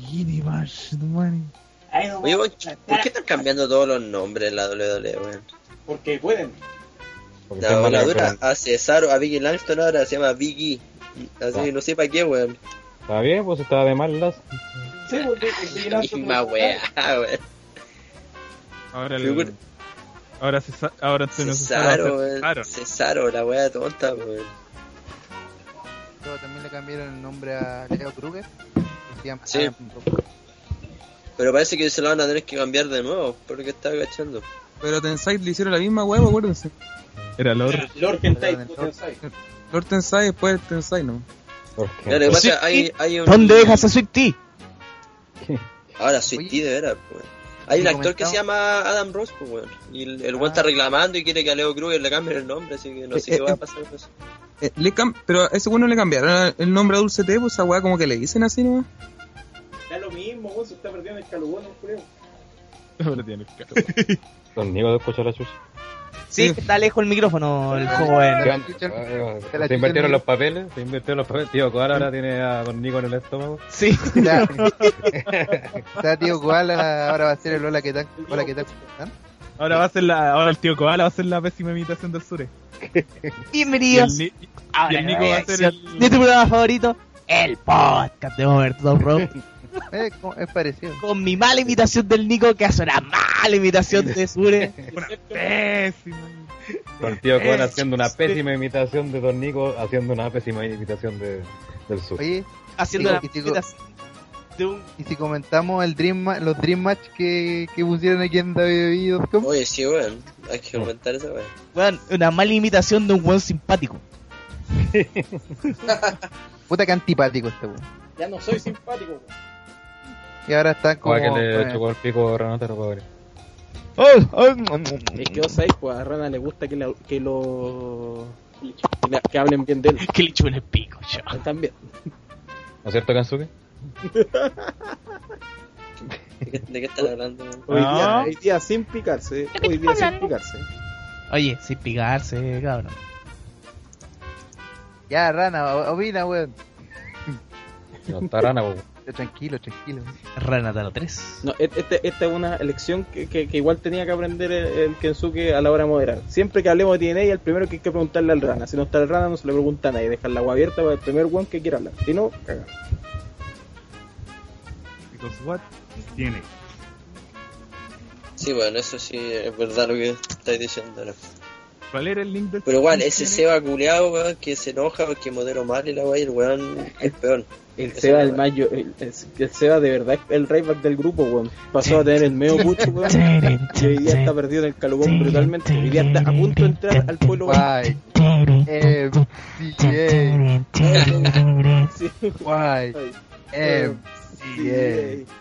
Bikini Bash, man. Ahí no Oye, ¿por qué están cambiando todos los nombres en la WWE, weón? Porque pueden. Porque La voladura a Cesaro, a Vicky Langston ahora se llama Vicky. Así Ah. que no sé para qué, weón. Está bien, pues estaba de mal las. Sí, porque el vigilante Misma weá, weón. Ahora Figur- el. Ahora, Cesa- ahora Cesaro. Cesaro. Cesaro. Cesaro, la weá tonta, weón. También le cambiaron el nombre a Leo Kruger. Que Sí. Rock. Pero parece que se lo van a tener que cambiar de nuevo, porque está agachando. Pero Tensai le hicieron la misma hueá, acuérdense. Era Lord. Lord Kentai, Lord Tensai, después Tensai, ¿no? Lo que pasa, hay, hay un... ¿Dónde dejas a Sweet Tea? Ahora, Sweet. Tea, de veras, pues. Hay un actor que se llama Adam Ross, pues, weón. Y el, el Ah. está reclamando y quiere que a Leo Kruger le cambien el nombre, así que no sé Eh, qué eh, va a eh. pasar con eso. Eh, le cam- pero a ese bueno le cambiaron el nombre a Dulce T, pues esa weá como que le dicen así nomás. Da lo mismo, weón, se está perdiendo el calugón, no creo. Ahora tiene el. Don Nico de escuchar la chucha. Sí, está lejos el micrófono, el joven. Ah, se Se invirtieron los papeles, se invirtieron los papeles. Tío, Koala ahora tiene a Don Nico en el estómago. Sí. Ya. Está tío Koala, ahora va a ser el Hola, ¿qué tal? Hola, ¿qué tal? ¿Ah? Ahora va a ser la, ahora el tío Koala va a ser la pésima imitación del Sure. Y el, Bienvenidos Ni- a y el Nico va a ser el... de tu programa favorito, el podcast de Over Top Rope, Eh, es parecido. con mi mala imitación del Nico que hace una mala imitación de Sure. Una pésima. Con el tío Koala Eh, haciendo una pésima imitación de Don Nico, haciendo una pésima imitación de, del sur. Oye, Haciendo una un... y si comentamos el Dream Ma- los Dream Match que, que pusieron aquí en www.com, Oye, sí, weón. Hay que comentar esa weón. weón, una mala imitación de un buen simpático. puta que antipático este weón. Ya no soy simpático, weón. Y ahora están como. Como que le chocó el pico a Renata, no puedo ver. Es que vos sabés, pues a Rana le gusta que, la- que lo. Que, la- que hablen bien de él. Que le chupen el pico, yo. También. ¿No es cierto, Kansuke? ¿De qué, de qué están hablando, weón? Hoy, día, hoy día sin picarse. Hoy día sin picarse. Oye, sin picarse, cabrón. Ya, Rana, opina, weón. No está rana, po. Tranquilo, tranquilo. Renataro 3. No, et- este- esta es una elección que, que- que igual tenía que aprender el, el Kensuke a la hora de moderar. Siempre que hablemos de TNA, el primero que hay que preguntarle al Rana. Si no está el Rana, no se le pregunta a nadie. Dejar la agua abierta para el primer one que quiera hablar. Si no, caga. Because what? Tiene. Sí, bueno, eso sí es verdad lo que estáis diciendo. ¿no? ¿Cuál era el link del Pero igual, ese? Seba culeado, weón, que se enoja porque modero mal y la weón, y el weón es peor. El Seba, el mayo, el, el- el Seba de verdad es el rayback del grupo, weón. Pasó a tener el medio mucho, weón. Y hoy día está perdido en el calugón brutalmente. Hoy día está a punto de entrar al pueblo. Eh. Sí. Guay. Eh, MCA.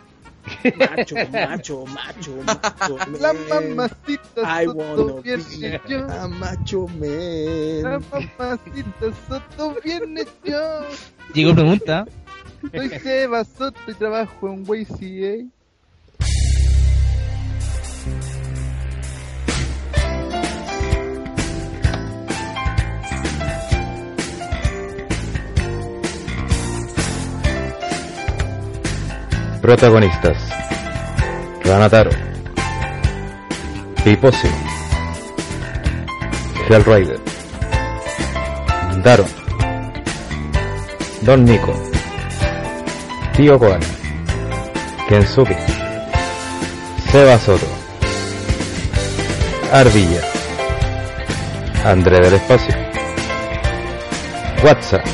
Macho, macho, macho, macho. La mamacita I Soto wanna viene be yo. a macho La man. mamacita Soto viene yo. Llegó pregunta. Soy Seba Soto y trabajo en YCA. Protagonistas: Ranataro, Piposi, Hellrider, Daron, Don Nico, Tío Koala, Kensuke, Seba Soto, Ardilla, André del Espacio, WhatsApp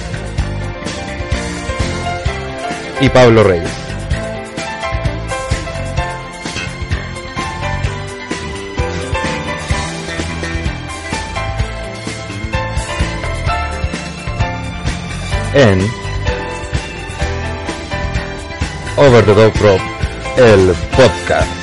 y Pablo Reyes. Over the Top Rope, el podcast.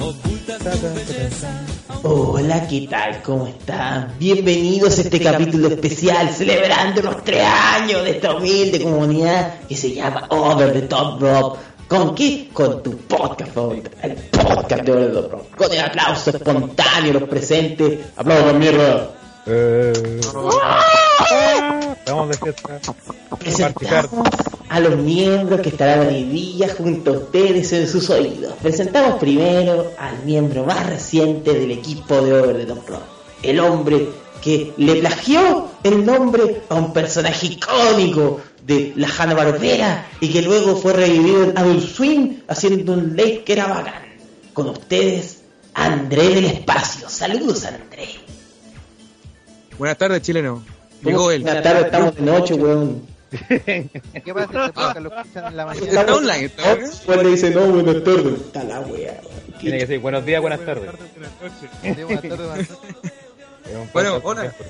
Oculta tu belleza. Hola, ¿qué tal? ¿Cómo están? Bienvenidos a este capítulo especial celebrando los tres años de esta humilde comunidad que se llama Over the Top Rock. ¿Con qué? Con tu podcast favorito, el podcast de Over the Top Rock. Con el aplauso espontáneo de los presentes. ¡Aplausos, mierda! Eh, Estamos de fiesta. Presentamos a los miembros que estarán hoy día junto a ustedes en sus oídos. Presentamos primero al miembro más reciente del equipo de Over the Top Rock. El hombre que le plagió el nombre a un personaje icónico de la Hanna-Barbera y que luego fue revivido en Adult Swim haciendo un late que era bacán. Con ustedes, André del Espacio. Saludos, André. Buenas tardes, chileno. Llegó él. Buenas tardes, estamos de noche, weón. ¿Qué pasa si este podcast lo escuchan en la mañana? Está online. Después le dice, no, buenas tardes. Está la wea. Tiene que decir buenos días, buenas tardes. Buenas tardes, buenas tardes. Bueno, hola.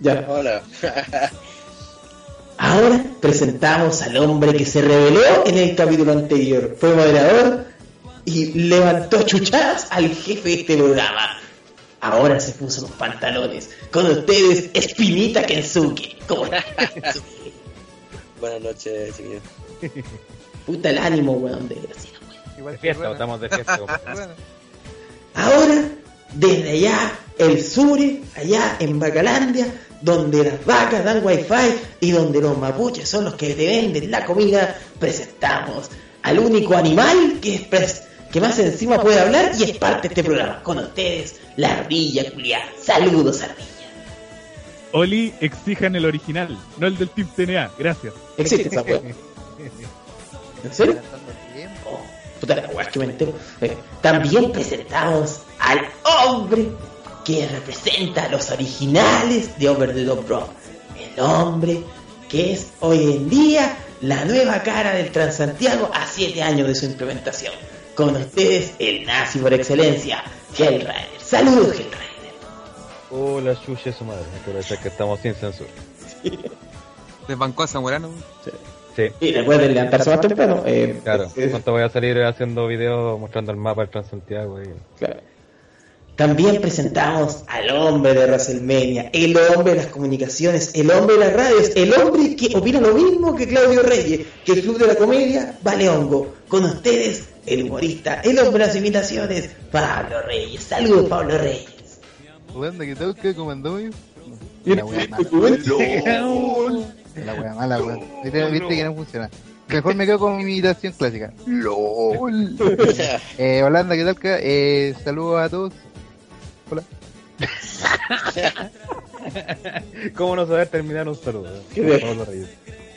Ya. Hola. Ahora presentamos al hombre que se reveló en el capítulo anterior. Fue moderador y levantó chuchadas al jefe de este programa. Ahora se puso los pantalones. Con ustedes, Espinita Kensuke. ¿Cómo está? Buenas noches, chiquillos. Puta el ánimo, weón, desgraciado, weón. Igual De fiesta, buena. estamos de fiesta. Bueno, Ahora, desde allá, el Sure, allá en Bacalandia, donde las vacas dan wifi y donde los mapuches son los que te venden la comida, presentamos al único animal que, es pres- que más encima puede hablar y es parte de este programa. Con ustedes, la ardilla culiada. Saludos, ardilla. Oli, exijan el original, no el del Team TNA. Gracias. Existe esa weá. ¿En serio? Oh, puta la weá que me entero. Eh, también presentamos al hombre que representa a los originales de Over the Top Rock. El hombre que es hoy en día la nueva cara del Transantiago a 7 años de su implementación. Con ustedes, el nazi por excelencia, Hellrider. Saludos, Hellrider. Hola, chuche su madre. Hay que estamos sin censura. Desbancó a Zamorano. Sí, Y recuerden levantarse más temprano. eh, claro. eh, Pronto voy a salir haciendo videos mostrando el mapa del Transantiago. Y... Claro. También presentamos al hombre de WrestleMania, el hombre de las comunicaciones, el hombre de las radios, el hombre que opina lo mismo que Claudio Reyes, que el club de la comedia vale hongo. Con ustedes, el humorista, el hombre de las imitaciones, Pablo Reyes. Saludos, Pablo Reyes. ¿de qué tengo que comandó La wea mala. La wea mala, weón. Viste, que no funciona. Mejor me quedo con mi imitación clásica. LOL. Eh, Holanda, ¿qué tal? Eh, saludos a todos. Hola. ¿Cómo no saber terminar un saludo? Qué bien. Pablo Reyes.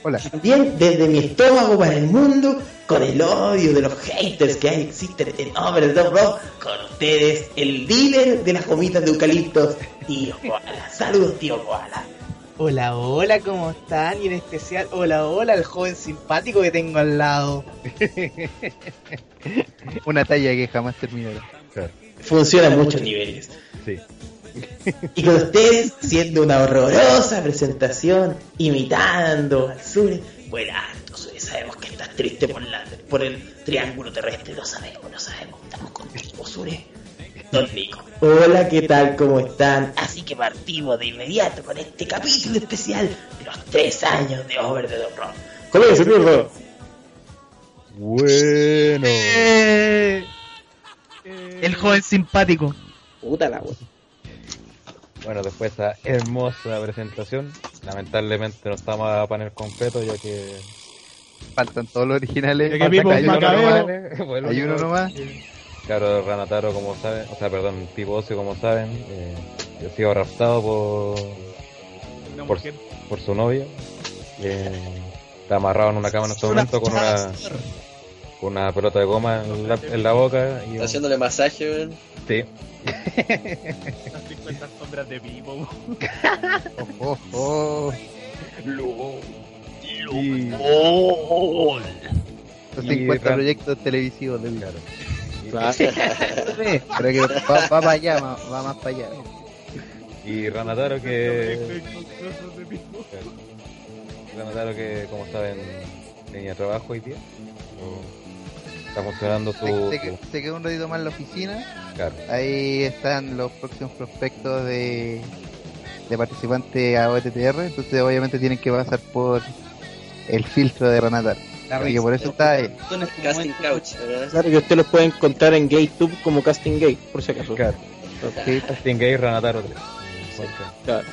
Hola. También desde mi estómago para el mundo, con el odio de los haters que hay, existen en Over the Top Rock, con ustedes, el dealer de las gomitas de eucaliptos, Tío Koala. Saludos, Tío Koala. Hola, hola, ¿cómo están? Y en especial, hola, hola, al joven simpático que tengo al lado. Una talla que jamás terminará. Claro. Funciona a muchos niveles. Sí. Y con ustedes, siendo una horrorosa presentación, imitando al sur. Bueno, alto, Sure, sabemos que estás triste por, la, por el triángulo terrestre, lo sabemos, lo sabemos. Estamos contigo, Sure. Don Nico. Hola, ¿qué tal? ¿Cómo están? Así que partimos de inmediato con este capítulo especial de los tres años de Over the Top Rock. Comienza, mierda. Bueno. El joven simpático. Puta la wea. Bueno, después de esa hermosa presentación, lamentablemente no estamos a panel completo ya que Faltan todos los originales. Que vimos hay uno nomás. Bueno, Hay uno nomás. Claro, Ranataro, como saben, o sea, perdón, Tipo Ocio, como saben, eh, ha sido raptado por, por su novia. Eh, está amarrado en una cama en este momento con una, con una pelota de goma en la, en la boca. Y Está haciéndole masaje, weón. Sí. Las 50 sombras de vivo. Oh, oh. Y, Los Y 50 Ran- proyectos televisivos del claro. Claro. Pero que va, va para allá, va, va más para allá. Y Ranataro que... Ranataro que, como saben, tenía trabajo hoy día. O Está funcionando su... Se, se, se quedó un ratito más en la oficina. Claro. Ahí están los próximos prospectos de, de participantes a OTTR. Entonces, obviamente, tienen que pasar por el filtro de Ranatar. La Así que por eso está ahí. Este Casting couch, ¿verdad? Claro que ustedes los pueden encontrar en GayTube como Casting Gay, por si acaso. Claro. Sí. Casting Gay Ranataro 3. Claro.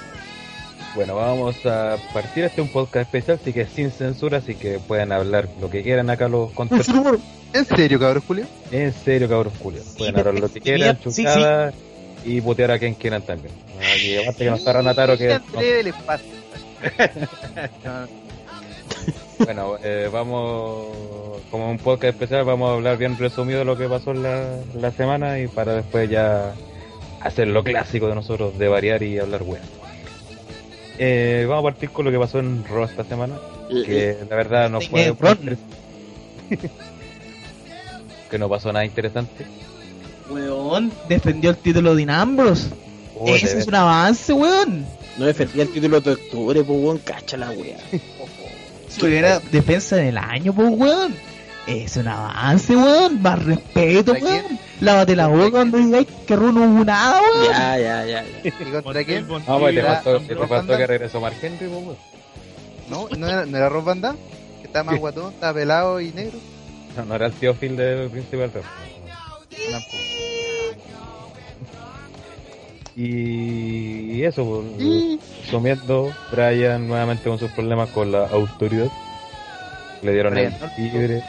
Bueno, vamos a partir. Este es un podcast especial, así que sin censura, así que pueden hablar lo que quieran acá los contertulios. ¿En serio, cabrón, Julio? En serio, cabros Julio. Pueden hablar lo que quieran, sí, sí. y putear a quien quieran también. Ah, Y aparte que no está Ranataro, que André del espacio. No, Bueno, eh, vamos, como un podcast especial, vamos a hablar bien resumido de lo que pasó en la, la semana y para después ya hacer lo clásico de nosotros, de variar y hablar weas. Eh, vamos a partir con lo que pasó en Raw esta semana, que la verdad no fue... Que no pasó nada interesante. Weón, defendió el título de Inambros. Oh, Ese es un avance, weón. No defendía el título de octubre, pues weón, cacha la wea. Primera defensa del año, pues, weón. Es un avance, weón. Más respeto, weón. Lávate la boca cuando digáis que Ron no hubo nada, weón. Ya, ya, ya. ya. ¿Y contra quién? No, pues te faltó, te Van que regresó Mark Henry, pues, weón. ¿No? ¿No era, no era Rob Van Damme? Que estaba más guatón, estaba pelado y negro. No, no era el tío Phil del Principal Rap. Tampoco. Y eso, pues, resumiendo, Brian nuevamente con sus problemas con la autoridad. Le dieron Brian el libre.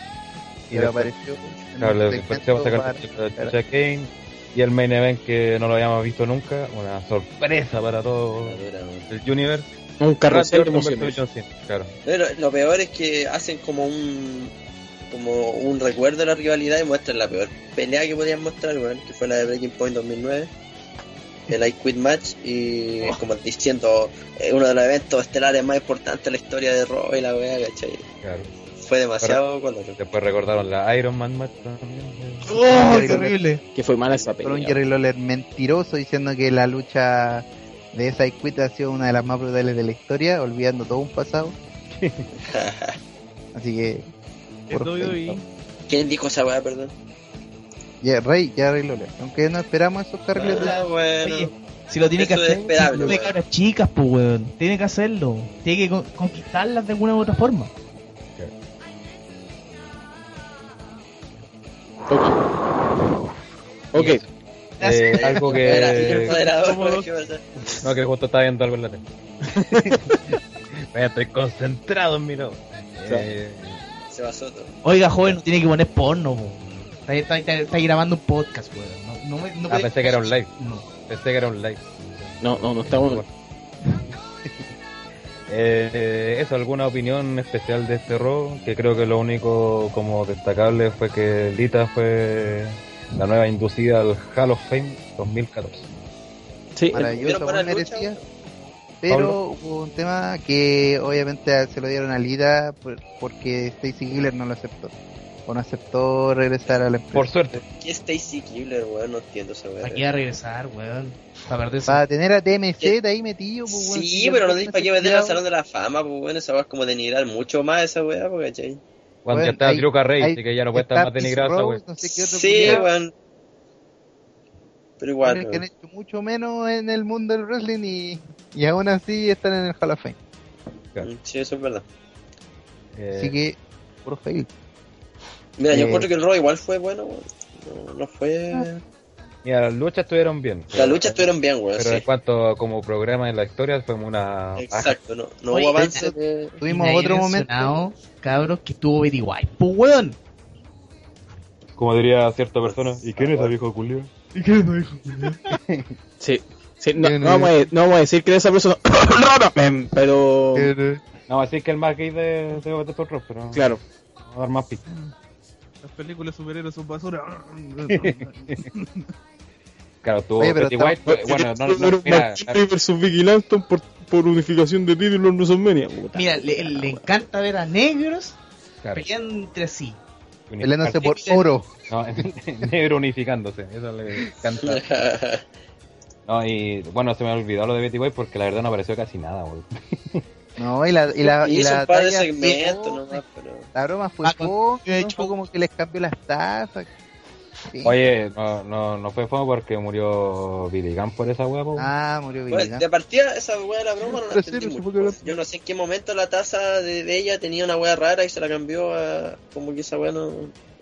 Y después, apareció. claro, le- después se va a segmento sacar chucha Kane. Y el main event que no lo habíamos visto nunca, una sorpresa para todo el universe. Un carrusel de emociones. Claro. Pero lo peor es que hacen como un como un recuerdo de la rivalidad y muestran la peor pelea que podían mostrar, weón, que fue la de Breaking Point 2009, el I Quit Match, y como diciendo eh, uno de los eventos estelares más importantes de la historia de Raw y la weá, ¿cachai? claro. Fue demasiado color. Después recordaron la Iron Man match también. Oh, qué horrible. Que fue mala esa Por un pelea. Jerry Lawler mentiroso diciendo que la lucha de esa Quit ha sido una de las más brutales de la historia, olvidando todo un pasado. Así que. ¿Quién dijo esa weá, perdón? Ya, Rey, Jerry Lawler. Aunque no esperamos esos carriles de. Ah, bueno. Oye, si lo tiene que hacer, de cabras chicas, pues, weón. Tiene que hacerlo. Tiene que con- conquistarlas de alguna u otra forma. Ok. Eh, algo que. No, que justo estaba viendo algo en la tele. Vaya, estoy concentrado en mi lado. Eh, Oiga, joven, no tiene que poner porno, po. Está, está- está- está grabando un podcast, weón. No, no, me- no ah, puede- pensé que era un live. No. Pensé que era un live. No, no, no estamos. Eh, eso, ¿alguna opinión especial de este robo? Que creo que lo único como destacable fue que Lita fue la nueva inducida al Hall of Fame 2014. Sí, Maravillosa, ¿Vieron muy buena lucha? Pero hubo un tema que obviamente se lo dieron a Lita por- porque Stacy Killer no lo aceptó. O no aceptó regresar a la empresa. Por suerte. ¿Qué Stacy Kibler, weón? No entiendo esa weá. Aquí a regresar, weón. Para. Para tener a TMZ ahí metido, pues, weón, Sí, si pero no sé para qué meter al Salón de la Fama, pues bueno, esa weá es como denigrar mucho más esa weá, pues, ¿cachai? Cuando ya está Drew Carrey, así que ya no puede estar más denigrado esa no sé qué otro Sí, weón. Pero igual, que han hecho mucho menos en el mundo del wrestling y, y aún así están en el Hall of Fame. Claro. Sí, eso es verdad. Eh, Así que, puro fail. Mira, yo Eh. encuentro que el Raw igual fue bueno, weón. No, no fue... Mira, las luchas estuvieron bien. Las luchas estuvieron bien, weón, Pero sí. en cuanto a como programa en la historia, fue una. Exacto, no, no Oye, hubo avance de. Tuvimos otro momento. cabros, que estuvo Betty White. Pues, weón. Como diría cierta persona, ¿y quién es ese viejo culio? Sí. Sí, no, no vamos a, no vamos a decir que esa persona. Em, pero. No, así que el más gay de, de, de Thor Rock, pero. Claro. Vamos a dar más pistas. Las películas superhéroes son basura. Claro, tuvo Oye, pero está- White. pues, Bueno, no, no, mira, versus Vicky Lanton por, por unificación de títulos en WrestleMania. Puta. Mira, le, le encanta ver a negros claro, peleando entre sí. Peleándose por oro. No, negro unificándose, eso le encanta. No, y bueno, se me olvidó lo de Betty White porque la verdad no apareció casi nada, güey. No, y la, y la, y Hizo la un par de segmentos nomás, pero. La broma fue Ah, poco, hecho- fue como que les cambió las tazas. Sí. Oye, no, no, no fue fome porque murió Billy Gunn por esa hueá. Ah, murió Billy de partida, esa wea de la broma no la entendí sí, mucho. Yo no sé en qué momento la taza de, de ella tenía una wea rara y se la cambió a. Como que esa wea no.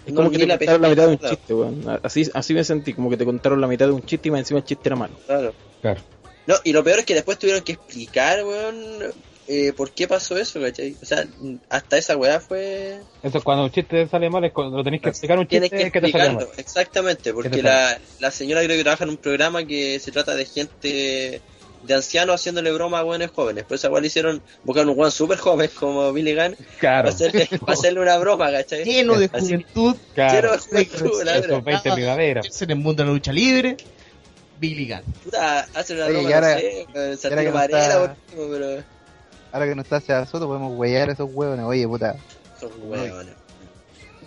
Es no como que te la contaron la mitad de un chiste, weón. Así, así me sentí, como que te contaron la mitad de un chiste y más encima el chiste era malo. Claro. Claro. No, y lo peor es que después tuvieron que explicar, weón, eh, por qué pasó eso, ¿cachai? O sea, hasta esa weá fue... Eso cuando un chiste sale mal es cuando lo tenés que explicar un chiste Tienes que que te sale mal. exactamente, porque la, la señora creo que trabaja en un programa que se trata de gente, de ancianos haciéndole broma a buenos jóvenes. Por esa weá le hicieron, buscaron un weón súper joven como Billy Gunn, Claro, para hacerle, para hacerle una broma, ¿cachai? Lleno de juventud, Lleno claro. de juventud, la verdad. Esos 20 primavera. es en el mundo de la lucha libre, Billy Gunn. Puta, hacen una Oye, broma, no sé, está- por último, pero Ahora que no está Seba Soto, podemos huellar a esos huevones. Oye, puta. son weones.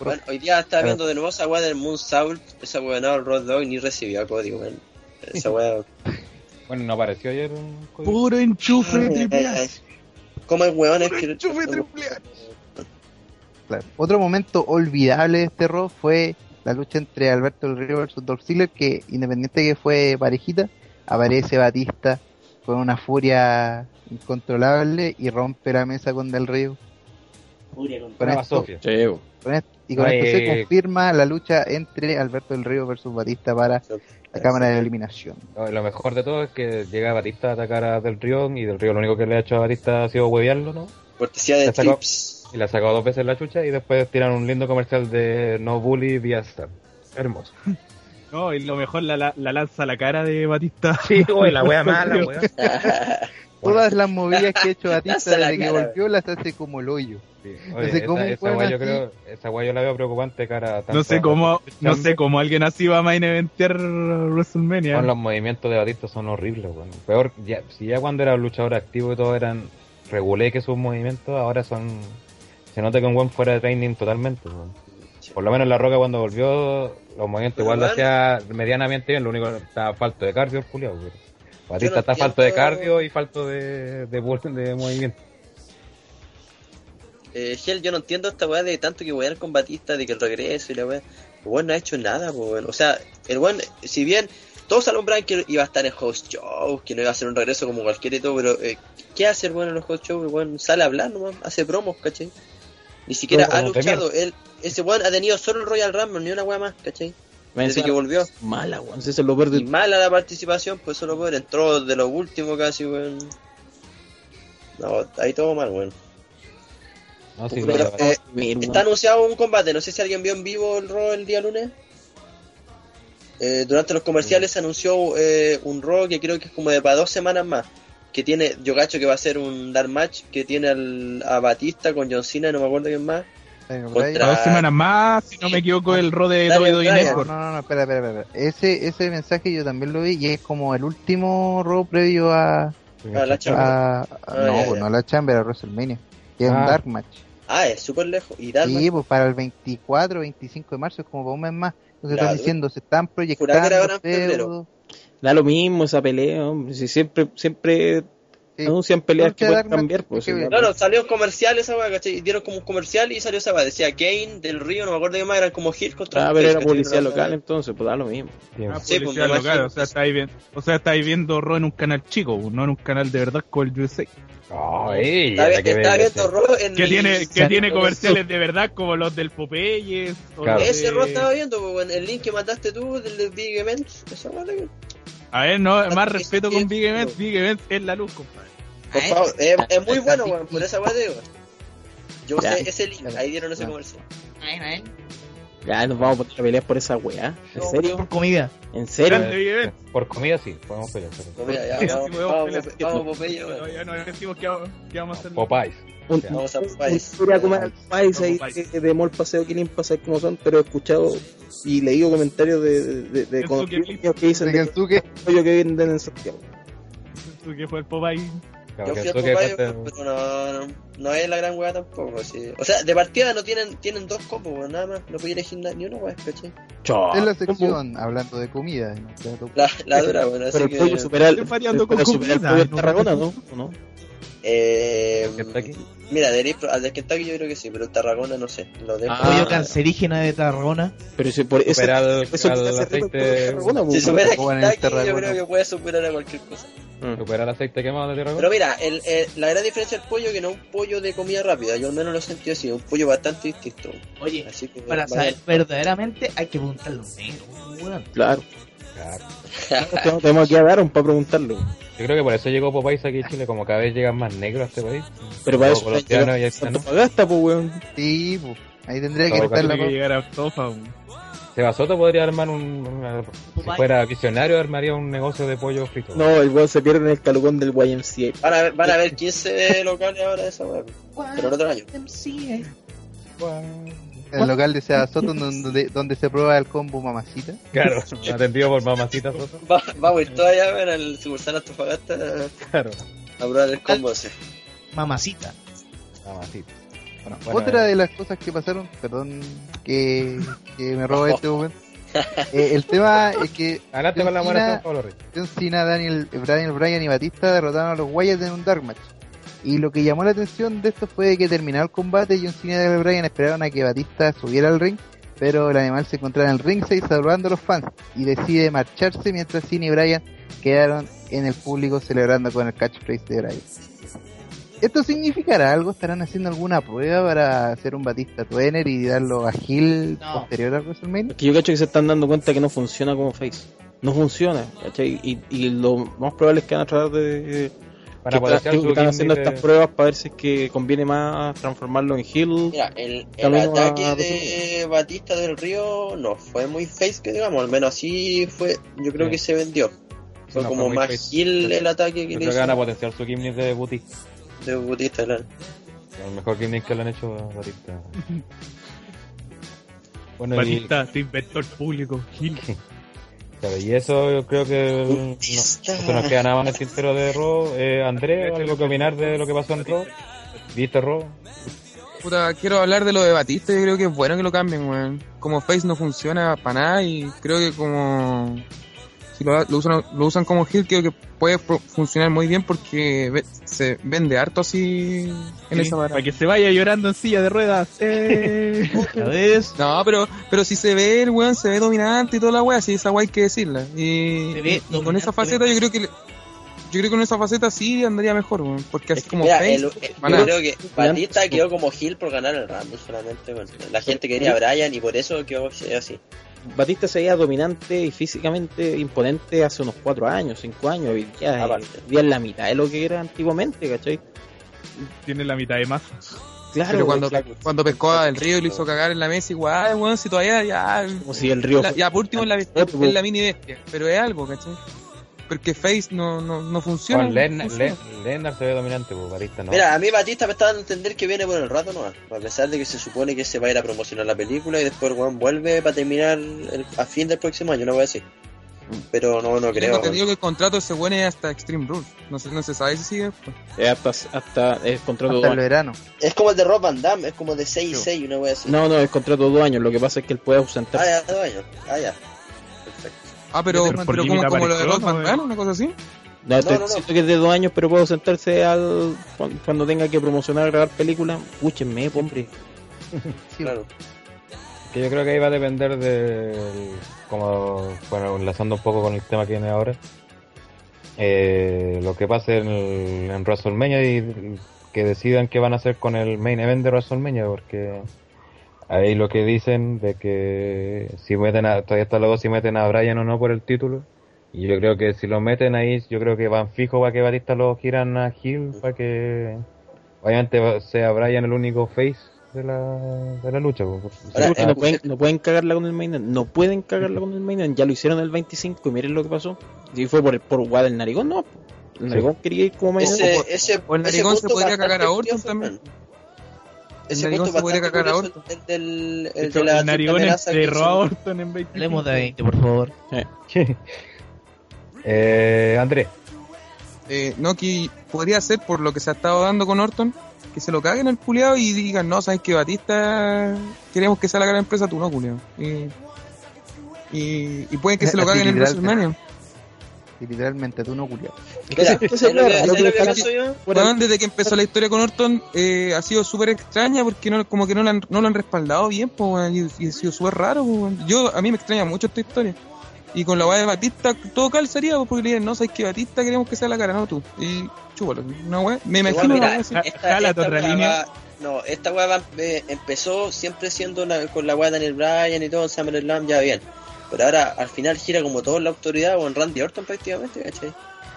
Bueno, hoy día estaba viendo de nuevo esa weá del Moon Sault, esa weá no, el Rod Dog ni recibió código, weón. Esa weá. Bueno, no apareció ayer un código. Puro enchufe triple A. ¿Cómo hay weones que.? Enchufe triple A. Claro. Otro momento olvidable de este rock fue la lucha entre Alberto del Río versus Dolph Ziggler, que independiente que fue parejita, aparece Batista con una furia incontrolable y rompe la mesa con Del Río. Con- Con esto, con y con esto se confirma la lucha entre Alberto del Río versus Batista para la cámara de eliminación. No, Lo mejor de todo es que llega Batista a atacar a Del Río y Del Río lo único que le ha hecho a Batista ha sido huevearlo, ¿no? Cortesía de sacó- Trips. Y le ha sacado dos veces la chucha y después tiran un lindo comercial de No Bully vía Star. Hermoso. No, y lo mejor la, la, la lanza a la cara de Batista. Sí, güey, la wea mala, wea. Todas las movidas que ha hecho Batista desde que volvió las hace como el hoyo. Sí. No Oye, sé cómo esa, esa wea yo creo, esa wea yo la veo preocupante cara a No sé a- cómo, no sé cómo alguien así va a main eventear WrestleMania. Con los movimientos de Batista son horribles. Peor, ya, si ya cuando era un luchador activo y todo eran regulé que sus movimientos, ahora son. Se nota que un buen fuera de training totalmente. Por lo menos La Roca cuando volvió, los movimientos Pero, igual lo hacía medianamente bien, lo único que estaba falto de cardio el culiao, weón. No está falto de cardio y falto de, de, de movimiento. Eh, Gel, yo no entiendo esta weá de tanto que wear con Batista, de que el regreso y la weá. El weón no ha hecho nada, weón. O sea, el weón, si bien todos alumbraban que iba a estar en host shows, que no iba a hacer un regreso como cualquiera y todo, pero eh, ¿qué hace el weón en los host shows? El weón sale a hablar nomás, hace promos, ¿cachai? Ni siquiera ha luchado. Él, ese weón ha tenido solo el Royal Rumble, ni una weá más, ¿cachai? Me encima- que volvió. Mala, weón. Ese es lo peor Y de... mala la participación, pues solo poder entró de lo último casi, weón. No, ahí todo mal, weón. No, sí, Pero, lo- eh, Mir, weón. Está anunciado un combate, no sé si alguien vio en vivo el Raw el día lunes. Eh, durante los comerciales se anunció eh, un Raw que creo que es como de para dos semanas más. Que tiene, yo cacho que va a ser un dark match que tiene al, a Batista con John Cena, no me acuerdo quién más. Contra-. Dos semanas más, si no me equivoco, el rol de WWE. No, Network. no, no, no, espera, espera, espera. Ese, ese mensaje yo también lo vi y es como el último robo previo a, Ah, la Chamber. a, a- Ah, no, ya, pues ya. no a la Chamber, a WrestleMania. Que es un Ah. Dark Match. Ah, es súper lejos. Y dark Sí, match. pues para el 24, 25 de marzo es como para un mes más. Entonces Claro. están diciendo, se están proyectando. Da lo mismo esa pelea, hombre. Si siempre, siempre Sí. anuncian peleas que pueden cambiar, pues. que- Claro, salió un comercial esa weá, ¿cachai? Y Dieron como un comercial y salió esa weá. Decía Kane del Río, no me acuerdo qué más, eran como Hill contra Ah, pero era policía local, entonces, pues da lo mismo. Ah, Sí, pues, policía me local, o sea, estáis viendo, o sea, estáis viendo Raw en un canal chico, no en un canal de verdad como el USA. No, ey, Está, que está viendo Raw en Que el- tiene, que tiene comerciales de verdad como los del Popeyes. Claro. Ese de- Raw estaba viendo, pues, weón, el link que mandaste tú del de Big Events. Esa weá, A ver, no, más respeto con Big Events, Big Events es la luz, compadre. Por Ah, favor, es, es muy bueno, weón, por esa weá digo. Yo Ya. sé ese link, ahí dieron ese Ya. comercial. Ahí. Ya nos vamos a poner a pelear por esa weá. ¿En serio? Por comida. ¿En serio? Por comida sí, podemos pelear. pero- Mira, ya, vamos, vamos, vamos, Popeye, weón. Todavía no decimos que vamos, que vamos a hacer. Popeyes. Un, Vamos a un- Popeyes. ahí Popeyes. de, de Mall Paseo para saber cómo son, pero he escuchado y leído comentarios de, de, de, de conocidos que- dicen De de que pollo que venden en Santiago. Que fue el Popeye. Yo fui a pero no, no, no es la gran weá tampoco. Sí. O sea, de partida no tienen, tienen dos weón, nada más. No puedo elegir ni uno, hablando de comida. La, la dura, weón, así Pero el pollo variando con pollo de. Eh. Mira, de, al de Kentucky yo creo que sí, pero el Tarragona no sé. Lo dejo. Ah. Pollo cancerígeno de Tarragona. Pero si por eso, Supera al- eso al te hace rico el pollo de aceite- Tarragona, si pues. supera el Kentucky, yo Tarragona. creo que puede superar a cualquier cosa. Superar aceite quemado de tierra. Pero mira, el, el- la gran diferencia del pollo es que no es un pollo de comida rápida. Yo al menos lo he sentido así, un pollo bastante distinto. Oye, Así que para vaya- saber verdaderamente hay que preguntarle a un negro. Claro. Claro. Tenemos- Tenemos aquí a Daron para preguntarle. Yo creo que por eso llegó Popeyes aquí a Chile, como cada vez llegan más negros a este país. Pero para eso. Antofagasta, pues, weón. Sí, pues, ahí tendría que estar la que llegar a Tofa. weón. Seba Soto podría armar un. una- si fuera visionario, armaría un negocio de pollo frito. No, el weón se pierde en el calucón del YMCA. Van a, ver- van a haber 15 locales ahora de esa weá. Pero el otro año. El local de Seba Soto donde, donde se prueba el combo mamacita. Claro, atendido por mamacita Soto. Va, vamos a ir todavía a ver al sucursal Antofagasta Claro, a probar el combo ese. Mamacita. mamacita. Bueno, Bueno, otra eh. de las cosas que pasaron, perdón que, que me roba este momento. Eh, el tema es que Adelante con la John Cena- Daniel, Daniel Bryan y Batista derrotaron a los Wyatt en un Dark Match. Y lo que llamó la atención de esto fue que terminado el combate, John Cena y Bryan esperaron a que Batista subiera al ring, pero el animal se encontraba en el ringside saludando a los fans y decide marcharse mientras Cena y Bryan quedaron en el público celebrando con el catchphrase de Bryan. ¿Esto significará algo? ¿Estarán haciendo alguna prueba para hacer un Batista Twenner y darlo a No. posterior a WrestleMania? Es que yo cacho que se están dando cuenta que no funciona como face. No funciona, ¿cachai? Y, y lo más probable es que van a tratar de. Para que, están, su que están haciendo de- estas pruebas para ver si es que conviene más transformarlo en heel. Mira, el, el Camino a- ataque de Batista del Río no fue muy face que digamos, al menos así fue, yo creo Sí. que se vendió. Fue No, como muy más face. heel el ataque que Yo le creo que van a hizo potenciar su gimmick de Boutique. de Batista, claro. El mejor gimmick que le han hecho a Batista. Bueno, y, Batista se inventó el público. Gil. claro, y eso yo creo que no, nos queda nada más en el tintero de Raw. Eh, Andrés, ¿algo que opinar de lo que pasó en Raw? ¿Viste Raw? Puta, quiero hablar de lo de Batista, yo creo que es bueno que lo cambien, weón. Como Face no funciona para nada y creo que como... Si lo, lo usan, lo usan como heel, creo que puede fu- funcionar muy bien porque ve- se vende harto así en esa Para vara. que se vaya llorando en silla de ruedas. Eh. No, pero, pero si se ve el weón, se ve dominante y toda la wea, si esa wea hay que decirla. Y, con esa faceta yo creo que... le- Yo creo que con esa faceta sí andaría mejor, weón. Porque así como Mira, Face... el- yo creo que Batista quedó como heel por ganar el Rumble solamente. bueno. La gente quería a Bryan y por eso quedó así. Batista se veía dominante y físicamente imponente hace unos 4 años, 5 años. Hoy día es la mitad de lo que era antiguamente, ¿cachai? Tiene la mitad de masa. Claro, pero cuando, claro. cuando pescó a Del Río y lo hizo cagar en la mesa, igual, weón, si todavía ya... como si el río La- ya por último en la, en la mini bestia, pero es algo, ¿cachai? Porque Face no, no, no funciona. Con no Lennar, funciona. Len- Lennar se ve dominante, pues Batista no. Mira, a mí Batista me está dando a entender que viene por el rato no a pesar de que se supone que se va a ir a promocionar la película y después el weón vuelve para terminar el- a fin del próximo año, no voy a decir. Pero no, no Tengo creo. entendido que el contrato se pone hasta Extreme Rules. No se, no se sabe si sigue después. Eh, hasta, hasta es contrato Hasta el verano. Es como el de Rob Van Damme, es como de 6 y 6, una voy a decir. No, no, es contrato de dos años. Lo que pasa es que él puede Ah, ausentarse. ya, dos años. Ah, ya. Ah, pero, Pero como, lo de Rock Van una cosa así. No, estoy no, no. diciendo que es de dos años, pero puede ausentarse al, cuando, tenga que promocionar, grabar películas. Escúchenme, hombre. Sí, Claro. Que yo creo que ahí va a depender del. Como, bueno, enlazando un poco con el tema que viene ahora. Eh, lo que pase en, el- en WrestleMania y que decidan qué van a hacer con el main event de WrestleMania, porque ahí lo que dicen de que si meten a, todavía está luego si meten a Bryan o no por el título. Y yo creo que si lo meten ahí, yo creo que van fijo para que Batista lo giran a Hill, para que obviamente sea Bryan el único face de la, de la lucha. Ahora, eh, no, pueden, no pueden cagarla con el main event, no pueden cagarla con el main event, ya lo hicieron el 25 y miren lo que pasó. Si fue por, por Guada del Narigón, no. El Narigón quería ir como. Ese, ese, o el ese narigón se podría cagar a Orton también. El Ese narigón punto se podría bastante cagar a curioso, el del, el De hecho, de la el narigón enterró a. Orton en 20. Hablemos de 20, por favor. eh, Andrés, Eh, no, que podría ser por lo que se ha estado dando con Orton, que se lo caguen al culiado y digan, no, sabes que Batista queremos que sea la gran empresa, tú no, culiado. Y, y, y pueden que se lo caguen en. WrestleMania. Y literalmente tú no. Mira, Ese- ese ¿sabes lo que- es lo ¿sabes que lo que están- pienso yo? Fuera- Weón, desde que empezó la historia con Orton eh, ha sido súper extraña porque no, como que no lo han, no lo han respaldado bien, pues, weón, y, y ha sido súper raro. pues. Yo, a mí me extraña mucho esta historia. Y con la weá de Batista todo calzaría pues, porque le dicen, no, sabes que Batista queremos que sea la cara, no tú. Y chúpalo, una weá. Me Igual, imagino mira, una weá así. esta, esta otra weá línea. no, esta weá eh, empezó siempre siendo una- con la weá de Daniel Bryan y todo, SummerSlam, ya bien. Pero ahora al final gira como todo en la autoridad o en Randy Orton prácticamente, ¿cachai?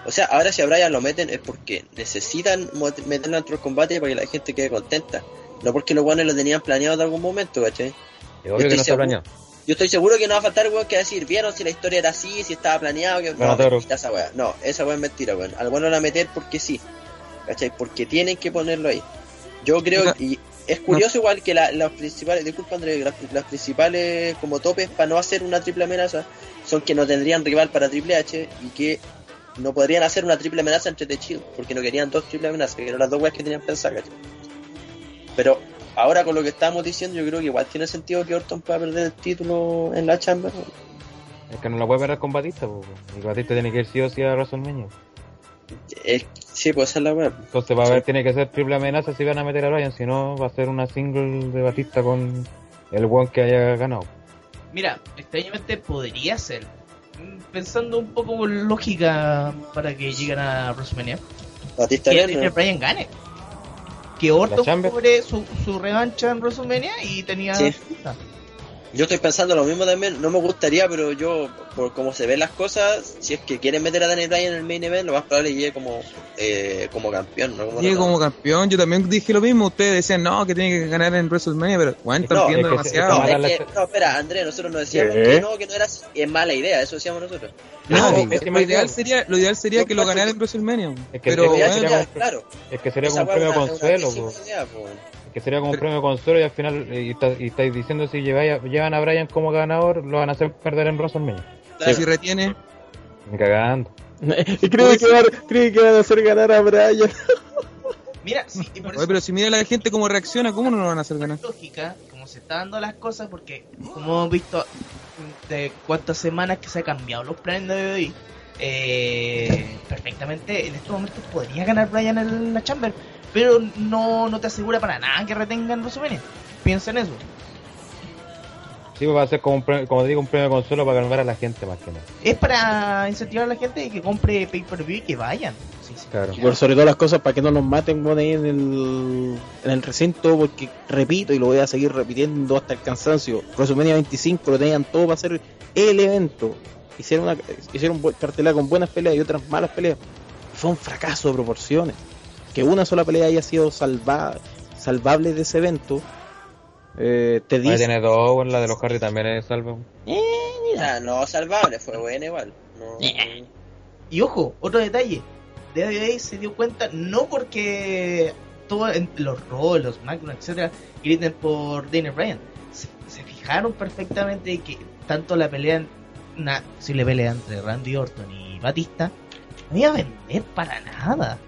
O sea, ahora si a Bryan lo meten es porque necesitan meterlo dentro del combate para que la gente quede contenta. No porque los guanes lo tenían planeado en algún momento, ¿cachai? Yo estoy no seguro- planeado. Yo estoy seguro que no va a faltar weón que decir, vieron si la historia era así, si estaba planeado, que no, mentira esa weá. No, esa weá es mentira, weón. Al bueno la meter porque sí. ¿Cachai? Porque tienen que ponerlo ahí. Yo creo, y es curioso igual que la- las principales, disculpa André, las, las principales como topes para no hacer una triple amenaza son que no tendrían rival para Triple H y que no podrían hacer una triple amenaza entre The Shield, porque no querían dos triple amenazas, que eran las dos weas que tenían pensadas, ¿cachai? Pero ahora con lo que estamos diciendo, yo creo que igual tiene sentido que Orton pueda perder el título en la Chamber. Es que no la puede perder con Batista, po. y Batista tiene que ir sí o sí a WrestleMania. Eh, sí, puede ser la wea. Entonces va a haber, Sí. tiene que ser triple amenaza si van a meter a Bryan, si no va a ser una single de Batista con el one que haya ganado. Mira, extrañamente podría ser. Pensando un poco con lógica para que lleguen a WrestleMania. Batista Que ¿no? Bryan gane. Que Orton cobre su, su revancha en WrestleMania y tenía. Sí. Yo estoy pensando lo mismo también, no me gustaría, pero yo, por cómo se ven las cosas, si es que quieren meter a Daniel Bryan en el main event, lo más probable es que llegue como, eh, como campeón, ¿no? Como Llegue como campeón, yo también dije lo mismo. Ustedes decían, no, que tiene que ganar en WrestleMania, pero bueno, están No, pidiendo es que se- demasiado. No, es que- no, espera, André, nosotros nos decíamos ¿Qué? que no, que no era es mala idea, eso decíamos nosotros. No, No, lo- es que lo, me- ideal sería, lo ideal sería que lo ganara en WrestleMania. Es que pero, bueno, sería claro. Es que sería como un premio consuelo, idea, po. Que sería como un premio consuelo y al final eh, y, está- y estáis diciendo si lleváis a- llevan a Bryan como ganador, lo van a hacer perder en WrestleMania. si si retiene, cagando. Y creo que, van, creo que van a hacer ganar a Bryan. Mira, sí, y por Oye, eso pero si mira la gente cómo reacciona, ¿cómo no lo van a hacer ganar? lógica, como se están dando las cosas, porque como hemos visto de cuántas semanas que se han cambiado los planes de WWE, eh, perfectamente en estos momentos podría ganar Bryan en la Chamber, pero no, no te asegura para nada que retengan WrestleMania. Piensa en eso. Sí, pues va a ser como, un premio, como te digo, un premio consuelo para calmar a la gente más que nada. Es para incentivar a la gente que compre pay-per-view y que vayan. Sí, sí. Claro. Y por sobre todas las cosas, para que no nos maten bueno, ahí en el, en el recinto, porque repito y lo voy a seguir repitiendo hasta el cansancio. WrestleMania 25 lo tenían todo para hacer el evento. Hicieron una hicieron cartelera con buenas peleas y otras malas peleas. Fue un fracaso de proporciones. Que una sola pelea haya sido salvada, salvable de ese evento, eh, te Ahí dice. tiene dos, bueno, la de los Harry también es salvo. Ah, no, salvable, fue buena igual. No, Y ojo, otro detalle. WWE se dio cuenta no porque todos los los SmackDown, etcétera, griten por Daniel Bryan. Se, se fijaron perfectamente que tanto la pelea, una posible pelea entre Randy Orton y Batista, no iba a vender para nada.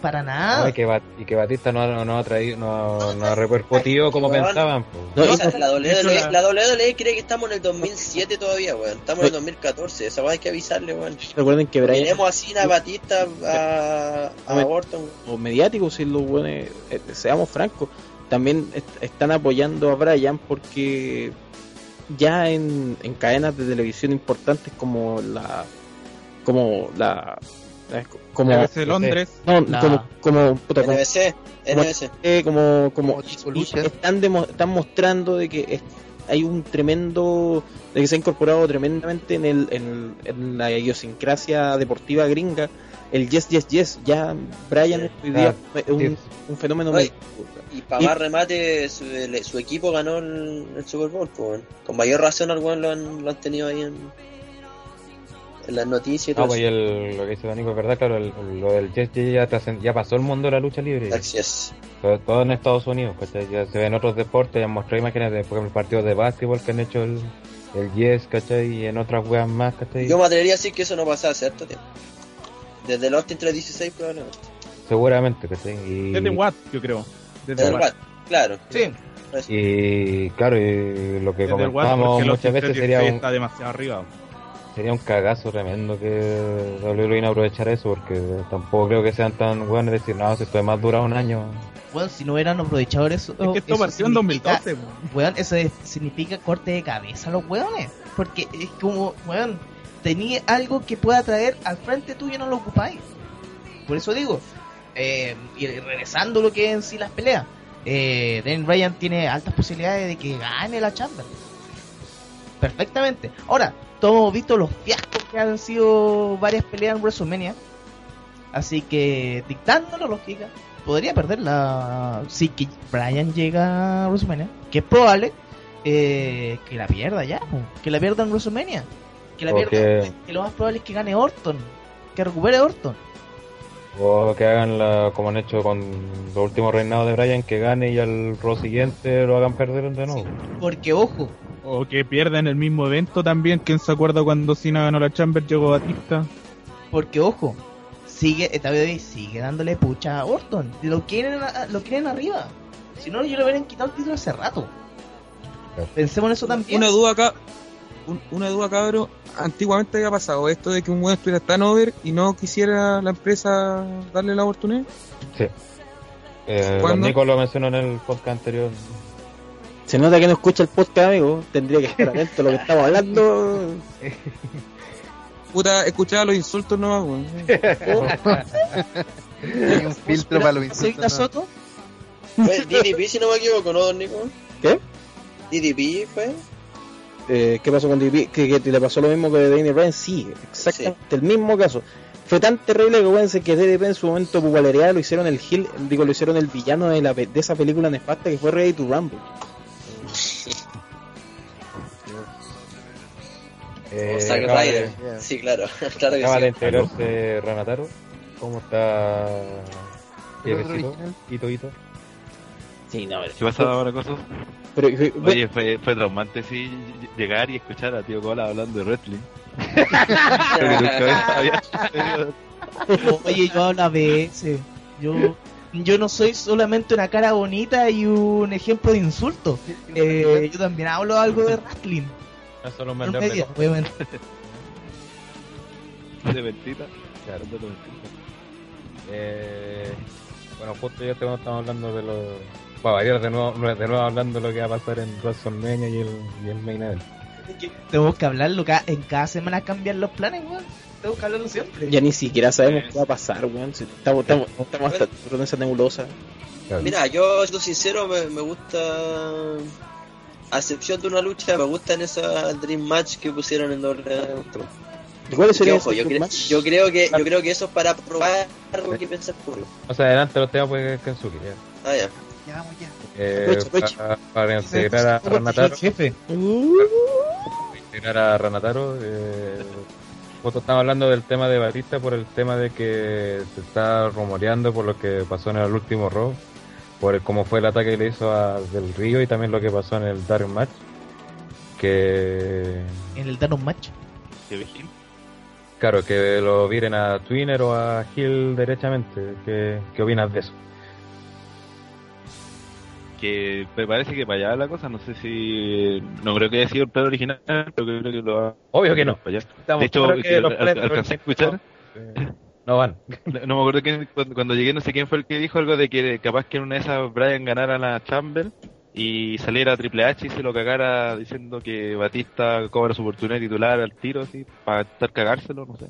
Para nada. No, y, que Bat- y que Batista no, no, no ha traído, no, no ha repercutido como pensaban. pues. La, WWE, la- WWE cree que estamos en el 2007 todavía, weón. Estamos en el 2014. Esa hay que avisarle, weón. Recuerden que Bryan Tenemos así a Batista, a, a Orton. o mediáticos, si los buenos, eh, seamos francos, también est- están apoyando a Brian porque ya en, en cadenas de televisión importantes como la como la la- como de Londres. no, como como puta, como, NBC, NBC. eh, como, están demo- están mostrando de que es- hay un tremendo de que se ha incorporado tremendamente en el en, en la idiosincrasia deportiva gringa el yes, yes, yes. Ya Brian hoy día es un, un fenómeno. Y para más remate, su, equipo ganó el, el Super Bowl. pues. Con mayor razón, al lo han, lo han tenido ahí en, en las noticias y todo No, pues y eso. el, lo que dice Danico es verdad, claro, el- lo del Jet ya, pasó el mundo de la lucha libre. Gracias. Todo, todo en Estados Unidos, ¿cachai? Ya se ven otros deportes, ya han mostrado imágenes de, por ejemplo, partidos de básquetbol que han hecho el, el Yes, ¿cachai? Y en otras weas más, ¿cachai? Yo me atrevería a decir que eso no pasaba hace harto tiempo. Desde el Austin 316 probablemente. Seguramente, ¿cachai? Y, Desde Watt, yo creo. Desde Desde el Watt. Watt, claro. Sí. y claro, y lo que Desde los muchas veces 316 sería un, está demasiado arriba. sería un cagazo tremendo que WWE no aprovechara eso, porque tampoco creo que sean tan buenos decir, no, si esto además dura un año. Bueno, si no hubieran aprovechado eso. Es que esto partió en significa- 2012. weón. Eso es- significa corte de cabeza a los weones. Porque es como, weón, tenía algo que pueda traer al frente tuyo y no lo ocupáis. Por eso digo, eh, y regresando lo que es en sí las peleas, eh, Daniel Bryan tiene altas posibilidades de que gane la Chamber. Perfectamente. Ahora, todos hemos visto los fiascos que han sido varias peleas en WrestleMania. Así que, dictando la lógica, podría perderla si que Bryan llega a WrestleMania, que es probable eh, que la pierda ya, que la pierda en WrestleMania, que la pierda, que lo más probable es que gane Orton, que recupere Orton. O que hagan la, como han hecho con los últimos reinados de Bryan, que gane y al Raw siguiente lo hagan perder de nuevo. Porque ojo, O que pierdan el mismo evento también. ¿Quién se acuerda cuando Cena ganó la Chamber? Llegó Batista. porque ojo, sigue eh, WWE sigue dándole pucha a Orton, lo quieren lo quieren arriba. Si no, yo le hubieran quitado el título hace rato. Pensemos en eso también. Una duda acá, un- una duda cabro, antiguamente había pasado esto de que un weón estuviera tan over y no quisiera la empresa darle la oportunidad. Sí. Eh. Nico lo mencionó en el podcast anterior. Se nota que no escucha el podcast, amigo. Tendría que estar atento a lo que estamos hablando. Puta, escuchaba los insultos nomás, weón. Hay un filtro para los insultos. Soto, Fue DDP, si no me equivoco, ¿no, don Nico? ¿Qué? DDP fue. Eh, ¿Qué pasó con DP? ¿Que, que le pasó lo mismo que Daniel Bryan? Sí, exactamente el mismo caso. Fue tan terrible que acuérdense que DDP en su momento popularidad lo hicieron el Hill, digo, lo hicieron el villano de, la, pe- de esa película nefasta que fue Ready to Rumble. Eh, o Zack Ryder. de- Sí, claro. claro que Acaba de sí. Renataro. ¿Cómo está? Sí, no, ¿Qué pasa ahora, cosas? Pero, pero- Oye, fue, fue traumante, sí, llegar y escuchar a Tío Cola hablando de wrestling. Oye, yo hablo a veces. Yo, yo no soy solamente una cara bonita y un ejemplo de insulto. Eh, yo también hablo algo de wrestling. No solo vendedor de obviamente. mentira. Claro. De mentira. Eh, bueno, justo ya estamos hablando de los... Para variar de nuevo, de nuevo hablando de lo que va a pasar en WrestleMania y el, y el Main Event. Tenemos que hablarlo ca- en cada semana cambiar los planes, weón. Tenemos que hablarlo siempre. ya ni siquiera sabemos qué va a pasar, weón. Si Estamos, estamos, estamos hasta con esa nebulosa. Claro. Mira, yo, siendo sincero, me, me gusta. A excepción de una lucha, me gustan esas Dream Match que pusieron en doble. ¿Y cuáles Que, serían ojo, yo, cre- match? yo creo que yo creo que eso es para probar algo que piensa el público. O sea, adelante los temas pues Kensuke. Ya. Ah, ya. Ya vamos ya. Eh. Para, para integrar a Renataro, jefe. integrar a Renataro, eh, justo estamos hablando del tema de Batista por el tema de que se está rumoreando por lo que pasó en el último Raw, por el- cómo fue el ataque que le hizo a Del Río y también lo que pasó en el Dark Match, que En el Danon Match. Qué claro, que lo viren a Twinner o a Hill derechamente, ¿qué, qué opinas de eso? Que me parece que para allá la cosa, no sé si. No creo que haya sido el plan original, pero creo que lo ha. Obvio que no. Para allá. Estamos De hecho, que que al- alcancé a escuchar. No van. No me acuerdo quién, cuando, cuando llegué, no sé quién fue el que dijo algo de que capaz que en una de esas Brian ganara la Chamber y saliera Triple H y se lo cagara diciendo que Batista cobra su oportunidad de titular al tiro, así, para estar cagárselo, no sé.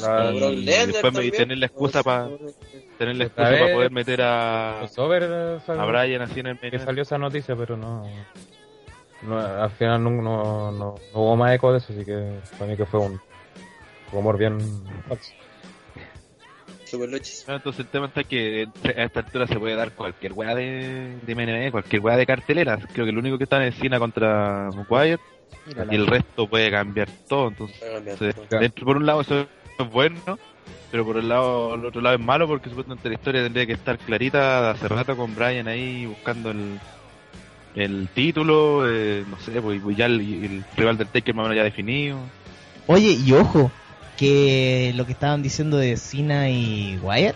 La- y después me- también, tener la excusa para tener la excusa para poder meter a, eh, a Brian así en el que salió esa noticia, pero no, no al final no, no, no- no hubo más eco de eso, así que para mí que fue un rumor bien falso. No, entonces el tema está que a esta altura se puede dar cualquier weá de, de MNB, cualquier weá de cartelera. Creo que el único que está en Cena contra Wyatt y el resto puede cambiar todo. Entonces, cambiar todo. dentro, por un lado eso es bueno, pero por el lado, el otro lado es malo porque supuestamente la historia tendría que estar clarita de hace rato con Brian ahí buscando el, el título, eh, no sé, pues ya el, el rival del Taker más o menos ya definido. Oye, y ojo, que lo que estaban diciendo de Cena y Wyatt,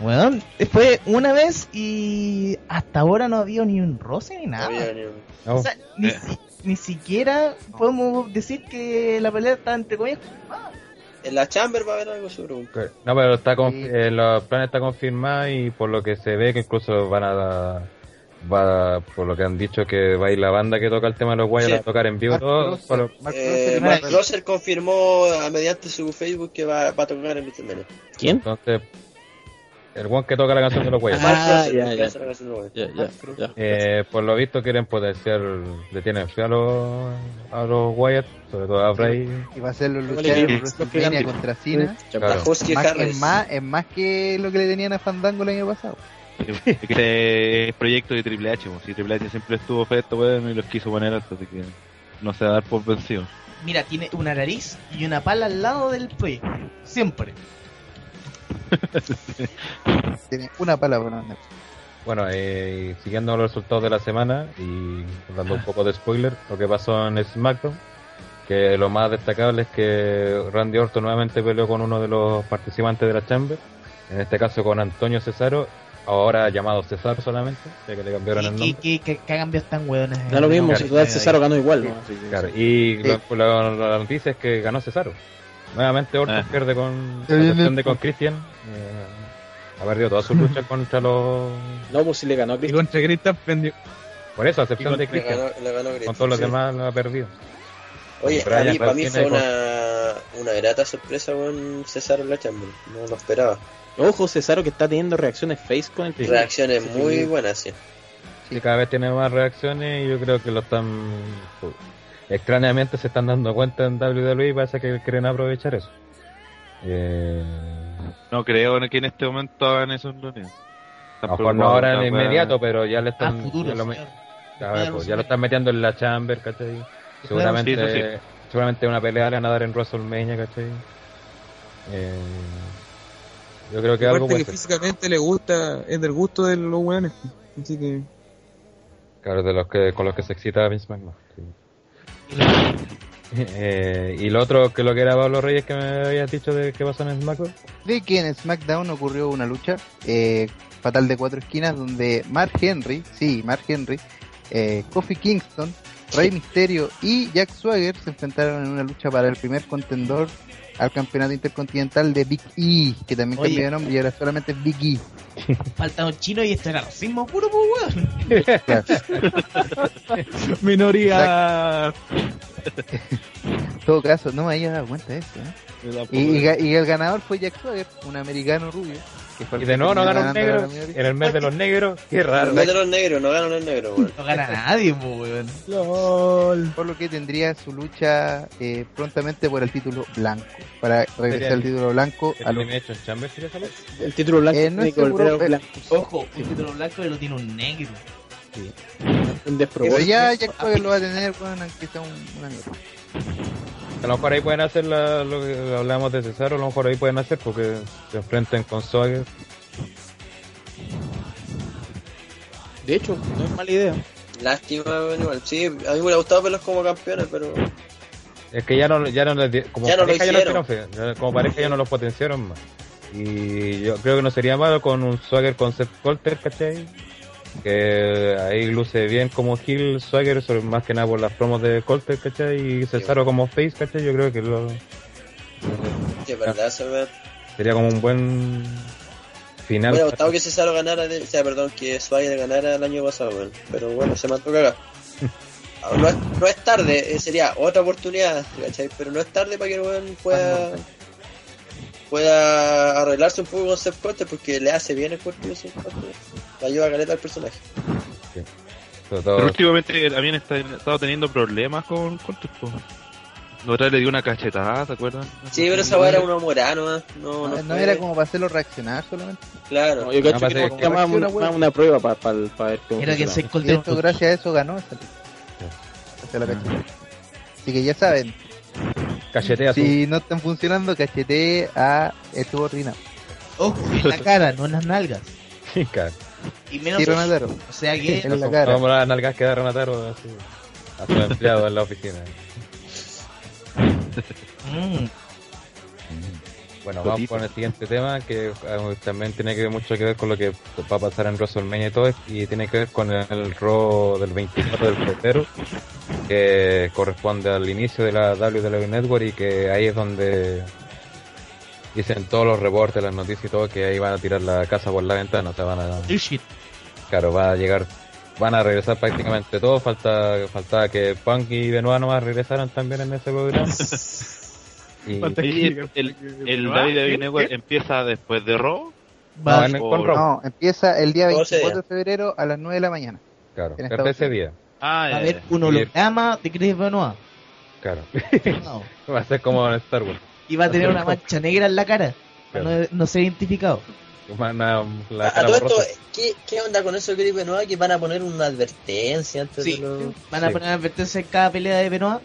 weón, fue una vez y hasta ahora no ha habido ni un roce ni nada. No había ni un- No, O sea, ni, Eh. Ni siquiera podemos decir que la pelea está entre comillas. En la Chamber va a haber algo sobre un. No, pero está con, Sí. eh, los planes está confirmado y por lo que se ve que incluso van a va por lo que han dicho que va a ir la banda que toca el tema de los guayos Sí. a tocar en vivo Mark todo, Mark Eh, Mark confirmó a- mediante su Facebook que va, va a tocar en WrestleMania. ¿Quién? entonces el one que toca la canción de los guayos Ah, ya, ya. de. Ya. Eh, por lo visto quieren potenciar, le tienen fe a los, a los Wyatt, sobre todo a Bray. y va a ser los los que contra Cena. Claro. Más, es, más, es más que lo que le tenían a Fandango el año pasado. Este es proyecto de Triple H, pues, si Triple H siempre estuvo fe esto weón y los quiso poner alto, así que no se va a dar por vencido. Mira, tiene una nariz y una pala al lado del proyecto. Siempre. Tiene una palabra. ¿no? Bueno, eh, y siguiendo los resultados de la semana y dando un poco de spoiler, lo que pasó en SmackDown, que lo más destacable es que Randy Orton nuevamente peleó con uno de los participantes de la Chamber, en este caso con Antonio Cesaro, ahora llamado Cesaro solamente, ya que le cambiaron el ¿Qué, nombre. qué, qué, qué cambios tan hueones? Da lo mismo, No, si total Cesaro ganó igual. ¿no? Sí, sí, Claro, y Sí. la, la- la noticia es que ganó Cesaro. Nuevamente Orton Ah. pierde con, a Ya viene excepción el- de con Christian. eh, ha perdido toda su lucha contra los... No, pues si le ganó a Y contra Christian pendió. Por eso, a excepción de Le Christian. ganó, le ganó Con todos los sí. demás lo ha perdido. Oye, a mí, para mí fue una, una grata sorpresa con César en la Chamber. No lo esperaba. Ojo, Cesaro que está teniendo reacciones face con el Sí. Reacciones Sí, muy sí. buenas, sí. Y cada vez tiene más reacciones y yo creo que lo están... extrañamente se están dando cuenta en WWE y parece que quieren aprovechar eso. Eh, No creo que en este momento hagan eso en a lo mejor no ahora en inmediato, pero ya le están... Ah, futuro, ya lo, me- señor. a ver, pues, ya lo están metiendo en la chamber, ¿cachai? Seguramente, Sí, sí. seguramente una pelea le van a dar en WrestleMania, ¿cachai? Eh, yo creo que algo puede que ser. físicamente le gusta, es del gusto de los weones. Así que. Claro, de los que, con los que se excita Vince McMahon. Eh, y lo otro que lo que era Pablo Reyes que me habías dicho de qué pasó en SmackDown. De que en SmackDown ocurrió una lucha eh, fatal de cuatro esquinas donde Mark Henry, sí, Mark Henry, eh, Kofi Kingston, Rey Mysterio y Jack Swagger se enfrentaron en una lucha para el primer contendor al campeonato intercontinental de Big E, que también Oye. cambió de nombre y ahora solamente Big E. Falta un chino y esto era racismo puro, pues, weón. Claro. Minoría. En todo caso, no me había dado cuenta de eso. ¿eh? Y, y el ganador fue Jack Swagger, un americano rubio. Que el Y de que nuevo no ganó un negro en el mes de los negros. Qué raro. En vez de los negros, no ganan los negros, weón. No gana nadie, weón. LOL. por lo que tendría su lucha eh, prontamente por el título blanco, para regresar al el- título blanco a ¿El los... Elimination Chamber sería esa lucha? El título blanco Eh, no es que seguro, a eh, blanco. Ojo, un título blanco lo tiene un negro. Un Pero despropósito. ya Jack Swagger lo va a tener, bueno, aunque sea un, una mierda. A lo mejor ahí pueden hacer la- lo que hablamos de Cesaro, a lo mejor ahí pueden hacer porque se enfrenten con Swagger. De hecho, no es mala idea. Lástima, igual. Sí, a mí me hubiera gustado verlos como campeones, pero. Es que ya no, ya no les como Ya no lo pareja ya no como pareja ya no los potenciaron más. Y yo creo que no sería malo con un Swagger con Seth Colter, ¿cachai? Que ahí luce bien como Hill Swagger, sobre- más que nada por las promos de Colter, ¿cachai? Y Cesaro como Face, ¿cachai? Yo creo que lo, es verdad, sería como un buen me final. hubiera gustado que Cesaro ganara, de- o sea, perdón, que Swagger ganara el año pasado. Pero bueno, se mandó cagar. Ah, No es, no es tarde, eh, sería otra oportunidad, ¿cachai? Pero no es tarde para que el pueda, pueda arreglarse un poco con Seth Coster porque le hace bien el cuerpo de Seth. Ayuda a caleta al personaje. Todo- Pero últimamente también está, estado teniendo problemas con, con tus. La otra le dio una cachetada, ¿te acuerdas? Sí, pero esa weá era una morano, no, no, era como para hacerlo reaccionar solamente. Claro. No, yo cacho Además que que- más una, prueba para ver cómo Era que se esto, gracias a eso, ganó Esa es la cacheta. Así que ya saben, Cachetea tú. si no están funcionando, cachete a el subordinado. Ojo, en la cara, no en las nalgas. Claro. Y menos. Sí, Renatero. O sea que. En la cara. Vamos a las nalgas que da Renataro así, a su empleado en la oficina. Mm, Bueno, vamos con el siguiente tema que eh, también tiene que ver mucho que ver con lo que va a pasar en WrestleMania y todo, y tiene que ver con el Raw del 24 del febrero, que corresponde al inicio de la WWE Network y que ahí es donde dicen todos los reportes, las noticias y todo, que ahí van a tirar la casa por la ventana, o sea, van a, claro, va a llegar, van a regresar prácticamente todos, falta, faltaba que Punk y Benoit nomás regresaran también en ese programa. Y, Falta el, el ¿No? David. Network empieza después de Raw. Va, No, en- con o- Raw. No, empieza el día Todo ese 24 de febrero a las 9 de la mañana. Claro, Estados ese día, Ah, a ya, haber ya. un holograma de Chris Benoit. claro. No. Va a ser como en Star Wars. Y va a tener una mancha negra en la cara. No, no ser identificado. Una- la A, todo esto. ¿qué, ¿qué onda con eso de Gripe Nueva? Que van a poner una advertencia antes Sí. de lo... Van a Sí. poner advertencia en cada pelea de Benoit.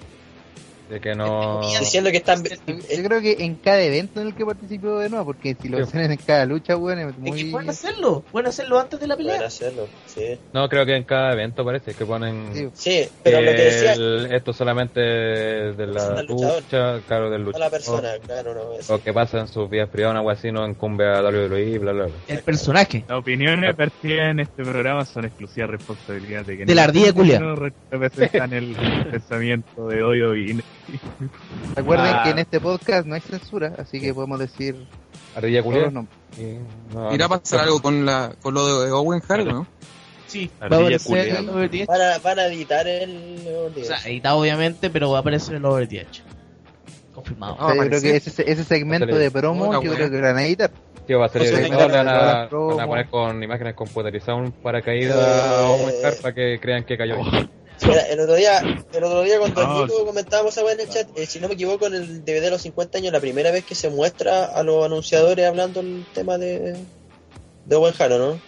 De que no Diciendo que están... Yo creo que en cada evento en el que participó de nuevo, porque si lo Sí. hacen en cada lucha, weón, es Es que muy... pueden hacerlo. Pueden hacerlo antes de la Pueden pelea. hacerlo, sí. no creo que en cada evento parece que ponen Sí, Sí, pero lo que decía... el- esto solamente de la lucha claro del No luchador la persona, claro, no. es- lo que pasa en sus vidas privadas algo así no incumbe a WWE bla bla bla El personaje. Las opiniones vertidas en este programa son exclusiva responsabilidad de que De la ardilla culia. no representan el pensamiento de odio y Recuerden Ah. que en este podcast no hay censura, así que podemos decir nombres. Y no- ¿Irá a no- pasar algo con la con lo de Owen Hart, no? Sí, va a Ardilla aparecer culia. el Over the Edge. Editar. O sea, editado obviamente, pero va a aparecer el Over the Edge. Confirmado. Ah, O sea, yo creo que ese, ese segmento de promo, yo creo que lo van a editar. Sí, va a salir el van, a, van a poner con imágenes computarizadas un paracaídas Eh. a Owen Hart para que crean que cayó ahí. Mira, el otro día, el otro día Don Ah. Nico comentábamos en el chat, eh, si no me equivoco en el DVD de los 50 años, la primera vez que se muestra a los anunciadores hablando el tema de, de Owen Hart, ¿no?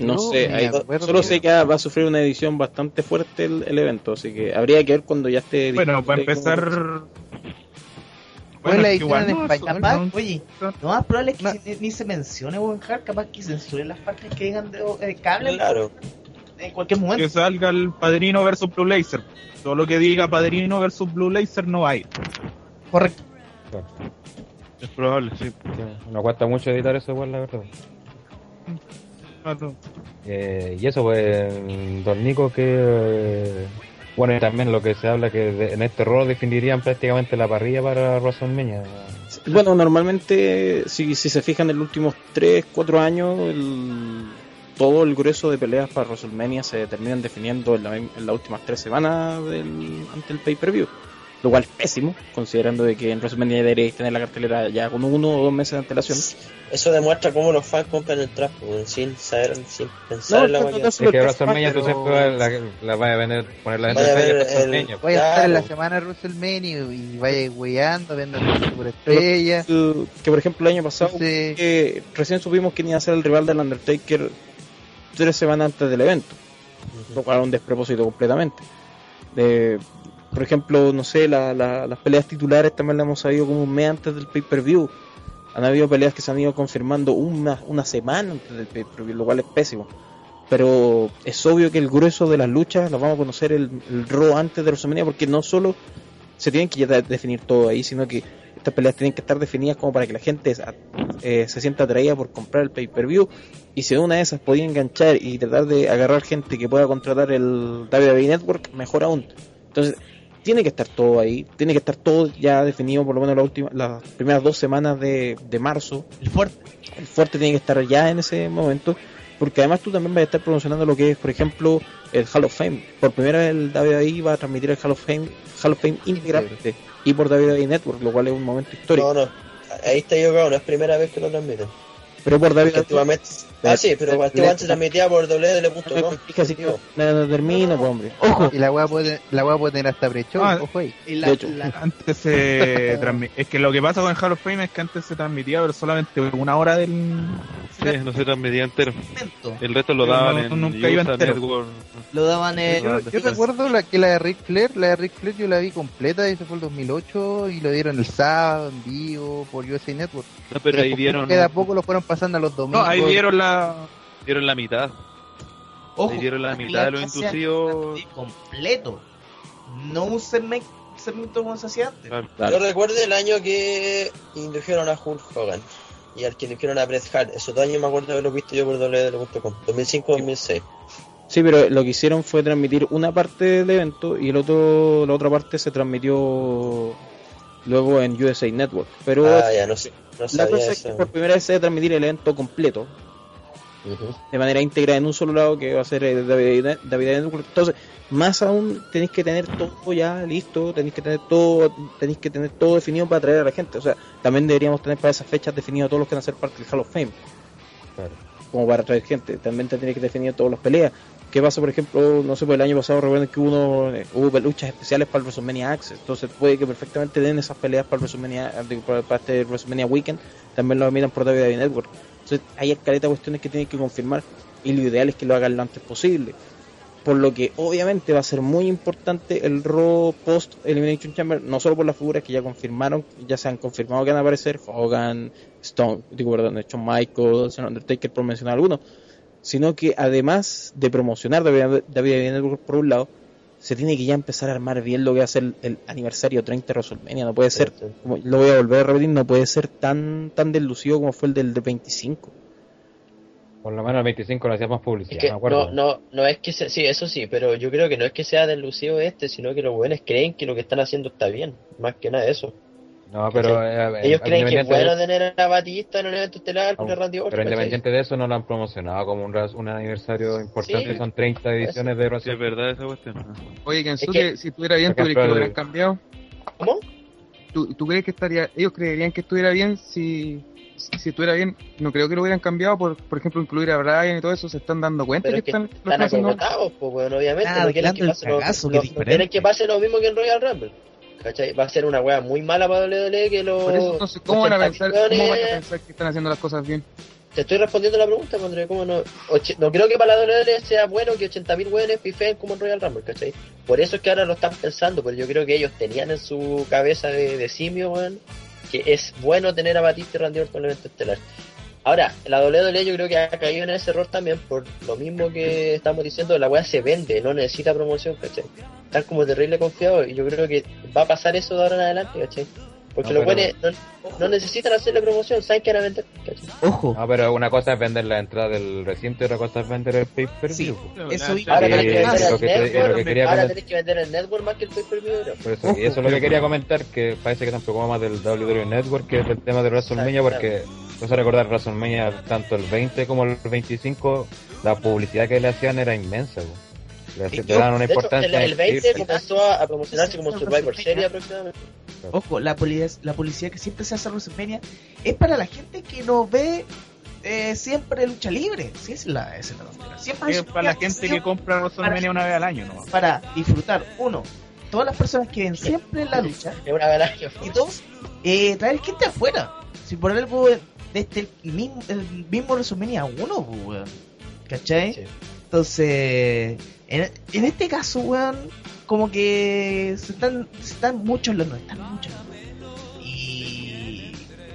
No No, sé, solo sé que va a sufrir una edición bastante fuerte el, el evento, así que habría que ver cuando ya esté. Bueno, para empezar. Bueno, la edición en no, español, Capaz, no- oye, lo más probable es que No. ni, ni se mencione Owen Hart, capaz que censuren las partes que digan de eh, hablen Claro. En cualquier que momento. salga el Padrino versus Blue Laser. Todo lo que diga Padrino versus Blue Laser no hay. Correcto. Es probable, sí. No cuesta mucho editar eso igual la verdad. Eh, y eso pues Don Nico que eh, bueno y también lo que se habla que de- en este rol definirían prácticamente la parrilla para WrestleMania Bueno, normalmente, si, si se fijan en los últimos 3, 4 años, el- todo el grueso de peleas para WrestleMania se terminan definiendo en, la- en las últimas 3 semanas del, ante el pay-per-view. Lo cual es pésimo, considerando de que en WrestleMania deberéis tener la cartelera ya con uno o dos meses de antelación. Eso demuestra cómo los fans compran el trap, weón, sin saber, sin pensar No, en la no, no, es que WrestleMania tú siempre va- la, la vaya a vender poner la gente WrestleMania Voy a estar en la semana de WrestleMania y vaya weyando, viendo la superestrella. El- que por ejemplo el año pasado recién supimos quién iba a ser el rival del Undertaker tres semanas antes del evento, lo cual un despropósito completamente. De, por ejemplo, no sé, la- la- las peleas titulares también las hemos sabido como un mes antes del pay-per-view. Han habido peleas que se han ido confirmando una, una semana antes del pay-per-view, lo cual es pésimo. Pero es obvio que el grueso de las luchas las vamos a conocer el, el Raw antes de WrestleMania porque no solo se tienen que ya de- definir todo ahí, sino que estas peleas tienen que estar definidas como para que la gente eh, se sienta atraída por comprar el pay-per-view y si una de esas podía enganchar y tratar de agarrar gente que pueda contratar el WWE Network, mejor aún. Entonces, tiene que estar todo ahí, tiene que estar todo ya definido por lo menos la última, las primeras dos semanas de, de marzo. El fuerte. El fuerte tiene que estar ya en ese momento, porque además tú también vas a estar promocionando lo que es, por ejemplo, el Hall of Fame. Por primera vez el WWE va a transmitir el Hall of Fame, Hall of Fame íntegramente y por WWE Network, lo cual es un momento histórico. No, no, ahí está equivocado, no es primera vez que lo transmiten. Pero por Porque WWE antiguamente, Ah, sí, pero este se transmitía por www.com. Fíjate que no, no termino, pues, hombre. Ojo. Y la weá puede, la weá puede tener hasta brecho, Ah, ojo ahí. Y la- De hecho. la- Antes se transmi- Es que lo que pasa con el Hall of Fame es que antes se transmitía, pero solamente una hora del. Sí, no se transmitía entero. El resto lo daban no- en nunca iba entero. Network. lo daban en... Yo- Yo recuerdo la, que la de Ric Flair, la de Ric Flair yo la vi completa, ese fue el 2008 y lo dieron el sábado en vivo por USA Network. No, pero ahí dieron, que de a poco lo fueron pasando a los No, domingos. ahí dieron la. Dieron la mitad. Ojo, dieron la mitad de los inducidos. completo. No un segmento, segmento como se hacía antes. Claro. Yo recuerdo el año que indujeron a Hulk Hogan y al que indujeron a Bret Hart. Esos dos años me acuerdo de haberlo visto yo por www.com. 2005-2006. Sí, pero lo que hicieron fue transmitir una parte del evento y el otro, la otra parte se transmitió luego en USA Network. Pero Ah, ya, no sé. No la es que por primera vez se va a transmitir el evento completo De manera íntegra en un solo lado que va a ser el David, David Network. Entonces, más aún tenéis que tener todo ya listo, tenéis que tener todo, tenéis que tener todo definido para atraer a la gente. O sea, también deberíamos tener para esas fechas definidos todos los que van a ser parte del Hall of Fame. Claro. Como para atraer gente. También tendría que definir todas las peleas. ¿Qué pasa, por ejemplo, no sé, por el año pasado recuerden que uno, eh, hubo luchas especiales para el WrestleMania Access. Entonces puede que perfectamente den esas peleas para el WrestleMania, eh, para, este WrestleMania Weekend. También lo miran por David Network. Entonces hay escaleta de cuestiones que tienen que confirmar. Y lo ideal es que lo hagan lo antes posible. Por lo que obviamente va a ser muy importante el Raw post Elimination Chamber, no solo por las figuras que ya confirmaron, ya se han confirmado que van a aparecer, Hogan, Stone, digo perdón, Shawn Michaels, Undertaker por mencionar algunos, sino que además de promocionar David David por un lado, se tiene que ya empezar a armar bien lo que va a ser el, el aniversario 30 de WrestleMania, no puede ser, como lo voy a volver a repetir, no puede ser tan tan deslucido como fue el del de 25. Por lo menos el 25 le hacía más Es publicidad, que me acuerdo. no, no, no es que sea, sí, eso sí, pero yo creo que no es que sea deslucido este, sino que los buenos creen que lo que están haciendo está bien, más que nada eso. No, pero eh, Ellos creen que es de- bueno tener a Batista en el evento estelar No, el Randy Orton. Pero ¿cachai? independiente de eso, no lo han promocionado como un, un aniversario importante. Sí. Son 30 ediciones de Sí, es verdad esa cuestión. Oye, Kensuke, que- si estuviera bien, ¿tú crees que lo hubieran cambiado? ¿Cómo? ¿Tú, ¿Tú crees que estaría, ellos creerían que estuviera bien si, si, si estuviera bien? No creo que lo hubieran cambiado, por, por ejemplo, incluir a Brian y todo eso, se están dando cuenta Pero que es que están, Están acomodados, pues bueno, obviamente, Ah, no quieren que pase lo, no- no quieren que pase lo mismo que en Royal Rumble. ¿Cachai? Va a ser una wea muy mala para WWE que los... Por eso, entonces, ¿cómo van a 80 pensar, cómo van a millones- pensar que están haciendo las cosas bien? Te estoy respondiendo la pregunta, André, ¿cómo no? No creo que para la WWE sea bueno que 80.000 weones pifeen como en Royal Rumble, ¿cachai? Por eso es que ahora lo están pensando, pero yo creo que ellos tenían en su cabeza de, de simio, weón, que es bueno tener a Batista y Randy Orton en el evento estelar. Ahora, la WWE yo creo que ha caído en ese error también, por lo mismo que estamos diciendo, la weá se vende, no necesita promoción, ¿cachai? Están como terrible confiados y yo creo que va a pasar eso de ahora en adelante, ¿cachai? Porque No, los pero- weones no, no necesitan hacerle promoción, saben que van a vender, ¿cachai? Ojo, No, pero una cosa es vender la entrada del recinto y otra cosa es vender el pay per Sí. view. eso Ahora Sí, tenés que es vender lo el que te- es lo network, que quería ahora tenés que vender el network más que el pay-per-view. bro. Por eso, y eso es lo que quería comentar, que parece que tampoco va más del WWE Network, que es el tema de WrestleMania, porque, vas a recordar, WrestleMania, tanto el 20 como el 25, la publicidad que le hacían era inmensa. Le, hacían- le daban una De hecho, importancia el, el 20 increíble. comenzó a, a promocionarse como Survivor Series aproximadamente. ojo, la publicidad, la publicidad que siempre se hace en WrestleMania es para la gente que no ve eh, siempre lucha libre. Sí, es la, es la tontera. Siempre Es para la gente que compra WrestleMania una vez al año, ¿no? para disfrutar, uno, todas las personas que ven siempre la lucha, Es una galaxia. y dos, eh, traer gente afuera. Si por algo desde el mismo, el mismo WrestleMania 1, pues, weón. ¿Cachai? Sí. Entonces, en, en este caso, weón, como que se están, se están muchos los no, están muchos los. Y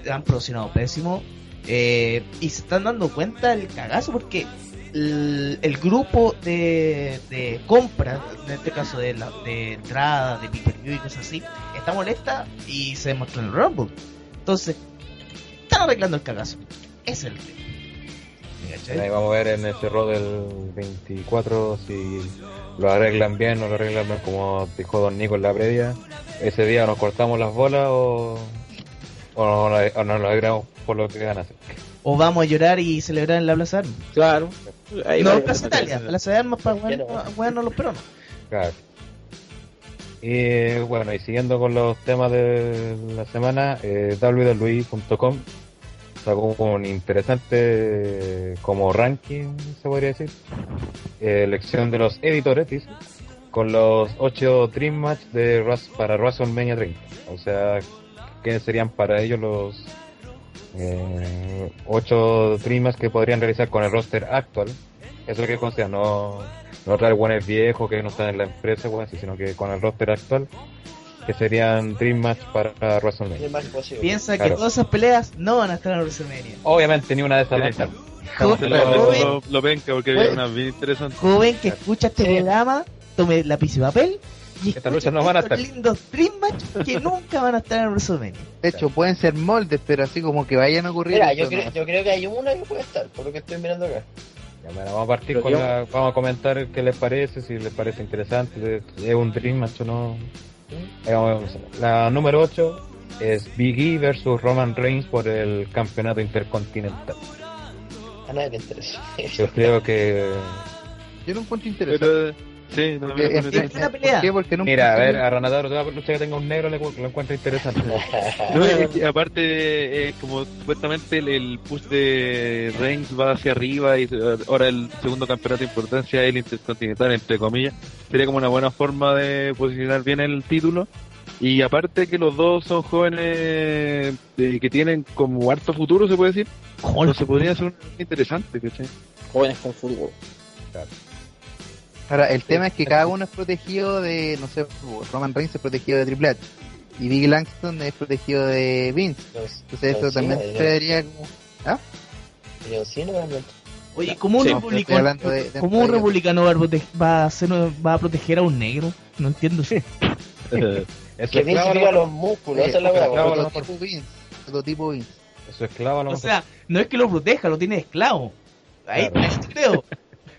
han promocionado pésimo. eh, y se están dando cuenta del cagazo porque el, el grupo de, de compra, en este caso de, la, de entrada, de pay-per-view y cosas así, está molesta y se demostró en el Rumble. Entonces, están arreglando el cagazo. Ese es el. Ahí vamos a ver en ese rol del 24 si lo arreglan bien o lo arreglan bien como dijo Don Nico en la previa. Ese día nos cortamos las bolas o, o, nos, o nos lo alegramos por lo que hacer. O vamos a llorar y celebrar en la Plaza de Armas. Claro. Ahí no, va- Plaza Italia, Plaza de Armas para ¿Por qué no? bueno los peruanos. Claro. Y bueno, y siguiendo con los temas de la semana, eh, www.com sacó un interesante como ranking, se podría decir, elección de los editores, dice, con los 8 Dream de Ras para WrestleMania 30. O sea, que serían para ellos los eh, 8 Dream que podrían realizar con el roster actual. Eso es lo que considera, no, no traer buenos viejos que no están en la empresa, weón, sino que con el roster actual, que serían Dream Match para WrestleMania. Piensa Claro. que todas esas peleas no van a estar en WrestleMania. Obviamente ni una de esas va a estar. Lo, joven, lo, lo penca porque una bien interesante. joven que escucha este programa, tome lápiz y papel y luchas no van a estar. lindos Dream Match que nunca van a estar en WrestleMania. De hecho, pueden ser moldes, pero así como que vayan a ocurrir. Mira, creo, yo creo que hay una que puede estar, por lo que estoy mirando acá. Ya, bueno, vamos a partir Pero con yo- la, vamos a comentar qué les parece, si les parece interesante, es un Dream Match o no. Vamos a empezar. La número 8 es Big E versus Roman Reigns por el campeonato intercontinental. A nadie le interesa. Yo creo que Yo no encuentro interesante. Pero, sí, no Porque me es- parece- es- buena pelea. ¿Por qué? Porque nunca Mira, a ver, a Ranataro, toda lucha que tenga un negro le, lo encuentro interesante. No, es que aparte, eh, como supuestamente el, el push de Reigns va hacia arriba y ahora el segundo campeonato de importancia es el intercontinental, entre comillas, sería como una buena forma de posicionar bien el título. Y aparte que los dos son jóvenes eh, que tienen como harto futuro, se puede decir, entonces podría ser un interesante, ¿cachai? Jóvenes con fútbol. Ahora, el tema es que cada uno es protegido de, no sé, Roman Reigns es protegido de Triple H. Y Big Langston es protegido de Vince. Entonces eso también sería como... ¿Ah? Pero sí, no, realmente. Oye, ¿cómo un Sí, republicano, de- de cómo un republicano va a, prote- va, a hacer- va a proteger a un negro? No entiendo. Eso Que Vince clavo, a lo viva mejor. los músculos, esa es la verdad. claro, a lo otro tipo Vince. Otro tipo Vince. Eso es clavo, a lo O mejor. sea, no es que lo proteja, lo tiene esclavo. Ahí, Claro. ahí sí creo.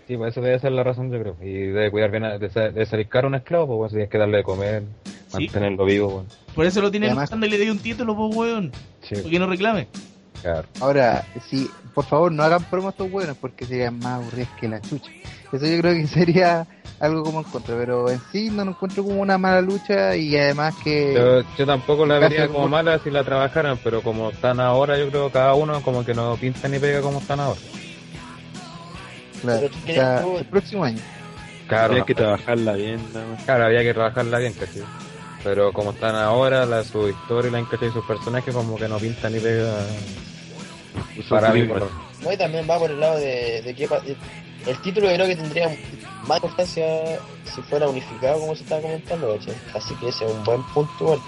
Sí, pues eso debe ser la razón, yo creo. Y debe cuidar bien, a- de, sa- de salir caro un esclavo, pues bueno, tienes que darle de comer, Sí. mantenerlo vivo, bueno. Por eso lo tiene Además- y le doy un título, pues, weón. Sí, Porque no reclame. claro. Ahora, sí, por favor, no hagan promos estos buenos porque serían más aburridos que la chucha. Eso yo creo que sería algo como en contra, pero en sí no lo encuentro como una mala lucha y además que... Yo, yo tampoco la vería como como- mala si la trabajaran, pero como están ahora, yo creo que cada uno como que no pinta ni pega como están ahora. Claro, Pero tú o sea, crees tú- el próximo año. Claro, Habría no, que trabajarla bien, claro, había que trabajarla bien, ¿cachai? Pero como están ahora, la, su historia, la ¿cachai? sus personajes como que no pintan ni pega para mí. No, y también va por el lado de, de que el título yo creo que tendría más importancia si fuera unificado como se estaba comentando. Así que ese es un buen punto igual.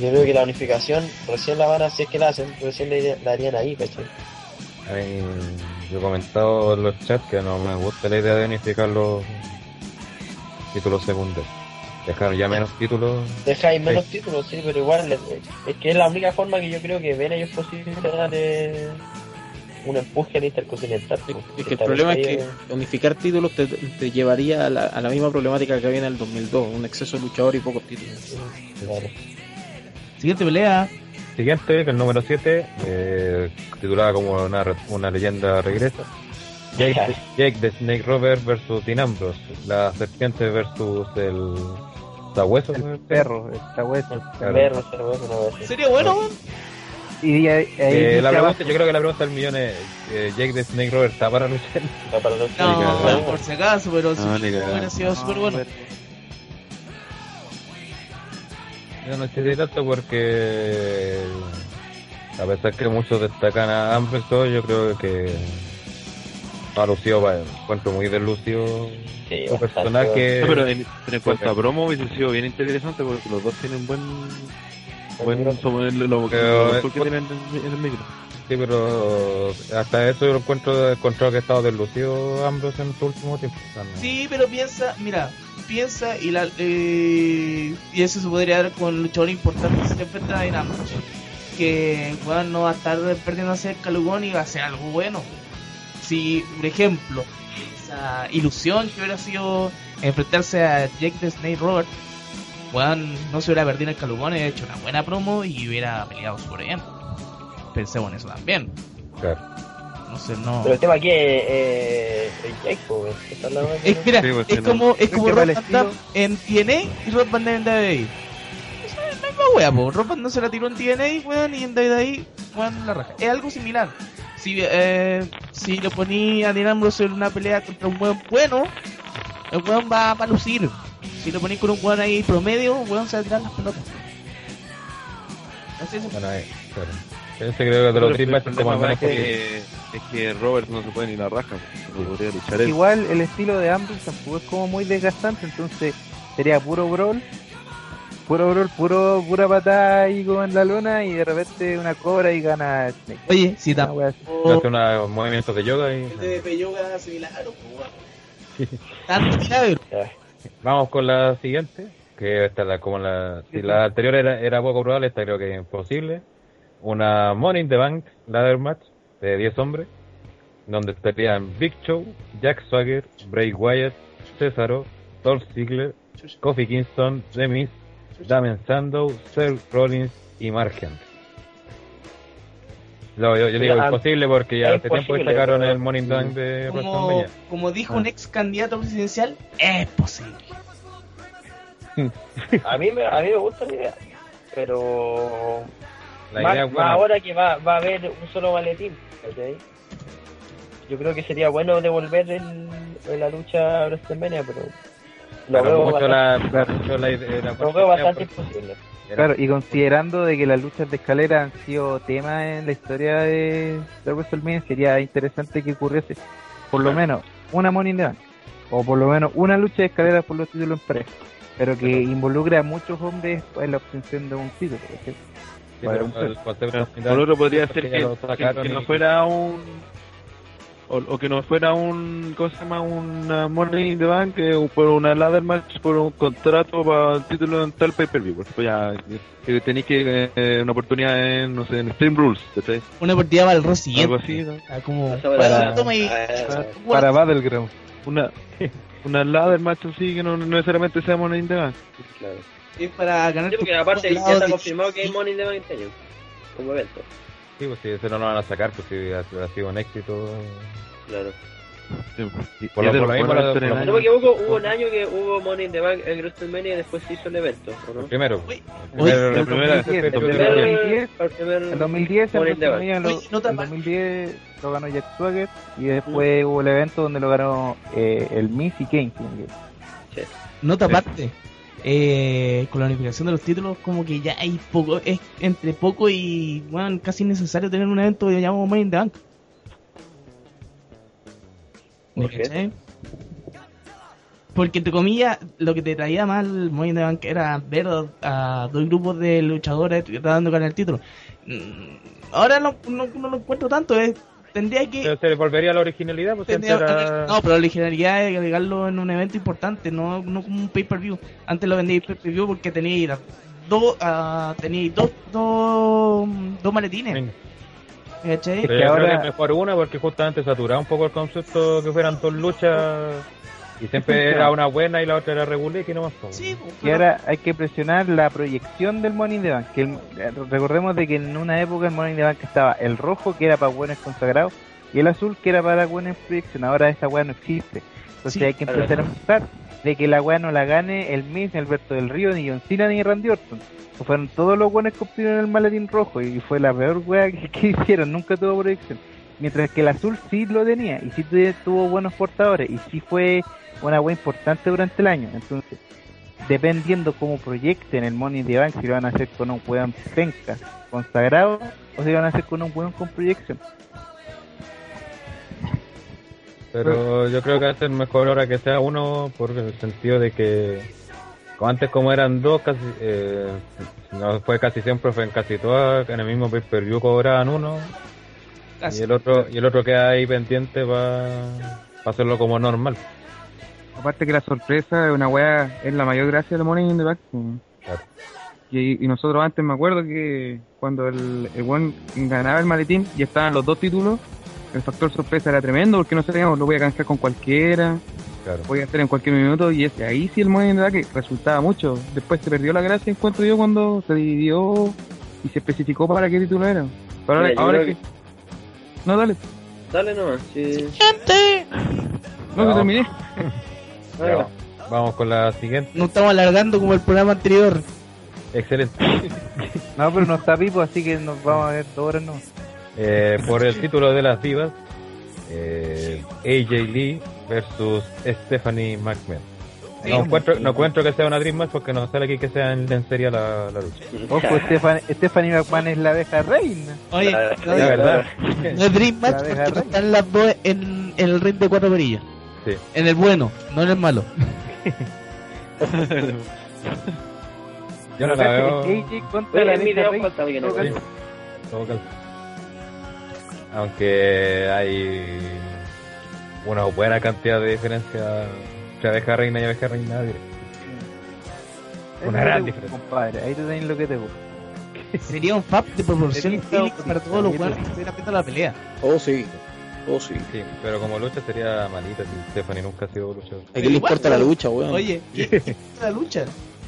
Yo creo que la unificación recién la van a, si es que la hacen, recién la, la harían ahí, ¿cachai? Yo he comentado en los chats que no me gusta la idea de unificar los títulos secundarios. Dejar ya menos títulos. Dejáis menos títulos, sí, pero igual es, es que es la única forma que yo creo que ven ellos posible de darle un empuje al Intercontinental. pues, Es que el problema es que unificar títulos te, te llevaría a la, a la misma problemática que había en el 2002, un exceso de luchador y pocos títulos. Claro. Siguiente pelea. Siguiente, que el número 7, eh, titulada como una, re- una leyenda regresa. Jake, Jake the Snake Rover versus Dean Ambrose. La serpiente versus el sabueso. El perro, el sabueso. Claro. Perro, vez. Sería bueno, weón. Y ahí, ahí Eh, la pregunta, yo creo que la pregunta del millón es, eh, Jake the Snake Rover está para luchar. Está para los No, weón, por si acaso, pero sí, No, cagada. hubiera sido No, súper bueno. pero- Yo no sé si tanto porque a pesar que muchos destacan a Ambrose, todo, yo creo que ha lucido, va, encuentro muy deslucido Sí, bastante. personaje. No, pero en, en cuanto a promo hubiese sido bien interesante porque los dos tienen buen buen lo, que eh, tienen en, en el micro. Sí, pero hasta eso yo lo encuentro, encontrado que ha estado deslucido Ambrose en su último tiempo. No- Sí, pero piensa, mira, piensa y la eh, y eso se podría dar con luchador importante que se enfrenta a Dynamite. Que weón no va a estar perdiendo a ser calugón y va a ser algo bueno. Si, por ejemplo, esa ilusión que hubiera sido enfrentarse a Jake the Snake Robert, weón no se hubiera perdido el calugón, hubiera hecho una buena promo y hubiera peleado súper bien. Pensemos en eso también. Claro. Sé, no. Pero el tema aquí es eh, de- Es, mira, Sí, pues, es como, es como el Van Damme en TNA y Rod Van Damme en WWE. Eso es la misma wea, po. Roman no se la tiró en TNA, weón, y en WWE, weón, la raja. Es algo similar. Si, eh, si lo ponía a Dean Ambrose en una pelea contra un weón bueno, el weón va, va a lucir. Si lo ponís con un weón ahí promedio, el weón se va a tirar las pelotas. Así es. Bueno, eh, claro. Ese creo que de los Pero Dream el Match es menos que, es que Robert no se puede ni la raja, no podría luchar él. Igual el estilo de Ambrose tampoco es como muy desgastante, entonces sería puro brawl, puro brawl, puro, pura patada ahí como en la luna y de repente una cobra y gana Snake. Oye, si Una tam- wea así. Hace unos movimientos de yoga y... de yoga similar. Tanto milagro. Vamos con la siguiente, que esta es la, como la, si la anterior era, era poco probable, esta creo que es imposible. Una Money in the Bank Ladder Match de 10 hombres, donde estarían Big Show, Jack Swagger, Bray Wyatt, Cesaro, Dolph Ziggler, Kofi Kingston, The Miz, Damien Sandow, Seth Rollins y Mark Henry. No, yo, yo digo Ya, imposible porque ya hace tiempo sacaron el Money in the Bank de Como, como dijo Ah. un ex candidato presidencial, es posible. A mí, me, a mí me gusta la idea, pero La más, idea es más buena. ahora que va, va a haber un solo maletín. Yo creo que sería bueno devolver el, en la lucha a WrestleMania, pero lo Claro, veo mucho bastante, la, mucho la idea- la lo veo bastante porque imposible. Claro, y considerando de que las luchas de escalera han sido tema en la historia de, de WrestleMania, sería interesante que ocurriese por lo menos una Money in the Bank, o por lo menos una lucha de escalera por los títulos en pareja, pero que involucre a muchos hombres en la obtención de un título. Sí, Para un el Por lo otro podría ser que, que- no fuera un o, o que no fuera un ¿cómo se llama? una Money in the Bank eh, o por una ladder match por un contrato para el título en tal pay per view pues ya que tenéis que eh, una oportunidad en no sé en Stream Rules ¿cachai? Una oportunidad para el rol siguiente. algo así ¿no? Ah, como para- Ah, Para Battleground. una una ladder match así que no, no necesariamente sea Money in the Bank claro. Es para ganar Sí, porque aparte ya está confirmado que hay Money in the Bank este año, como evento. Sí, pues si ese no lo van a sacar, pues si ha, ha sido un éxito. Claro. Sí, y- Por lo- por lo mismo por lo No me equivoco, hubo un año que hubo Money in the Bank en WrestleMania y después se hizo el evento, ¿o no? El primero. Uy, El primero- el primera- primero- El el primer, primero- 2010, el primer En 2010, en Money in the Bank. WrestleMania lo- Oye, nota en más. 2010 lo ganó Jack Swagger y después hubo el evento donde lo ganó eh, el Miz y Kane. Nota Sí. aparte. Eh, con la unificación de los títulos, como que ya hay poco, es entre poco y bueno, casi innecesario tener un evento que llamamos Money in the Bank. ¿Me ¿Por qué? cachai? Porque entre comillas, lo que te traía mal Money in the Bank era ver a, dos grupos de luchadores tratando de ganar el título. Mm, Ahora no, no, no lo encuentro tanto, eh. Tendría que Pero se volvería a la originalidad, pues Tendría- antes era... No, pero la originalidad es agregarlo en un evento importante, no, no como un pay-per-view. Antes lo vendí pay-per-view porque tenía dos, tenía dos, dos, dos maletines. ¿Cachai? Pero que ahora- que es mejor una porque justamente saturaba un poco el concepto que fueran dos luchas y siempre era una buena y la otra era regular y nomás. pues. Sí, pues, Y pero- ahora hay que presionar la proyección del Money in the Bank. Que el- eh, recordemos de que en una época el Money in the Bank estaba el rojo, que era para buenos consagrados, y el azul, que era para buenos en proyección. Ahora esa weá no existe. Entonces Sí, hay que empezar a empezar de que la weá no la gane el Miz, ni Alberto del Río, ni John Cena, ni Randy Orton. Que fueron todos los buenos que obtuvieron el maletín rojo y fue la peor weá que, que hicieron. Nunca tuvo proyección. Mientras que el azul sí lo tenía y sí tu- tuvo buenos portadores y sí fue una weá importante durante el año. Entonces, dependiendo cómo proyecten el Money in the Bank, si lo van a hacer con un weón penca consagrado o si lo van a hacer con un weón con proyección. Pero yo creo que va a ser mejor ahora que sea uno por el sentido de que como antes como eran dos, casi, eh, no fue casi siempre, fue en casi todas, en el mismo pay per view cobraban uno y el otro y el otro queda ahí pendiente para hacerlo como normal. Aparte que la sorpresa es una weá, es la mayor gracia del Money in the Bank. Claro. Y, y nosotros antes me acuerdo que cuando el, el weón ganaba el maletín y estaban los dos títulos, el factor sorpresa era tremendo porque no sabíamos, lo voy a canjear con cualquiera, Claro. voy a hacer en cualquier minuto y ese, ahí sí el Money in the Bank resultaba mucho. Después se perdió la gracia, encuentro yo, cuando se dividió y se especificó para qué título era. Pero ahora, Mira, ahora que... No, dale, Dale nomás, sí. no, que No. terminé. Ah, Ya, Vamos con la siguiente. No estamos alargando como el programa anterior. Excelente. No, pero no está vivo, así que nos vamos a ver dos horas no. Eh, por el título de las divas, eh, AJ Lee versus Stephanie McMahon. No encuentro, no encuentro que sea una Dream Match porque no sale aquí que sea en, en serio la, la lucha. Ojo, Estefan, Stephanie McMahon es la abeja reina. Oye, La- verdad. no es Dream Match porque rey. están las dos en, en el ring de cuatro perillas. Sí. En el bueno, no en el malo. Yo no la veo. Contra reina. Aunque hay una buena cantidad de diferencia entre abeja reina y abeja reina. Eso Una gran diferencia. Compadre, ahí te tenés lo que te gusta. Sería un fab de físicas para todos los buenos que estuvieran viendo la pelea. Oh, sí. Oh, sí. Sí, pero como lucha sería malita si Stephanie nunca ha sido luchador. ¿A quién le importa la lucha, weón? Oye, ¿qué- qué la lucha?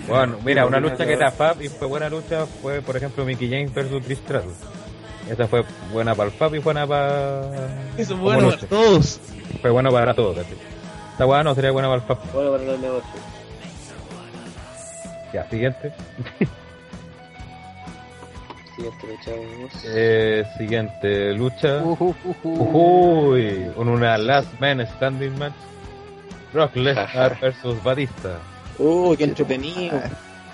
Bueno, mira, una lucha que era Fab y fue buena lucha fue, por ejemplo, Mickey James versus Chris Stratus. Esa fue buena para el Fab y buena para... Eso es como bueno para todos. Fue bueno para todos, casi. Esta weá no sería buena para el Fab. Bueno, para los negocios. Ya, siguiente. Siguiente lucha. Eh, siguiente lucha. Uh, uh, uh, uh. Uy, con una Last Man Standing match. Brock Lesnar versus Batista. Uy, qué entretenido.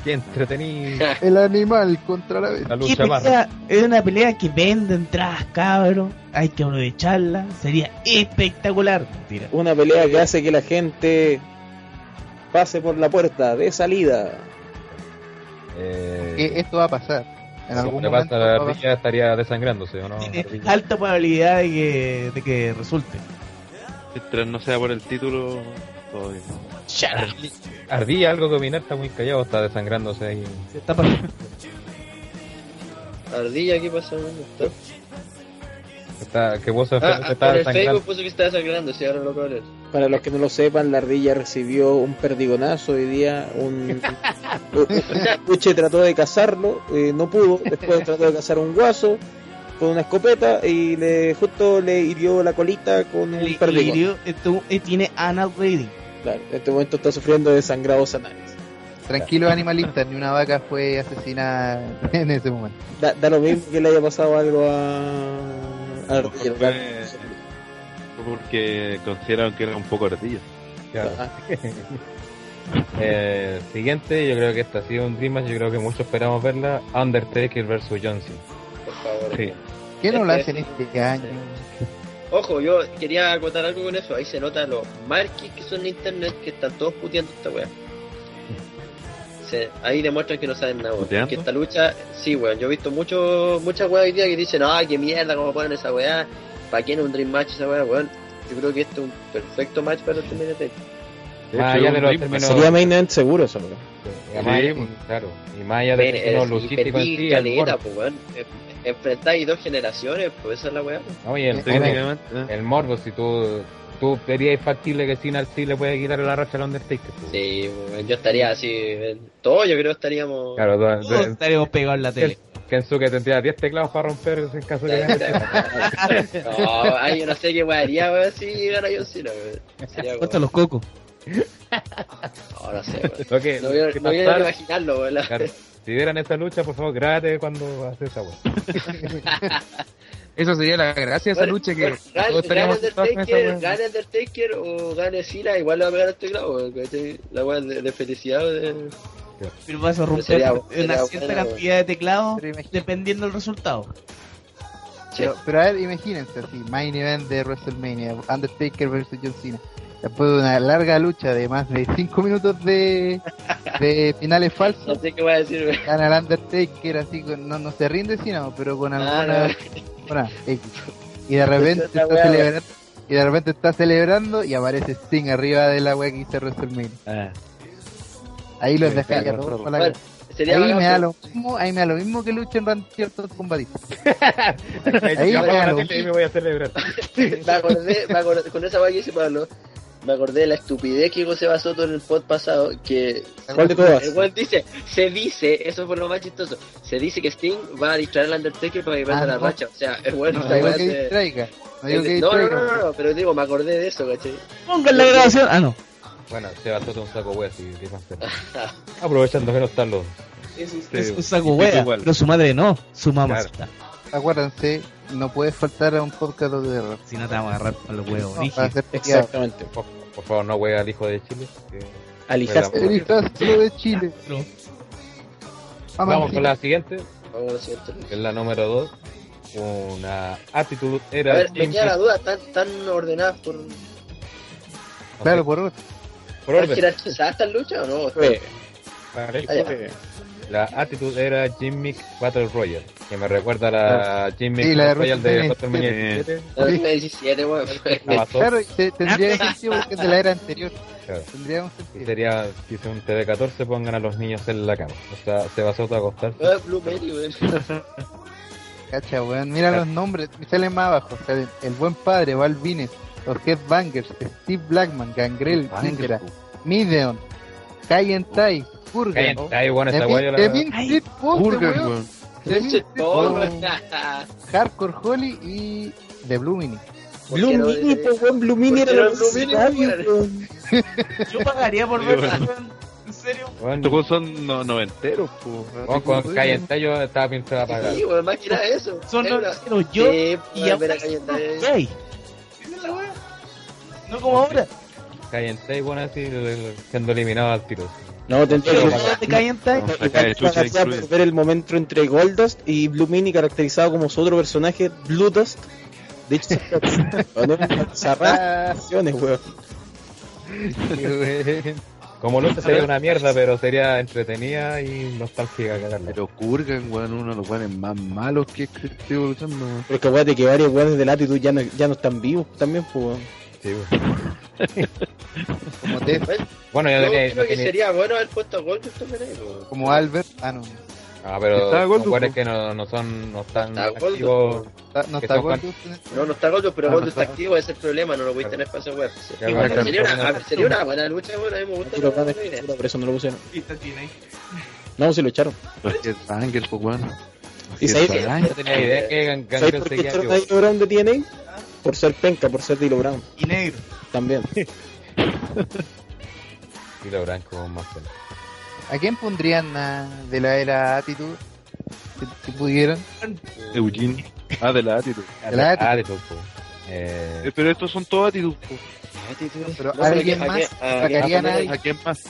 Qué entretenido. El animal contra la bestia. La ¿Qué lucha más. pelea? Es una pelea que vende entradas, cabros. Hay que aprovecharla. Sería espectacular. Mentira. Una pelea que hace que la gente pase por la puerta de salida. Eh, Que esto va a pasar. En si algún le momento. pasa la va a pasar. ardilla estaría desangrándose, ¿o no? Tiene alta probabilidad de que, de que resulte. Mientras no sea por el título, todo bien. Ardilla, algo que opinar, está muy callado, está desangrándose ahí. Se está pasando. Ardilla, ¿qué pasa? ¿Dónde está? Está, que vos se Ah, se ah, está el desangrando. Facebook puso que estaba sangrando, si ahora lo cabrón. Para los que no lo sepan, la ardilla recibió un perdigonazo hoy día. Un Puche trató de cazarlo, eh, no pudo. Después trató de cazar un guaso con una escopeta y le justo le hirió la colita con un perdigón. lirio, esto, eh, tiene anal bleeding. Claro, en este momento está sufriendo de sangrados anales. Tranquilos animalistas, ni una vaca fue asesinada en ese momento. Da, da lo mismo que le haya pasado algo a, a porque consideraron que era un poco ardilla. Claro. Ah, Eh, siguiente, yo creo que esta ha sido un Dream Match, yo creo que muchos esperamos verla. Undertaker versus Johnson. Por favor. Sí. ¿Qué no lo Este- hacen este año? Ojo, yo quería acotar algo con eso. Ahí se nota los marquis que son en internet que están todos puteando esta weá. Se- ahí demuestran que no saben nada, weón. ¿Puteando? Que esta lucha, sí, weón. Yo he visto mucho, muchas weas hoy día que dicen, ay, qué mierda, cómo ponen esa weá. ¿Para quién es un Dream Match esa weá, weón? Yo creo que este es un perfecto match para el TMNT. De Más allá un de los Dream términos. Sería main event seguro allá- Sí. claro. Y más allá de Ven, términos logísticos en sí, caleta, pues, weón. Enfrentáis dos generaciones, pues esa es la weá. Oye, el, ¿eh? el morbo, si tú, tú verías factible que Cena sí le puede quitar la racha al Undertaker. pues. Sí, yo estaría así, en todo yo creo estaríamos... Claro, Todos de- estaremos pegados en la tele. Kensuke tendría 10 teclados para romper en caso de que No, ay, yo no sé qué weá haría, weón, si gana John Cena, weón. Como... los cocos. No, no sé, weón. Lo que, No que no quiero pasar- imaginarlo, weón. claro, si vieran esta lucha, por favor, grábate cuando haces esa weá. Eso sería la gracia de esa lucha que bueno, gane, todos estaríamos gane sentados con esa Undertaker, weá. gane Undertaker o gane Cena, igual le va a pegar a este clavo, weón, ¿cachai? La weá de, de felicidad, de... Pero vas a romper Sería- una sería cierta buena, cantidad de teclados imagínate. dependiendo del resultado. Pero, pero a ver, imagínense así, main event de WrestleMania, Undertaker versus John Cena. Después de una larga lucha de más de 5 minutos de, de finales No falsos, sé qué voy a decir, weón. gana el Undertaker así, con, no, no se rinde sino, pero con Ah, alguna... no. una X. Y de repente está celebrando, y de repente está celebrando y aparece Sting arriba de la wea que hizo WrestleMania. Ah, Ahí los Sí, dejaría claro, todos con la Bueno, sería Ahí me da lo mismo, ahí me da lo mismo que luchen Randy Orton con Batista. Ahí me me da lo y me voy a celebrar. me acordé, me acordé, con esa weá que dice Pablo, me acordé de la estupidez que José Basoto en el pod pasado, que ¿Cuál de todas? el weón dice, se dice, eso fue lo más chistoso, se dice que Sting va a distraer al Undertaker para que pierda Ah, la no. racha, o sea, es bueno, No esa digo weá que distraiga. No que no, no, no, no, no, pero digo, me acordé de eso, ¿cachai? Pongan la grabación. Ah, no. Bueno, se va todo un saco wea, si qué más. Aprovechando que no están los, Es, es- Sí, es un y saco pico wea, igual. pero su madre no, su mamacita. Acuérdense, no puedes faltar a un podcast de terror. Si no te vamos a agarrar por los huevos, No. Exactamente. Por, por favor, no juegue al hijo de Chile. que- Al hijastro. El hijastro de Chile. Vamos con la siguiente, Vamos a la siguiente. que es la número 2. Una actitud A era. ver, me queda la duda, ¿están, están ordenadas por. Claro, por orden. Por ¿Están orden. jerarquizadas estas luchas o no? Ah, ya. Fue. La actitud era Jimmy Battle Royale, que me recuerda a la Jimmy Sí, Battle Royale de WrestleMania WrestleMania 17. La 2017, weón. Claro, tendría sentido porque es de la era anterior. Claro. Tendría un Y sería, si es un TD14, pongan a los niños en la cama. O sea, se basó todo a acostarse. Ah, Blue Mary, weón. Cacha, weón. Mira los nombres, salen más abajo. El buen padre, Val Vines, los Headbangers, Steve Blackman, Gangrel, Ninja, Mideon, Kai Tai, Cállense, ahí, bueno, esa Demin- guaya la... Burger, weón. Hardcore Holly y The Blue Mini. Blue Porque no Mini, de- pues, weón, Blue Mini porque era weón. Yo pagaría por Sí, ver bueno. weón. ¿En serio? Bueno, Estos son no, noventeros, po. bueno, con Cállense yo estaba pinchado a pagar. Sí, weón, más que nada eso. Son pero yo Sí, y ahora ver a son Cayetano. gay. ¿Entiendes la wea? No como ahora. Cállense, bueno, así, siendo eliminado al tiro. No, ¿Te de chucha Pagaría incluye. por ver el momento entre Goldust y Blue Mini caracterizado como su otro personaje, Blue Dust. De hecho, cerradas weón. Como lucha sería una mierda, pero sería entretenida y nostálgica cagarla. Pero Kurgan, weón, uno de los weones más malos que estoy luchando, weón. Pero es que acuérdate que varios weones de latitud ya no, ya no están vivos también, pues weón. Sí, bueno. Como Tef, Bueno, yo Yo tenía, creo que tenía- sería bueno haber puesto a Gold también ahí, weón. como Albert. Ah, no. Ah, pero son Goldust, jugadores que no, no son, no están Está Goldust, activos. Está- no está son Goldust. No, no está Gold, pero Ah, Gold no está está. activo, ese es el problema, no lo voy a tener para esa web. Bueno, sería, bueno, una, sería una buena lucha, weón, a mí me gusta. Pero idea. por eso no lo pusieron. Y está tiene. No, se lo echaron. Headbangers, pues, weón. ¿Y que- No tenía idea que Gan- ¿Sabes Gangrel por qué seguía vivo. Dilo Brown de TNA? Por ser penca, por ser Dilo Brown. Y negro. También. Y lo branco más cerca. ¿A quién pondrían ah, de la era Attitude? Si, si pudieran. Eugene. Ah, de la Attitude. De la Attitude. Ah. Eh, Eh, pero estos son todos Attitude, po. Pero No, alguien pero más que- a- a- a- a ¿A quién más?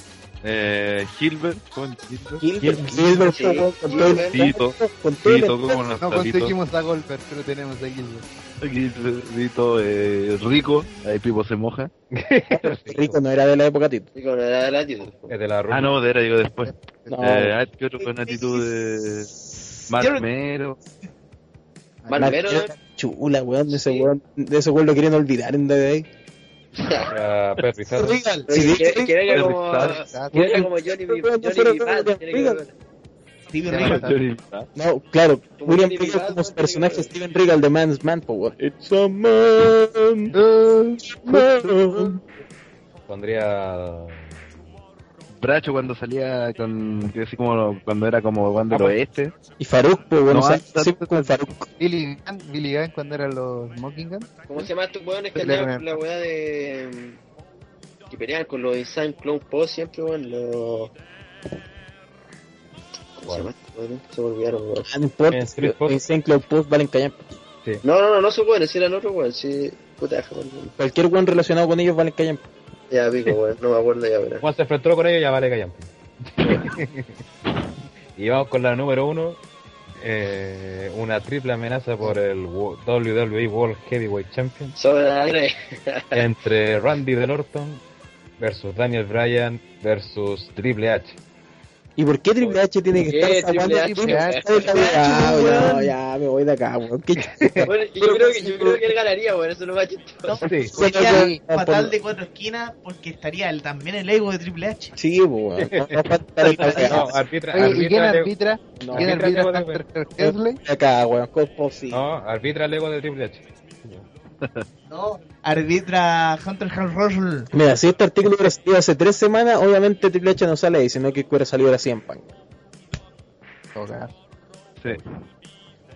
Eh, Gilbert, con Gilbert. Gilbert, Gilbert, Tito, con todo el Tito, ¿cómo no conseguimos a Goldberg, pero tenemos a Gilbert. Tito, eh, Rico, ahí Pipo se moja. Rico no era de la época Tito. Digo, no era de la actitud. es de la Ah, no, de era, digo después. No. Eh, ah, ¿qué otro con actitud de Marmero? Marmero. Chula, weón, de ese weón, de ese weón lo quieren olvidar en WWE. Era Perry sí, que, como Johnny Que Regal. No, claro, William Regal como su personaje. Steven Regal de Man's Man, po, weón. It's a man, a man. Pondría. Bracho cuando salía con, así como cuando era como cuando Ah, del oeste. Y Farouk, pues bueno, No, o sea, hasta- siempre con Farouk. Billy Gunn, Billy Gunn cuando eran los Smoking Gun. ¿Cómo se llama estos hueones que con la weá de. mm, que peleaban con los Insane Clone Post siempre, weón? Los. ¿Cómo se me olvidaron, weón. Ah, no importa, En Street si Post. en Saint Cloud Post valen callar. No, no, no, no son hueones, si eran otros. Puta, olvidar. Cualquier weón relacionado con ellos valen callar. Ya, pico, weón, no me acuerdo ya, verás. Juan se enfrentó con ellos, ya vale callan. y vamos con la número uno. Eh, una triple amenaza por el WWE World Heavyweight Champion entre Randy Del Orton versus Daniel Bryan versus Triple H. ¿Y por qué Triple H tiene que ¿Qué estar Triple sacando H? Triple H? Ah, ya, ya, me voy de acá, weón. ¿Qué ch- Bueno, yo creo que, yo creo que él ganaría, weón, eso es lo chistoso. Sí. Sería fatal de cuatro esquinas porque estaría el- también el ego de Triple H. Sí, weón. No, no arbitra, Oye, ¿y quién arbitra, arbitra? No, ¿Quién arbitra arbitra Hunter Hesley? acá, weón. ¿Cómo es posible? no, arbitra el ego de Triple H. No, arbitra Hunter Russell. Mira, si este artículo hubiera salido hace tres semanas, obviamente Triple H no sale ahí, sino que hubiera salido ahora 100 pan. Sí.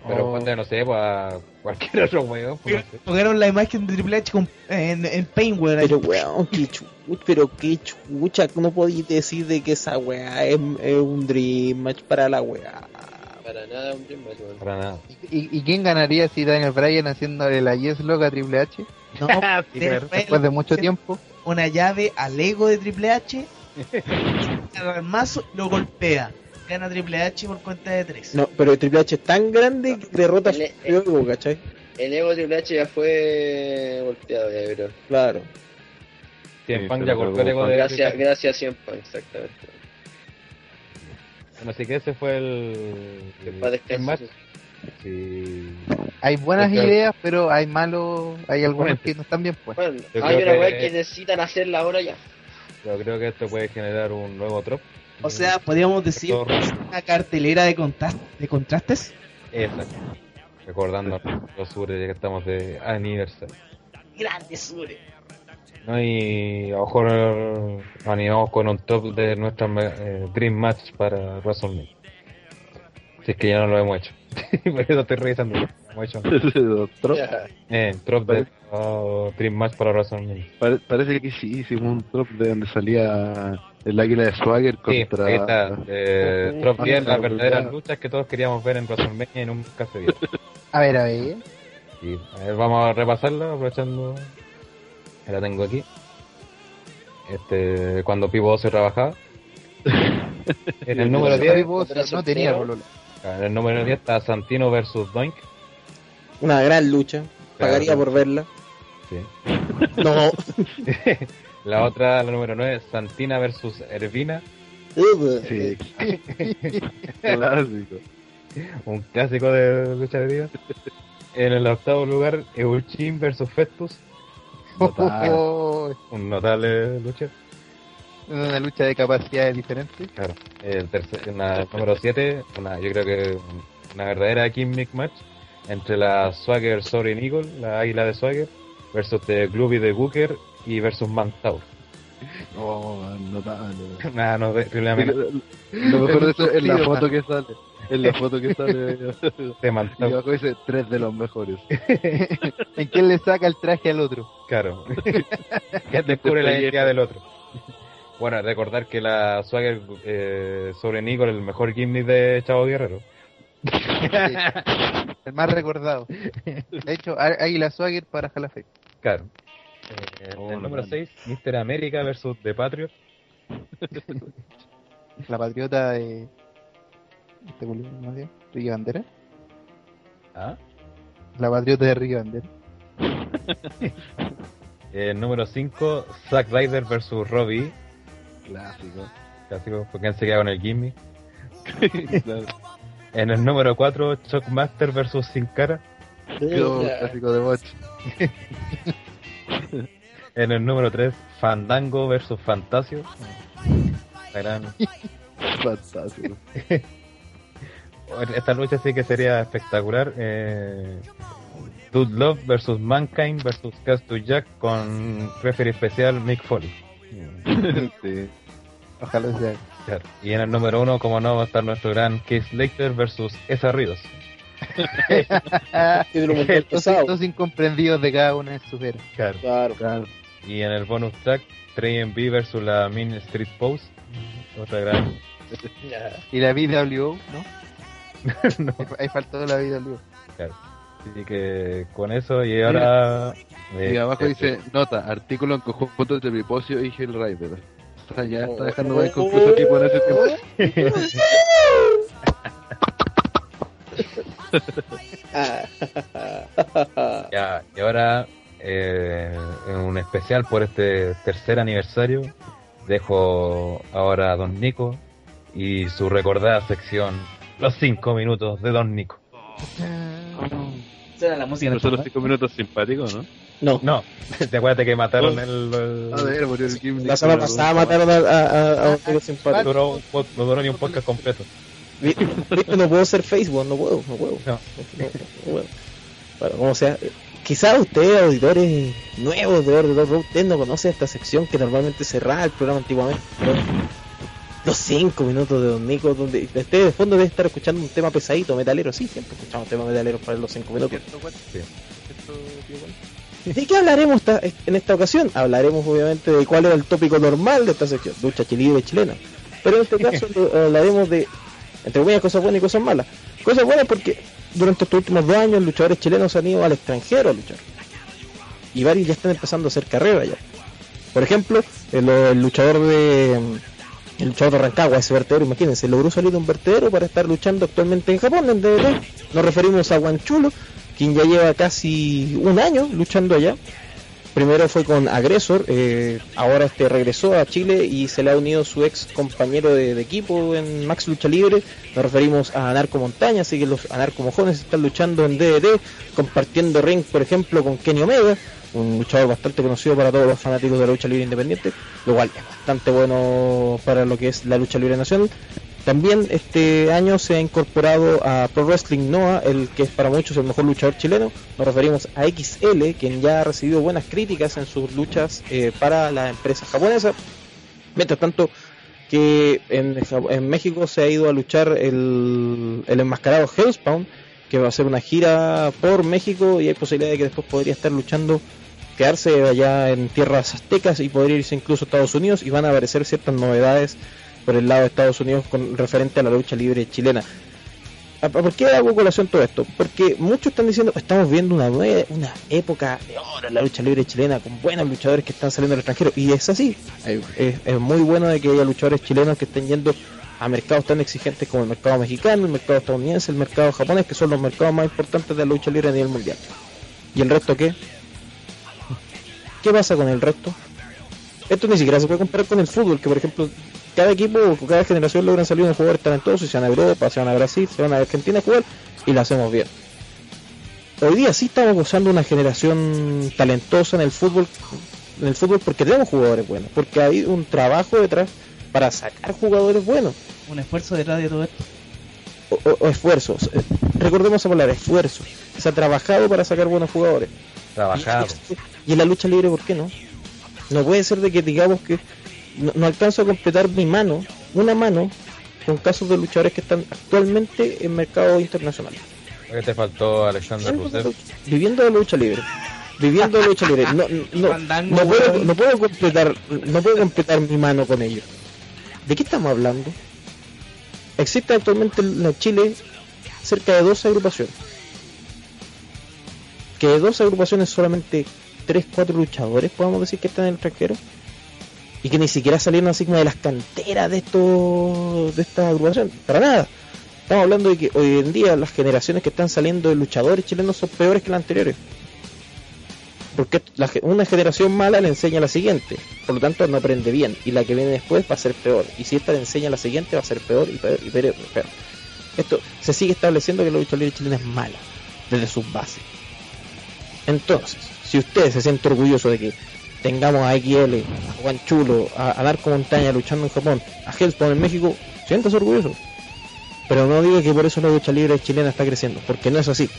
Pero Oh. ponte, no sé, a cualquier otro weón. pues, no sé. Tocaron la imagen de Triple H con, en, en. Pero weón, qué chucha, pero qué chucha, no podéis decir de que esa weá es, es un dream match para la weá. Para nada un Dream Match. Para nada. ¿Y, y quién ganaría si Daniel Bryan haciéndole la yes log a Triple H? No, de-. Después de mucho tiempo. una llave al ego de Triple H. el mazo, lo golpea. Gana Triple H por cuenta de tres. No, pero Triple H es tan grande que derrota su El- ego, ¿cachai? El ego Triple H ya fue volteado, ya, pero. Claro. Cien Sí, ya el ego de Gracias, gracias a 100 Punk, exactamente. Bueno, así que ese fue el, Que el, match. Sí. Hay buenas Porque- ideas, pero hay malos, hay algunos que no están bien pues. Bueno, hay una que- que necesitan hacerla ahora ya. Yo creo que esto puede generar un nuevo drop. O sea, podríamos decir Todo- que es una cartelera de, contas- de contrastes. Exacto. Recordando los sures que estamos de aniversario. Grande Sure. ¿No? Y a lo mejor animamos con un top de nuestra eh, Dream Match para WrestleMania. Si es que ya no lo hemos hecho. Por eso estoy revisando. Hemos hecho Trop- eh, top de oh, Dream Match para WrestleMania. pare- parece que sí hicimos un trop de donde salía el águila de Swagger Sí, contra. ahí está. Eh, top Ah, 10, las ah, verdaderas ya. luchas que todos queríamos ver en WrestleMania nunca se vieron. A ver, a ver. Y a ver, vamos a repasarlo aprovechando. Que La tengo aquí. Este, cuando Pivo se trabajaba. En el número 10, Vos no tenía polola. en el número 10 está Santino versus Doink. Una gran lucha. Pagaría por verla. Sí. No. La otra, la número 9, Santina versus Ervina. Sí. Clásico. Un clásico de lucha de vida. En el octavo lugar, Euchin versus Festus. Notable. Oh, Un notable lucha. una lucha de capacidades diferentes. Claro. El tercer, una- número 7, una, yo creo que una verdadera gimmick match entre la Swagger Soaring Eagle, la águila de Swagger, versus The Glooby de Booker y versus Mantaur. Oh, notable. Nada, no, terriblemente Lo mejor de eso es la foto que sale. Es la foto que sale. de Y abajo dice tres de los mejores. ¿En quién le saca el traje al otro? Claro. que descubre la identidad del otro. Bueno, recordar que la Swagger eh, sobre Eagle es el mejor gimmick de Chavo Guerrero. El más recordado. De hecho, Águila Swagger para Jalafe. Claro. Eh, Oh, el número man. 6, Mr. America versus The Patriot. La patriota de. ¿Este culo, no sé? Ricky Bandera. ¿Ah? La patriota de Ricky Bandera. El número 5, Zack Ryder versus Robbie. Clásico. Clásico, porque han se queda con el gimmick. Claro. En el número 4, Shockmaster versus Sin Cara. Clásico de bot. En el número 3, Fandango versus Fantasio. La gran- Fantástico. Esta lucha sí que sería espectacular. Eh, Dude Love versus Mankind versus Cast to Jack con referee especial Mick Foley. Sí. Ojalá sea. Claro. Y en el número 1, como no, va a estar nuestro gran Keith Slater versus Esa Ríos. Los incomprendidos de cada una de sus eras. Claro. Claro. Claro. Y en el bonus track, Trey B versus la Mean Street Pose. Otra gran. Y la BWO, ¿no? no, Ahí, faltó la BWO. claro. Así que con eso y ahora. Y eh, abajo este, dice, nota, artículo en conjunto entre Bipocio y Hellraider. O sea, ya está Oh. dejando muy confuso aquí por ese tiempo. Ya, y ahora, eh, en un especial por este tercer aniversario, dejo ahora a Don Nico y su recordada sección, Los 5 minutos de Don Nico. Esa era la música No son los cinco minutos simpáticos, ¿no? No. No, te acuerdas que mataron el... el- A ver, murió el Kim La semana pasada mataron a, a, a, a un tío simpático. duró, un pod- no duró ni un podcast completo. No puedo ser Facebook, no puedo, no puedo. No. No, no puedo. Bueno, como sea, quizás ustedes, auditores nuevos de Orden Road, usted no conoce esta sección que normalmente cerraba el programa antiguamente. pero Los 5 minutos de Don Nico, donde usted de fondo debe estar escuchando un tema pesadito, metalero. Sí, siempre escuchamos temas metaleros para los 5 minutos. ¿De qué hablaremos en esta ocasión? Hablaremos obviamente de cuál era el tópico normal de esta sección, lucha libre chilena. Pero en este caso lo- hablaremos de, entre comillas, cosas buenas y cosas malas. Cosas buenas porque durante estos últimos dos años luchadores chilenos han ido al extranjero a luchar. Y varios ya están empezando a hacer carrera ya. Por ejemplo, el, el luchador de el luchador de Rancagua, ese vertedero, imagínense, logró salir de un vertedero para estar luchando actualmente en Japón, en DDT. Nos referimos a Guanchulo, quien ya lleva casi un año luchando allá. Primero fue con Agresor, eh, ahora este regresó a Chile y se le ha unido su ex compañero de, de equipo en Max Lucha Libre. Nos referimos a Anarco Montaña, así que los Anarco Mojones están luchando en DDT, compartiendo ring, por ejemplo, con Kenny Omega, un luchador bastante conocido para todos los fanáticos de la lucha libre independiente, lo cual es bastante bueno para lo que es la lucha libre nacional. También este año se ha incorporado a Pro Wrestling Noah, el que es para muchos el mejor luchador chileno. Nos referimos a XL, quien ya ha recibido buenas críticas en sus luchas eh, para la empresa japonesa. Mientras tanto, que en, en México se ha ido a luchar el, el enmascarado Hellspawn, que va a hacer una gira por México y hay posibilidad de que después podría estar luchando, quedarse allá en tierras aztecas y poder irse incluso a Estados Unidos y van a aparecer ciertas novedades por el lado de Estados Unidos con referente a la lucha libre chilena. ¿A- ¿Por qué hago colación todo esto? Porque muchos están diciendo estamos viendo una nue- una época de oro en la lucha libre chilena con buenos luchadores que están saliendo del extranjero y es así. Es, es muy bueno de que haya luchadores chilenos que estén yendo a mercados tan exigentes como el mercado mexicano, el mercado estadounidense, el mercado japonés, que son los mercados más importantes de la lucha libre a nivel mundial. ¿Y el resto qué? ¿Qué pasa con el resto? Esto ni siquiera se puede comparar con el fútbol, que por ejemplo, cada equipo o cada generación logran salir unos jugadores talentosos y se van a Europa, se van a Brasil, se van a Argentina a jugar y lo hacemos bien. Hoy día sí estamos gozando una generación talentosa en el fútbol, en el fútbol porque tenemos jugadores buenos, porque hay un trabajo detrás para sacar jugadores buenos Un esfuerzo detrás de todo esto. o, o- o esfuerzos. Eh, Recordemos esa palabra, esfuerzo. Se ha trabajado para sacar buenos jugadores. Trabajado. Y, y en la lucha libre, ¿por qué no? No puede ser de que digamos que no, no alcanzo a completar mi mano, una mano, con casos de luchadores que están actualmente en mercado internacional. ¿Qué te faltó Alexander Rusev? Viviendo de la lucha libre. Viviendo de la lucha libre. No, no, puedo, no puedo completar, no puedo completar mi mano con ellos. ¿De qué estamos hablando? Existe actualmente en Chile cerca de dos agrupaciones. Que de dos agrupaciones solamente tres, cuatro luchadores podemos decir que están en el extranjero. Y que ni siquiera salieron así como de las canteras de estos de estas agrupaciones. Para nada. Estamos hablando de que hoy en día las generaciones que están saliendo de luchadores chilenos son peores que las anteriores. Porque una generación mala le enseña a la siguiente, por lo tanto no aprende bien, y la que viene después va a ser peor. Y si esta le enseña a la siguiente va a ser peor y peor y peor. peor. Esto se sigue estableciendo que la lucha libre chilena es mala, desde sus bases. Entonces, si usted se siente orgulloso de que tengamos a XL, a Juan Chulo, a, a Montaña luchando en Japón, a Hellspawn en México, siéntase orgulloso. Pero no diga que por eso la lucha libre chilena está creciendo, porque no es así.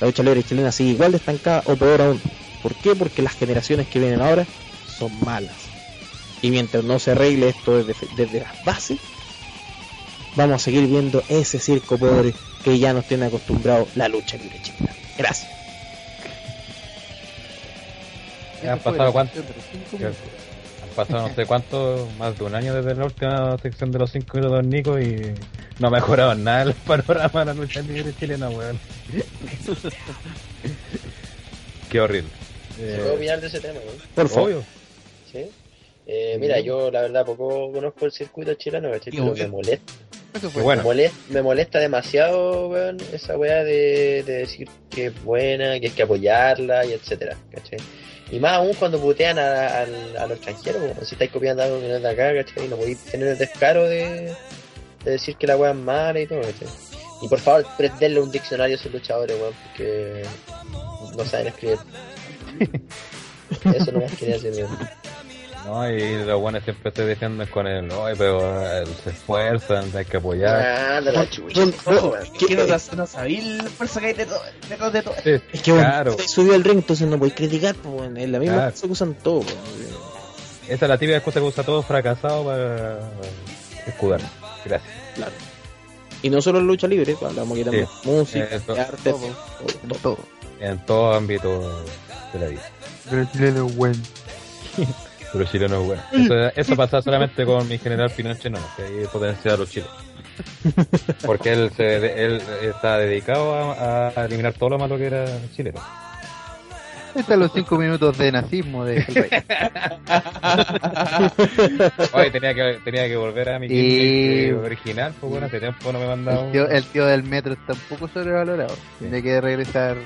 La lucha libre chilena sigue igual de estancada o peor aún. ¿Por qué? Porque las generaciones que vienen ahora son malas. Y mientras no se arregle esto desde, desde las bases, vamos a seguir viendo ese circo pobre que ya nos tiene acostumbrado la lucha libre chilena. Gracias. Ya han pasado cuánto? Han pasado no sé cuánto, más de un año desde la última sección de los 5 minutos de Nico y no ha mejorado en nada el panorama de la lucha libre chilena, weón. Qué horrible. ¿Se puede opinar de ese tema, güey? Por favor. ¿Sí? Eh, mira, yo la verdad poco conozco el circuito chileno, Pero me molesta. Eso Qué fue. bueno. Me, molesta, me molesta demasiado, weón, esa weá de, de decir que es buena, que hay que apoyarla y etcétera, ¿cachai? Y más aún cuando putean a, a, a los extranjeros, weón. si estáis copiando algo que no es de acá, ¿cachai? No podéis tener el descaro de, de decir que la weá es mala y todo, ¿cachai? Y por favor, prenderle un diccionario a esos luchadores, weón, porque no saben escribir. Eso no más quería decir, weón. No, y los buenos siempre se defienden con el, oye, pero eh, se esfuerzan, hay que apoyar. Ah, de la chucha. Don- no, weón. ¿qué- Que sabía hay detrás de todo. Sí, Es que bueno, claro. usted subió al ring, entonces no podéis criticar, pues bueno, es la misma Claro. cosa que usan todos. pues. Esa es la típica excusa que usa todo fracasado para, escudar. Gracias. Claro. Y no solo en lucha libre, pues, hablamos aquí también Sí. música, Eh, arte, todo. todo. Todo. En todo ámbito de la vida. Pero el chileno es bueno. Pero el chileno es bueno. Eso, eso pasa solamente con mi general Pinochet, no, que ahí potencia a los chilenos. Porque él, se, él está dedicado a, a eliminar todo lo malo que era chileno. Están los cinco minutos de nazismo de el rey. Oye, tenía que, tenía que volver a mi Y- original, pues bueno, hace tiempo no me mandaba El un... tío, el tío del metro está un poco sobrevalorado. Tiene que regresar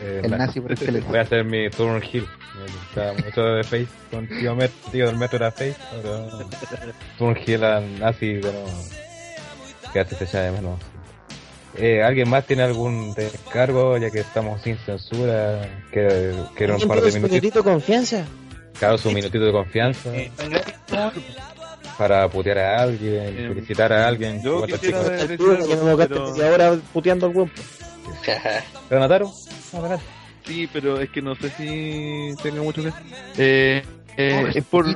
eh, el na- nazi por excelencia. Voy a hacer mi turn hill. Me gustaba mucho de Face, con tío, Met, tío del metro era Face, ahora turn hill a nazi, pero que hace se echa de menos. Eh, ¿Alguien más tiene algún descargo, ya que estamos sin censura? Que, que era un ¿Alguien par de minutitos. minutito de confianza? Claro, su minutito de confianza para putear a alguien, Em, felicitar a alguien. yo quisiera me gaste pero- media hora puteando al buen. ¿Pero Nataro? Adelante. Sí, pero es que no sé si tenga mucho que eh, eh, es por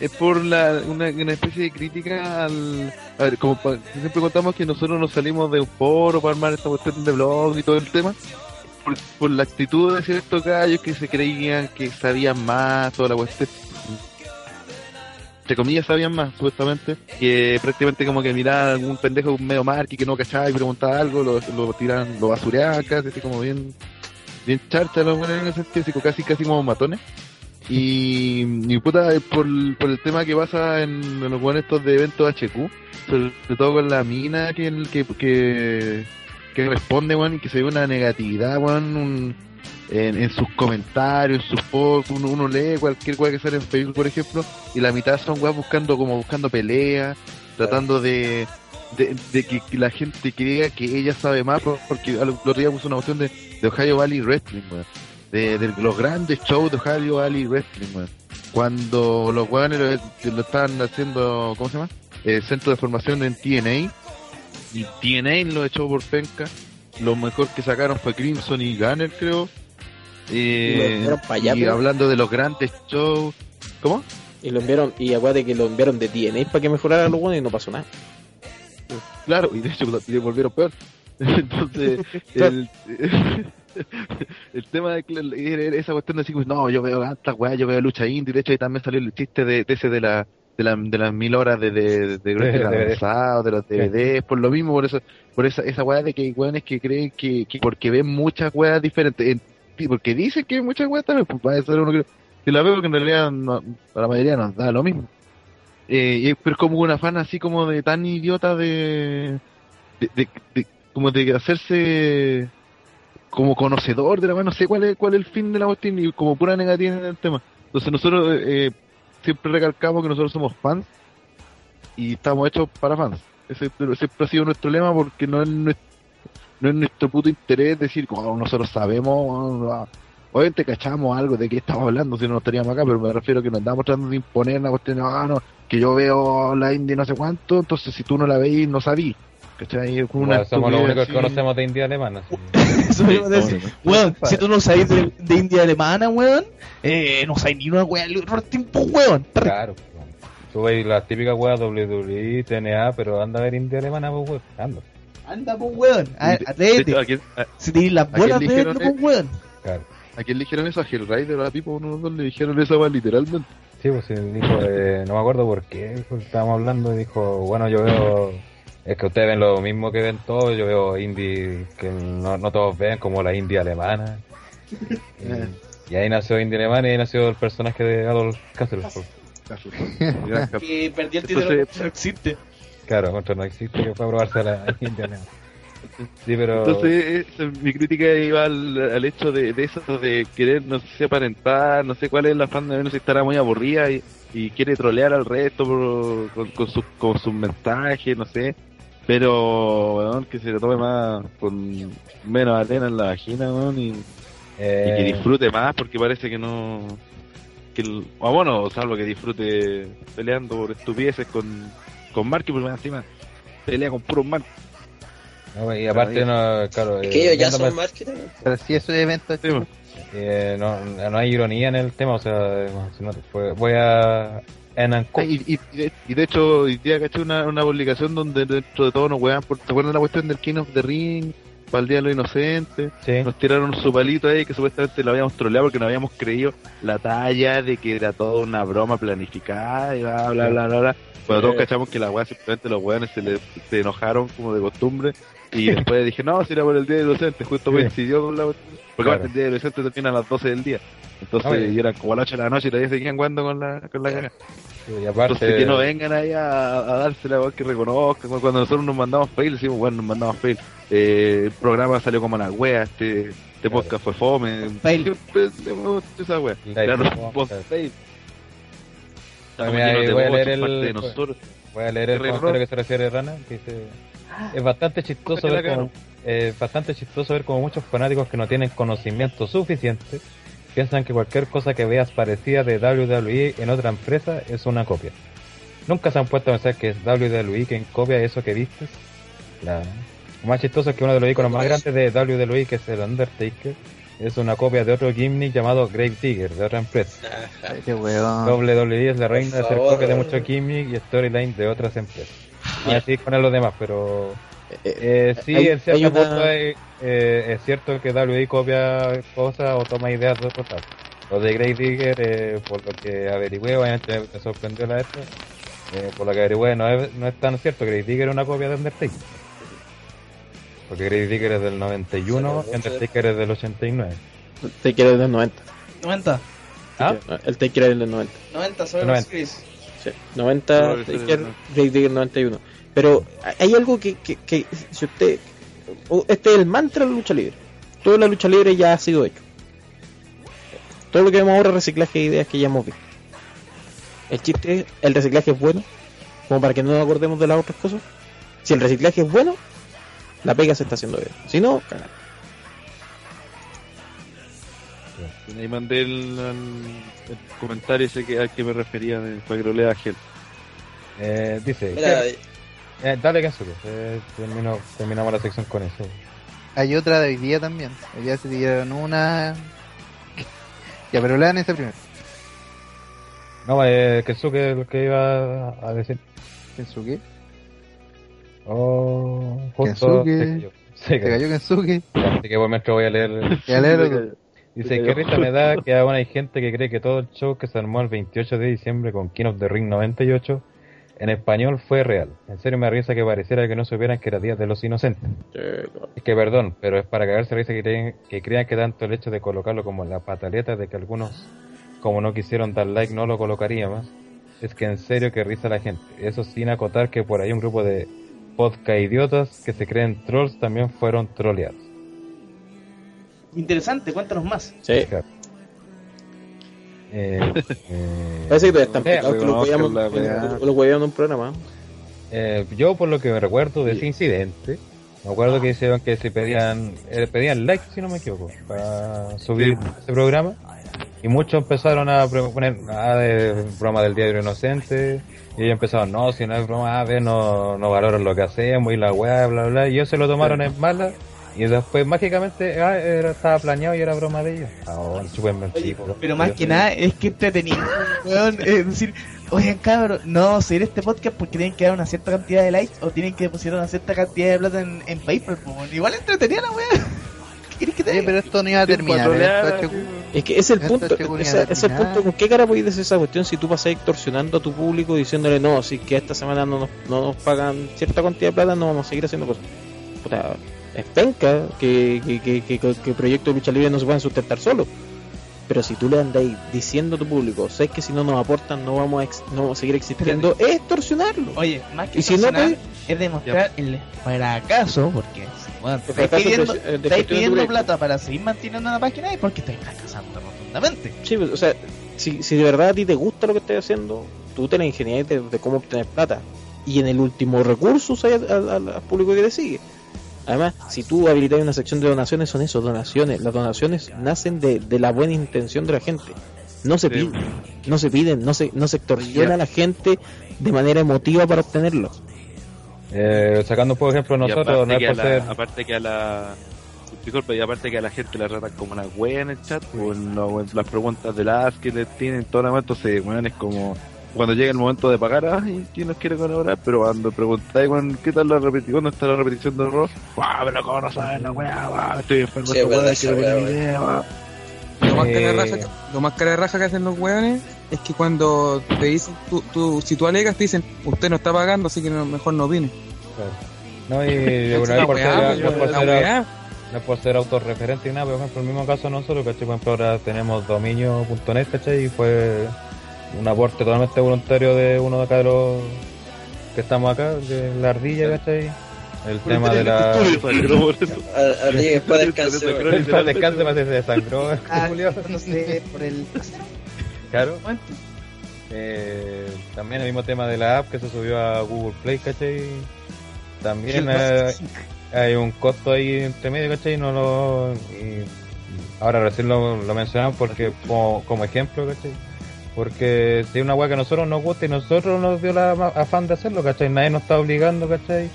es por la, una, una especie de crítica al a ver, como pa- siempre contamos que nosotros nos salimos de un foro para armar esta cuestión de blog y todo el tema por, por la actitud de ciertos gallos que se creían que sabían más toda la cuestión entre comillas sabían más, supuestamente, que prácticamente como que miraban a algún pendejo medio marqui que no cachaba y preguntaba algo, lo, lo tiran, lo basureaban casi, como bien, bien charcha los buenos en ese sentido, casi, casi como matones. Y, y puta, por, por el tema que pasa en, en los buenos estos de eventos HQ, sobre todo con la mina que, que, que, que responde, weón, y que se ve una negatividad, weón, un- en, en sus comentarios, en sus posts, uno, uno lee cualquier weá que sale en Facebook, por ejemplo, y la mitad son weas buscando como buscando peleas, tratando de, de, que, la gente crea que ella sabe más, por- porque al otro día puso una cuestión de, de Ohio Valley Wrestling, weón. De, los grandes shows de Ohio Valley Wrestling, weón. Cuando los weones lo, lo estaban haciendo, ¿cómo se llama? El centro de formación en TNA, y TNA lo echó por penca. Lo mejor que sacaron fue Crimson y Gunner, creo. Y Eh, allá, y pues. hablando de los grandes shows. ¿Cómo? Y lo enviaron, y acuérdate que lo enviaron de TNA para que mejorara los buenos y no pasó nada. Claro, y de hecho lo- le volvieron peor. Entonces, el, el tema de esa cuestión de decir, pues, no, yo veo tantas weas, yo veo lucha indie. De hecho, ahí también salió el chiste de, de ese de la de, la, de las mil horas de, de, de, de los DVDs, por lo mismo, por eso, por esa, esa wea de que hay weones que creen que, que porque ven muchas weas diferentes, porque dicen que muchas weas también, pues va a ser uno que, la veo que en realidad no- a la mayoría nos da lo mismo. Eh, pero es como una fan así como de tan idiota de, de, como de hacerse como conocedor de la mano, no sé cuál es, cuál es el fin de la cuestión y como pura negativa en el tema. Entonces nosotros eh, siempre recalcamos que nosotros somos fans y estamos hechos para fans. Ese siempre ha sido nuestro lema porque no es nuestro, no es nuestro puto interés decir como nosotros sabemos, ah, obviamente cachamos algo de qué estamos hablando si no nos estaríamos acá, pero me refiero que nos andamos tratando de imponer una cuestión, ah, no, que yo veo la indie no sé cuánto, entonces si tú no la veis no sabís. ¿Cachai? Bueno, somos los únicos que conocemos de India alemana. Eso decir. Weón, si tú no sabes de, de India alemana, weón, eh, no sabes ni una weá de wrestling, pues, weón. Claro. Tú ves las típicas weas WWE, TNA, pero anda a ver India alemana, pues weón. Anda. Anda, pues, weón. Atrévete. hecho, ¿a quién- a- Si tienes las ¿a quién bolas le de dijeron verlo, pues, weón. Claro. ¿A quién le dijeron eso? A Hellraider, a tipo uno de los dos le dijeron esa weá literalmente. Sí, pues sí, dijo, eh, no me acuerdo por qué, estábamos hablando y dijo, bueno, yo veo, es que ustedes ven lo mismo que ven todos, yo veo indie que no, no todos ven, como la indie alemana. Y, y ahí nació indie alemana y ahí nació el personaje de Adolf Kasselhoff. Que perdió el título, Entonces- no existe. Claro, contra no existe que fue a probarse a la alemana. Sí, pero... Entonces, esa- mi crítica iba al, al hecho de, de eso, de querer, no sé, aparentar, no sé cuál es la fan de menos si estará muy aburrida y, y quiere trolear al resto por- con, con sus con sus mensajes, no sé. Pero, weón, que se lo tome más, con menos arena en la vagina, y, y eh, que disfrute más, porque parece que no. Que el, o bueno, salvo que disfrute peleando por estupideces con, con Marky, porque encima pelea con puros Marky. no, y aparte, no, claro... Es que ellos ya son también. Pero si esos eventos Sí, bueno. Eh, no, no hay ironía en el tema, o sea, si no, pues, voy a... En y, y, y de, hecho, hoy día caché una, una publicación donde dentro de todo nos wean por, ¿te acuerdas de la cuestión del King of the Ring? Para el Día de los Inocentes, Sí. nos tiraron su palito ahí que supuestamente lo habíamos troleado porque no habíamos creído la talla de que era toda una broma planificada y bla bla bla bla bla. Cuando todos cachamos que la weá simplemente los weones se, le, se enojaron como de costumbre y después dije, no, si era por el Día de los Inocentes, justo coincidió con la Porque Claro. el Día de los Inocentes termina a las 12 del día. Entonces, y eran como a las 8 de la noche y todavía seguían jugando con la, con la cagada. Y aparte, Entonces que no vengan ahí a, a dársela, weón, que reconozcan. Cuando nosotros nos mandamos fail, decimos, bueno, nos mandamos fail. Eh, el programa salió como la wea, este, este podcast fue fome. Fail. Esa wea. La Claro, claro. fail. Llenos de voy a leer el-. Voy a leer el comentario que se refiere a Rana, que dice... Es bastante chistoso ver como, eh, bastante chistoso ver como muchos fanáticos que no tienen conocimiento suficiente piensan que cualquier cosa que veas parecida de WWE en otra empresa es una copia. Nunca se han puesto a pensar que es WWE quien copia eso que vistes. La... Lo más chistoso es que uno de los iconos más grandes de WWE, que es el Undertaker, es una copia de otro gimmick llamado Grave Digger, de otra empresa. Ay, qué weón. WWE es la reina de hacer copias de muchos gimmicks y storyline de otras empresas. Voy a seguir con los demás, pero eh, sí, hay- en cierto hay una- punto hay- eh, es cierto que WWE copia cosas o toma ideas de lados. Lo de Grey Digger, eh, por lo que averigüé, obviamente me sorprendió la esta. Eh, por lo que averigüé, no es, no es tan cierto. Grey Digger es una copia de Undertaker. Porque Grey Digger es del 91 y Undertaker es del 89. El Taker es del 90. 90. ¿Ah? El Taker es del 90. 90 sobre 90. Chris. Sí, 90, No, ese Taker. Grey Digger 91. Pero hay algo que, que, que si usted... Este es el mantra de la lucha libre. Toda la lucha libre ya ha sido hecho. Todo lo que vemos ahora es reciclaje de ideas que ya hemos visto. El chiste es, el reciclaje es bueno, como para que no nos acordemos de las otras cosas. Si el reciclaje es bueno, la pega se está haciendo bien. Si no, cagar. Ahí mandé el, el- el comentario ese que, al que me refería de, para que lo lea Gel. Eh, dice, Mira, eh, dale Kensuke, eh, termino- terminamos la sección con eso. Hay otra de hoy día también. Hoy día se tiraron una. Ya, pero lean ese primero. No, eh, Kensuke es lo que iba a decir. Kensuke. Oh, justo Kensuke. se cayó. Kensuke. Así que por mientras voy a leer. Dice, qué risa me da que aún hay gente que cree que todo el show que se armó el 28 de diciembre con King of the Ring 98 en español fue real. En serio me risa que pareciera que no supieran que era Día de los Inocentes. Es que perdón, pero es para cagarse risa que, creen, que crean que tanto el hecho de colocarlo como la pataleta de que algunos, como no quisieron dar like, no lo colocaría más. Es que en serio que risa la gente. Eso sin acotar que por ahí un grupo de podcast idiotas que se creen trolls también fueron troleados. Interesante, cuéntanos más. Sí. Claro. Eh, eh, Parece que todavía están eh, que lo reconozcan hueveamos la en- un programa. Eh, yo por lo que me recuerdo de ese incidente, me acuerdo que dijeron que se pedían, eh, pedían like si no me equivoco, para subir ese programa. Y muchos empezaron a poner, ah, de broma del Día de los Inocentes, y ellos empezaron, no, si no es broma, a ver, no, no valoran lo que hacemos y la weá, bla, bla, y ellos se lo tomaron en mala, y después mágicamente, ah, era, estaba planeado y era broma de ellos. Pero más que nada es que entretenido, weón. Es decir, oigan cabros, no vamos a seguir este podcast porque tienen que dar una cierta cantidad de likes o tienen que depositar una cierta cantidad de plata en, en weón. Igual entretenida la weá. ¿Qué querés que te diga? pero esto no iba a terminar. esto, HQ. Es que es el punto, es el punto, ¿con qué cara podéis decir esa cuestión si tú pasas extorsionando a tu público diciéndole no, si que esta semana no nos, no nos pagan cierta cantidad de plata, no vamos a seguir haciendo cosas? Puta, es penca que, que, que, que, que proyectos de lucha libre no se puedan sustentar solo. Pero si tú le andáis diciendo a tu público, sé que si no nos aportan no vamos a, ex- no vamos a seguir existiendo, es extorsionarlo. Oye, más que Y si no, personal, pues- es demostrar el fracaso, porque bueno, El estáis pidiendo, estáis pidiendo proyecto. plata para seguir manteniendo una página y porque estáis fracasando rotundamente. Sí, pues, o sea, si, si de verdad a ti te gusta lo que estás haciendo, tú te la ingenias de, de cómo obtener plata. Y en el último recurso al, al- al- al público que te sigue. Además, si tú habilitas una sección de donaciones, son eso, donaciones. Las donaciones nacen de, de la buena intención de la gente. No se piden, no se piden, no se, no se extorsiona a la gente de manera emotiva para obtenerlo. Eh, sacando por ejemplo nosotros, aparte, no que a la, ser... aparte que a la disculpa, y aparte que a la gente la tratan como una wea en el chat, o en, lo- en las preguntas de las que le tienen, todo el momento se, weón, es como, cuando llega el momento de pagar, ay, ¿quién nos quiere colaborar? Pero cuando preguntáis, ¿qué tal la repetición? ¿Dónde está la repetición del rock? ¡Guau, pero cómo no sabes la wea, guau, estoy enfermo Sí, de esa quiero ver guau. Lo más, cara de Eh, raja que, lo más cara de raja que hacen los weones es que cuando te dicen, tú, tú, si tú alegas, te dicen, usted no está pagando, así que no- mejor no opine. No, y Es una vez por ser, weá, no es por la ser- weá. no es por ser autorreferente ni nada, por ejemplo, el mismo caso nosotros, ¿cachai? Por ejemplo, ahora tenemos dominio.net, ¿cachai? Y fue un aporte totalmente voluntario de uno de acá de los que estamos acá, de la ardilla, ¿cachai? El tema de la... Día que weón. El para que se desangró. Ah, Julio. no sé, por el. Claro. Eh, también el mismo tema de la app que se subió a Google Play, ¿cachai? También hay un costo ahí entre medio, ¿cachai? No lo, y ahora recién lo, lo mencionamos porque como, como ejemplo, ¿cachai? Porque si es una weá que a nosotros nos gusta y nosotros nos dio la afán de hacerlo, ¿cachai? Nadie nos está obligando, ¿cachai?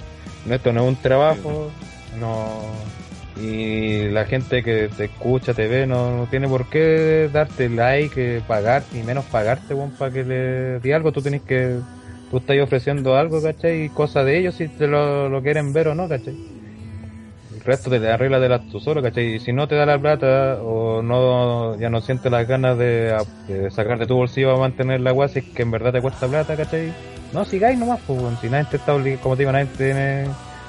Esto no es un trabajo, no... Y la gente que te escucha, te ve, no, no tiene por qué darte like, eh, pagar, ni menos pagarte, weón, para que le di algo. Tú tienes que... Tú estás ofreciendo algo, ¿cachai? Y cosa de ellos si te lo, lo quieren ver o no, ¿cachai? El resto te arreglas tú solo, ¿cachai? Y si no te da la plata o no ya no sientes las ganas de, de sacar de tu bolsillo a mantener la weá, si es que en verdad te cuesta plata, ¿cachai? No, sigáis nomás, pues, weón. Si nadie te está obligando, como te digo, nadie tiene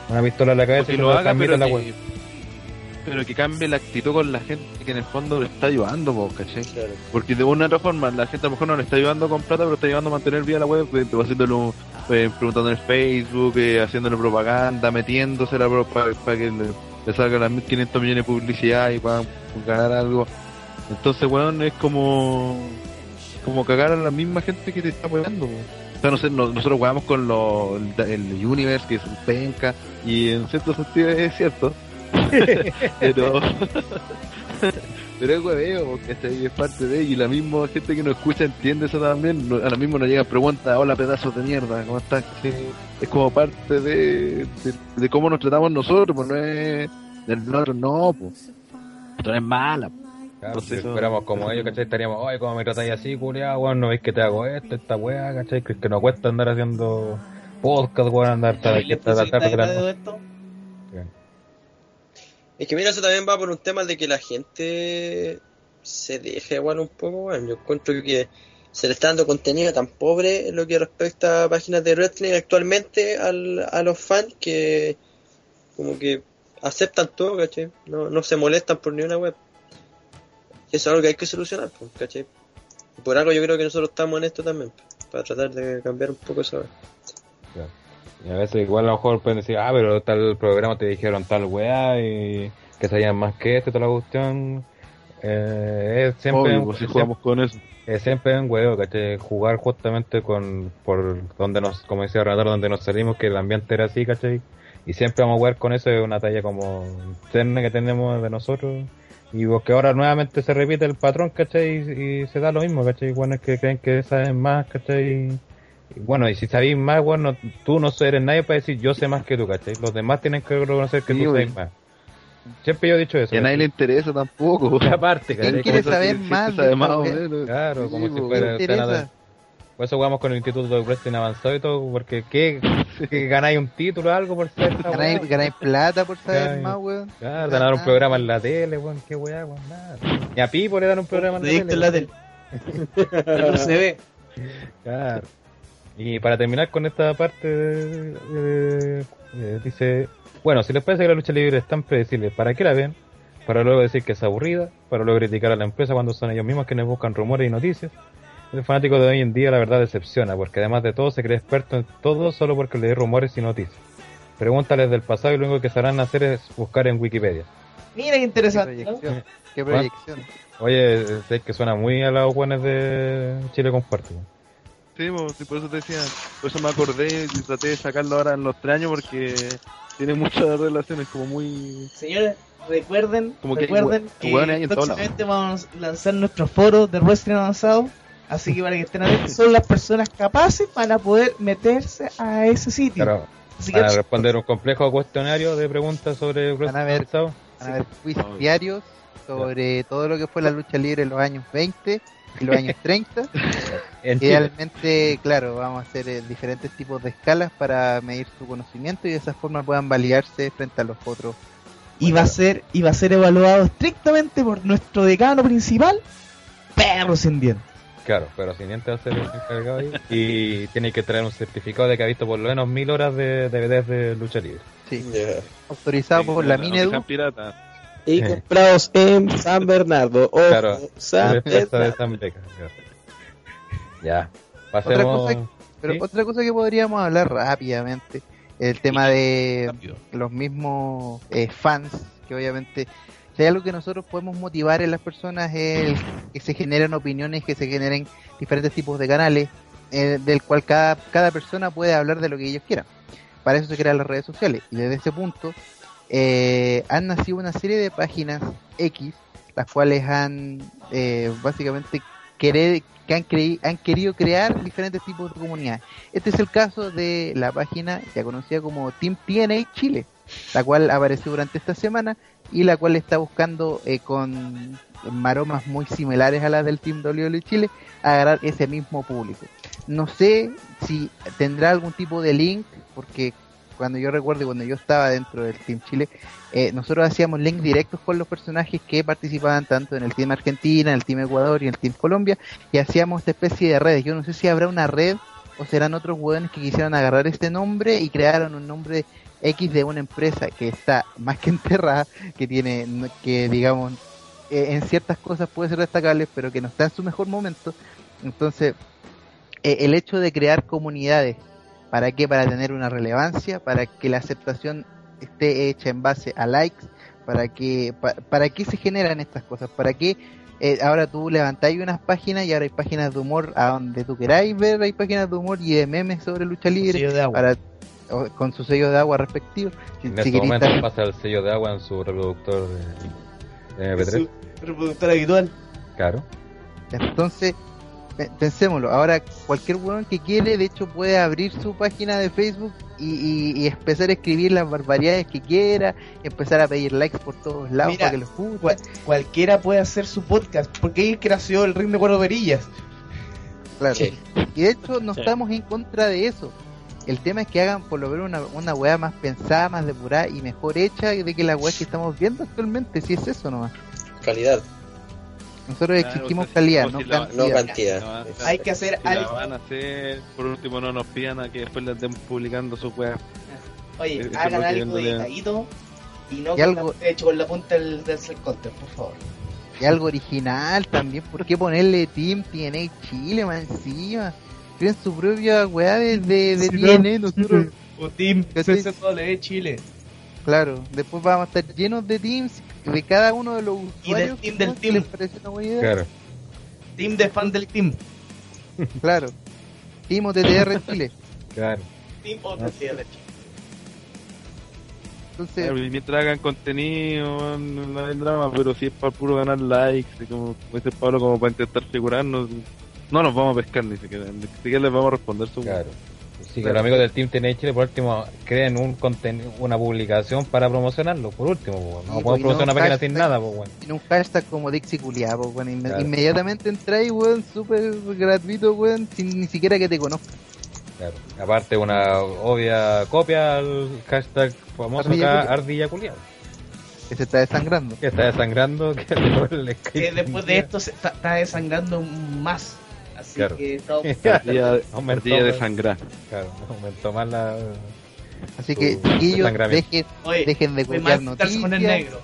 una pistola en la cabeza y lo haga, pero la que, pero que cambie la actitud con la gente que en el fondo le está ayudando, po, ¿cachai? Porque de una u otra forma la gente a lo mejor no le está ayudando con plata, pero está ayudando a mantener viva la web, eh, haciéndolo, eh, preguntando en Facebook, eh, haciéndole propaganda, metiéndose para que le, le salgan las 1500 millones de publicidad y para ganar algo. Entonces, weón, es como como cagar a la misma gente que te está apoyando. po. O sea, no sé, no- nosotros jugamos con lo, el, el Universe, que es un penca, y en cierto sentido es cierto. pero pero es hueveo, porque este es parte de ello, y la misma gente que nos escucha entiende eso también. No- A lo mismo nos llegan preguntas, hola pedazos de mierda, ¿cómo estás? Sí, Es como parte de, de, de cómo nos tratamos nosotros, pues no es del nosotros, no, pues. Esto no es mala. po. Claro, Entonces, si fuéramos como ellos, ¿cachai? Estaríamos, oye, ¿cómo me tratáis así, culiado, weón? ¿No veis que te hago esto, esta weá, ¿cachai? Que, que nos cuesta andar haciendo podcast, weón, andar hasta aquí hasta la tarde. Es que mira, eso también va por un tema de que la gente se deja igual un poco, bueno, yo encuentro que se le está dando contenido tan pobre en lo que respecta a páginas de wrestling actualmente al, a los fans que como que aceptan todo, ¿cachai? No, no se molestan por ni una web. Y eso es algo que hay que solucionar, pues, ¿cachai? Por algo yo creo que nosotros estamos en esto también, para tratar de cambiar un poco eso. Y a veces igual a lo mejor pueden decir, ah, pero tal programa te dijeron tal weá y que sabían más que este, toda la cuestión. Eh, es siempre, Obvio, pues, si jugamos con eso. Es siempre un huevo, ¿cachai? Jugar justamente con, por donde nos, como decía Renato, donde nos salimos, que el ambiente era así, ¿cachai? Y siempre vamos a jugar con eso, es una talla como interna que tenemos de nosotros. Y porque ahora nuevamente se repite el patrón, ¿cachai? Y, y se da lo mismo, ¿cachai? Bueno, es que creen que saben más, ¿cachai? Bueno, y si sabéis más, bueno, tú no eres nadie para decir yo sé más que tú, ¿cachai? Los demás tienen que reconocer que Sí, tú sabes más. Siempre yo he dicho eso. Y a nadie le interesa tampoco. Y aparte, ¿Quién ¿cachai? quiere Como saber más sabe o menos. Claro, Sí, como si fuera ¿qué nada. Por eso jugamos con el Instituto de Wrestling avanzado y todo, porque ¿qué? ¿Que ganáis un título o algo por ser Ganáis, ganáis plata por saber más, weón. Claro, ganar un programa en la tele, weón, qué weá, weón, nada. Ni a Pipo le dan un programa en la tele. en la tele. weón. Pero no se ve. Claro. Y para terminar con esta parte, de- dice, bueno, si les parece que la lucha libre es tan predecible, ¿para qué la ven? Para luego decir que es aburrida, para luego criticar a la empresa cuando son ellos mismos quienes buscan rumores y noticias. El fanático de hoy en día la verdad decepciona, porque además de todo se cree experto en todo solo porque lee rumores y noticias. Pregúntales del pasado y lo único que sabrán hacer es buscar en Wikipedia. Mira qué interesante. Qué proyección. Oye, sé que suena muy a los buenos de Chile Comparte. Sí, sí, por eso te decía, por eso me acordé y traté de sacarlo ahora en los tres años porque tiene muchas relaciones como muy... Señores, recuerden, Como que recuerden que, todos próximamente vamos a lanzar nuestro foro de wrestling avanzado. Así que para que estén atentos, son las personas capaces para poder meterse a ese sitio. Claro, Así que para responder un complejo cuestionario de preguntas sobre Van a ver, avanzado. Van a haber quiz diarios sobre todo lo que fue la lucha libre en los años 20 y los años 30. En Chile. Idealmente, claro, vamos a hacer eh, diferentes tipos de escalas para medir su conocimiento y de esa forma puedan validarse frente a los otros. Y va a ser, y va a ser evaluado estrictamente por nuestro decano principal, perro sin dientes. Claro, pero sin dientes va a ser el encargado ahí. Y tiene que traer un certificado de que ha visto por lo menos mil horas de DVDs de lucha libre. Sí. Autorizado por la Minedu. Y comprados en San Bernardo. Ojo, Claro, San Bernardo. San Beca, claro. Ya, Otra pasemos. cosa, pero ¿sí? otra cosa que podríamos hablar rápidamente, el tema de los mismos eh, fans, que obviamente, si hay algo que nosotros podemos motivar en las personas es el que se generen opiniones, que se generen diferentes tipos de canales, eh, del cual cada, cada persona puede hablar de lo que ellos quieran. Para eso se crean las redes sociales. Y desde ese punto eh, han nacido una serie de páginas X, las cuales han eh, básicamente querer, que han, creí- han querido crear diferentes tipos de comunidades. Este es el caso de la página ya conocida como Team TNA Chile, la cual apareció durante esta semana y la cual está buscando eh, con maromas muy similares a las del Team WWE Chile agarrar ese mismo público. No sé si tendrá algún tipo de link, porque cuando yo recuerdo cuando yo estaba dentro del Team Chile, eh, nosotros hacíamos links directos con los personajes que participaban tanto en el Team Argentina, en el Team Ecuador y en el Team Colombia, y hacíamos esta especie de redes. Yo no sé si habrá una red o serán otros hueones que quisieron agarrar este nombre y crearon un nombre X de una empresa que está más que enterrada, que tiene, que digamos, eh, en ciertas cosas puede ser destacable, pero que no está en su mejor momento. Entonces, eh, el hecho de crear comunidades, ¿para qué? Para tener una relevancia, para que la aceptación esté hecha en base a likes, para que, pa- para qué se generan estas cosas, para qué eh, ahora tú levantáis unas páginas y ahora hay páginas de humor a donde tú queráis ver, hay páginas de humor y de memes sobre lucha libre, para, o- con su sello de agua respectivo. Si- En si este momento dar- pasa el sello de agua en su reproductor de, de MP3. Su reproductor habitual. Claro. Entonces, pensémoslo, ahora cualquier weón que quiere, de hecho, puede abrir su página de Facebook y, y- y empezar a escribir las barbaridades que quiera, empezar a pedir likes por todos lados Mira, para que los escuchen. Cual- cualquiera puede hacer su podcast, porque ahí creció el ring de cuatro perillas. Claro. Sí. Y de hecho, no Sí. estamos en contra de eso. El tema es que hagan por lo menos una, una weá más pensada, más depurada y mejor hecha de que la weá que estamos viendo actualmente, si es eso nomás. Calidad. Nosotros exigimos calidad, no cantidad. No cantidad. Hay que hacer Si la algo. van a hacer, por último no nos pidan a que después la estén publicando sus weas. Oye, hagan algo dedicadito y no Y algo- la- hecho con la punta del, del counter, por favor. Y algo original también, ¿por qué ponerle Team TNA Chile más encima? Creen su propia weá de, de, de Sí, TNA, no, nosotros. O Team. CCW Chile. Claro, después vamos a estar llenos de teams de cada uno de los Y del usuarios. team del ¿no? team. ¿Les parece una buena idea? Claro. Team de fan del team. Claro. Team OTTR Chile. Claro. Team OTTR Chile. Entonces, Claro, mientras hagan contenido, no, hay drama, pero si es para puro ganar likes, y como como dice Pablo, como para intentar figurarnos, no nos vamos a pescar ni siquiera, ni siquiera les vamos a responder su Claro. Sí, que los amigos del Team TNA Chile, por último, creen un contenido, una publicación para promocionarlo, por último, po, no Sí, podemos pues, promocionar no una página hashtag. sin nada, pues bueno. en un hashtag como Dixie Culiabo, bueno, inme- Claro. inmediatamente entráis, weón, súper gratuito, weón, sin ni siquiera que te conozcan. Claro. Aparte, una obvia copia al hashtag famoso Ardilla acá. Ardilla Culiao. Que se está desangrando. Que está desangrando, que Que después de esto se está, está desangrando más. Así Claro. que ardilla de sangrar. Claro, aumentó más la. Así que, chiquillos, dejen, Oye, dejen de copiar con el noticias. negro.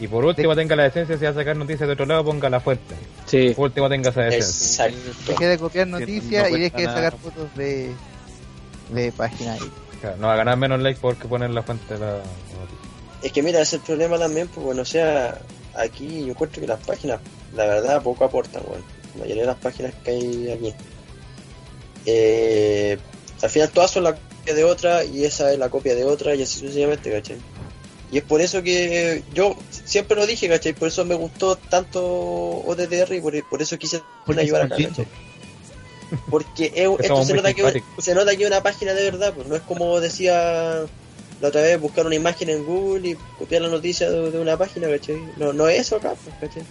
Y por último, tenga la decencia, si va a sacar noticias de otro lado, ponga la fuente. Sí. Por último, tenga esa decencia. Exacto. Deje de copiar no noticias y deje de nada. sacar fotos de, de páginas ahí. Claro, no va a ganar menos likes porque poner la fuente de la noticia. Es que mira, ese es el problema también, pues bueno, o sea, aquí yo encuentro que las páginas, la verdad, poco aportan, bueno. La mayoría de las páginas que hay aquí. Eh, al final todas son la copia de otra y esa es la copia de otra y así sucesivamente, ¿cachai? Y es por eso que yo siempre lo dije, ¿cachai? Por eso me gustó tanto OTTR y por, por eso quise Porque ayudar acá. Porque es- esto se nota, que, se nota que es una página de verdad, pues no es como decía la otra vez buscar una imagen en Google y copiar la noticia de, de una página, ¿cachai? No, no es eso acá, pues, ¿cachai?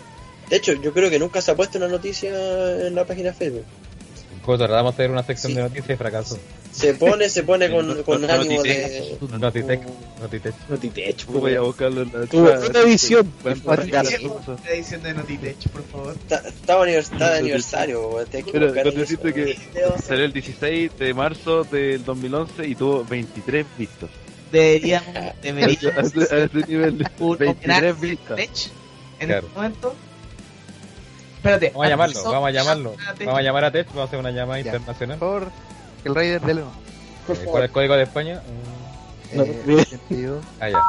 De hecho, yo creo que nunca se ha puesto una noticia en la página de Facebook. Como tratamos de hacer una sección de noticias y fracasó. Se pone, se pone con, con ánimo de... Notitech. Notitech. Notitech, voy a buscarlo en la una edición. Una edición de Notitech, por favor. Está de aniversario, Pero eso. decirte que salió el 16 de marzo del 2011 y tuvo 23 vistos. Deberíamos, deberíamos a, ese, a ese nivel, un 23 homenaje vistas. en Claro. este momento. Espérate, Vamos a llamarlo, vamos a llamarlo. Vamos a llamar a Tech, vamos a hacer una llamada internacional. Por el Raider de León. Eh, ¿Cuál es el código de España? No, Eh, bien. 82. Ah, ya.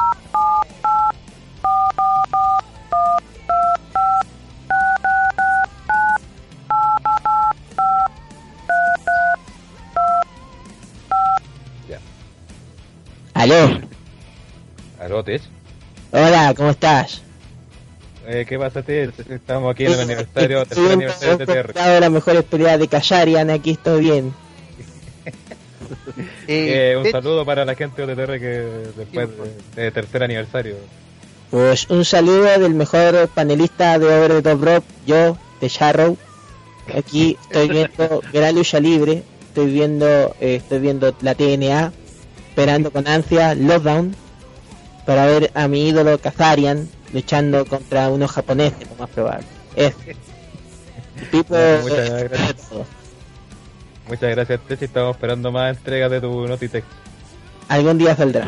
Aló, Aló, Tech. hola, ¿cómo estás? Eh, ¿Qué pasa, Tech? Estamos aquí en el aniversario, tercer aniversario de TTR. de las mejores peleas de Kasharian, aquí estoy bien. Eh, un Tech, saludo para la gente de TTR que después de, de tercer aniversario. Pues un saludo del mejor panelista de Over the Top Rock, yo, de Sharrow. Aquí estoy viendo gran lucha libre, estoy viendo, eh, estoy viendo la TNA, esperando con ansia Lockdown para ver a mi ídolo Kazarian luchando contra unos japoneses, lo más probable. Es tipo Muchas gracias. Muchas gracias, Tech. y Estamos esperando más entregas de tu Notitech. algún día saldrá.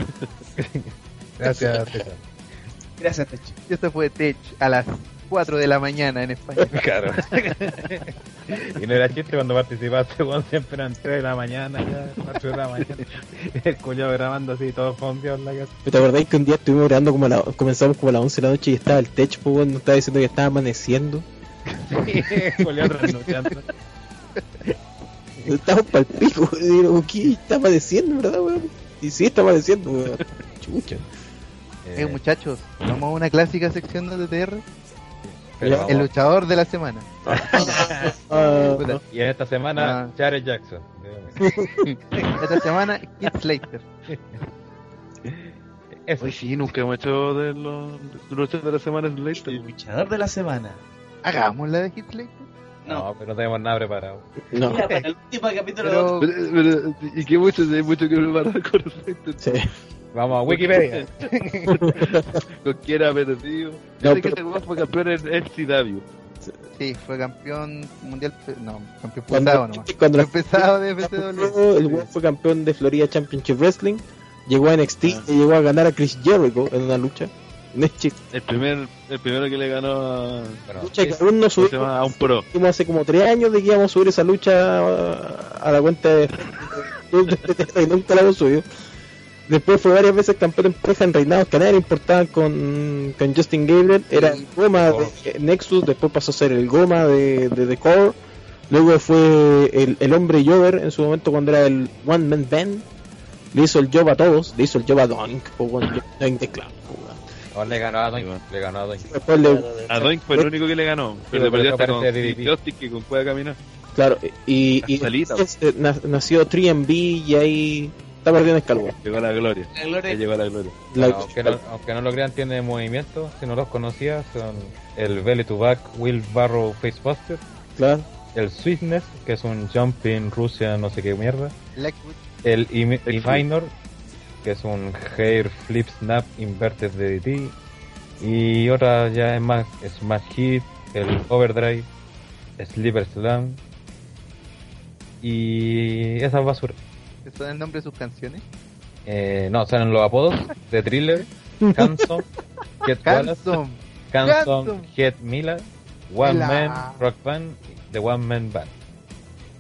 Gracias, Tech. Gracias, Tech. y esto fue Tech a las 4 de la mañana en España. Claro. y no era chiste cuando participaste, Juan, siempre eran 3 de la mañana, ya, 4 de la mañana. El cuñado grabando así, todo fondeado en la casa. ¿Te acordáis que un día estuvimos grabando como a la, comenzamos como a las 11 de la noche y estaba el techo, pues bueno, nos estaba diciendo que estaba amaneciendo? Julián trasnochando. Estamos pa'l pico, y digo, ¿qué? Está amaneciendo, ¿verdad, weón? Y sí, está amaneciendo, weón. Chucha. Eh, muchachos, vamos a una clásica sección de TTR. Pero. El luchador de la semana. Y en esta semana, Ah. Jared Jackson. Esta semana, Kid Slater. Eso. Hoy sí, nunca hemos hecho de los los de la semana en Slater. El luchador de la semana. Hagamos la de Kid Slater. No, pero no tenemos nada preparado. no. Mira, para el último capítulo Pero, Pero, pero, y que mucho, hay mucho que preparar con Slater. Sí. Vamos a Wikipedia. Con quién ha perdido. Yo sé que weón fue campeón en FCW. sí, fue campeón mundial. No, campeón Cuando, pesado nomás. cuando Campeón pesado de FCW. el weón fue campeón de Florida Championship Wrestling, llegó a NXT y llegó a ganar a Chris Jericho en una lucha. No es chiste. El, primer, el primero que le ganó a, Bueno, Lucha que aún no ¿cómo se subimos a un pro. hace como tres años de que íbamos a subir esa lucha a, a la cuenta de y nunca la hemos subido. Después fue varias veces campeón en pareja en reinados que a nadie le importaban con, con Justin Gabriel. Era el Goma de Nexus, después pasó a ser el Goma de, de The Core. Luego fue el, el hombre Jover en su momento cuando era el One Man Band. Le hizo el job a todos, le hizo el job a Doink, o po, weón. no, le ganó a Doink. Le ganó a Doink. Después le, A Doink fue el único que le ganó. Pero le perdió hasta con. Justin que con puede caminar. Claro, y, y Salita. después, eh, na- nació 3MB y ahí está perdiendo escalón. Llegó la gloria. La gloria. llegó a la gloria. La- Bueno, aunque, no, aunque no lo crean, tiene movimiento. Si no los conocía, son el Belly to Back Will Barrow Facebuster, Claro. el Sweetness, que es un Jumping Rusia, no sé qué mierda, Blackwood. el. Minor, que es un Hair Flip Snap Inverted DDT, y otra ya es más Smash Hit, el Overdrive, Slipper Slam, y esas basuras. Son el nombre de sus canciones. Eh, no, salen los apodos de Thriller, Hanson, Get Wallace, Handsome. Hanson. Head Mila, One La- Man Rock Band, The One Man Band.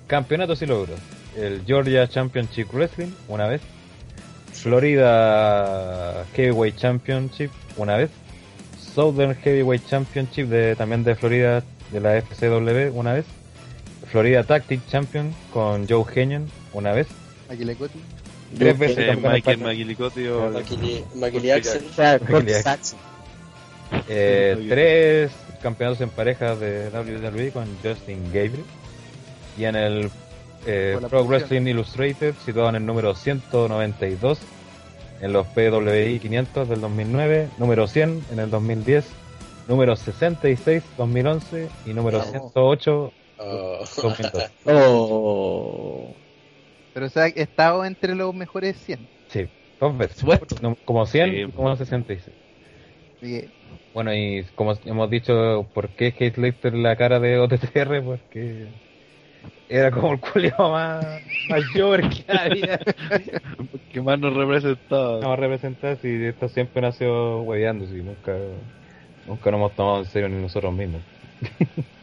Campeonatos y logros. El Georgia Championship Wrestling, una vez. Florida Heavyweight Championship, una vez. Southern Heavyweight Championship de, también de Florida, de la FCW, una vez. Florida Tactic Champion con Joe Henyon, una vez. Tres veces Eh, Michael español. Maguilicotti o Maquili, Axel. Eh, tres campeonatos en pareja de WWE con Justin Gabriel. Y en el eh, Pro. Wrestling Illustrated, situado en el número 192, en los PWI 500 del 2009, número 100 en el 2010, número 66 2011 y número 108 2012. Oh. Pero o sea, he estado entre los mejores 100. Sí, dos veces. No, Como 100 y como 66. Así que, Bueno, y como hemos dicho, ¿por qué Heath Ledger la cara de OTTR? Porque era como el culiao más mayor que había. que más nos representaba. No representar si esto siempre nació hueveando, si nunca, nunca nos hemos tomado en serio ni nosotros mismos.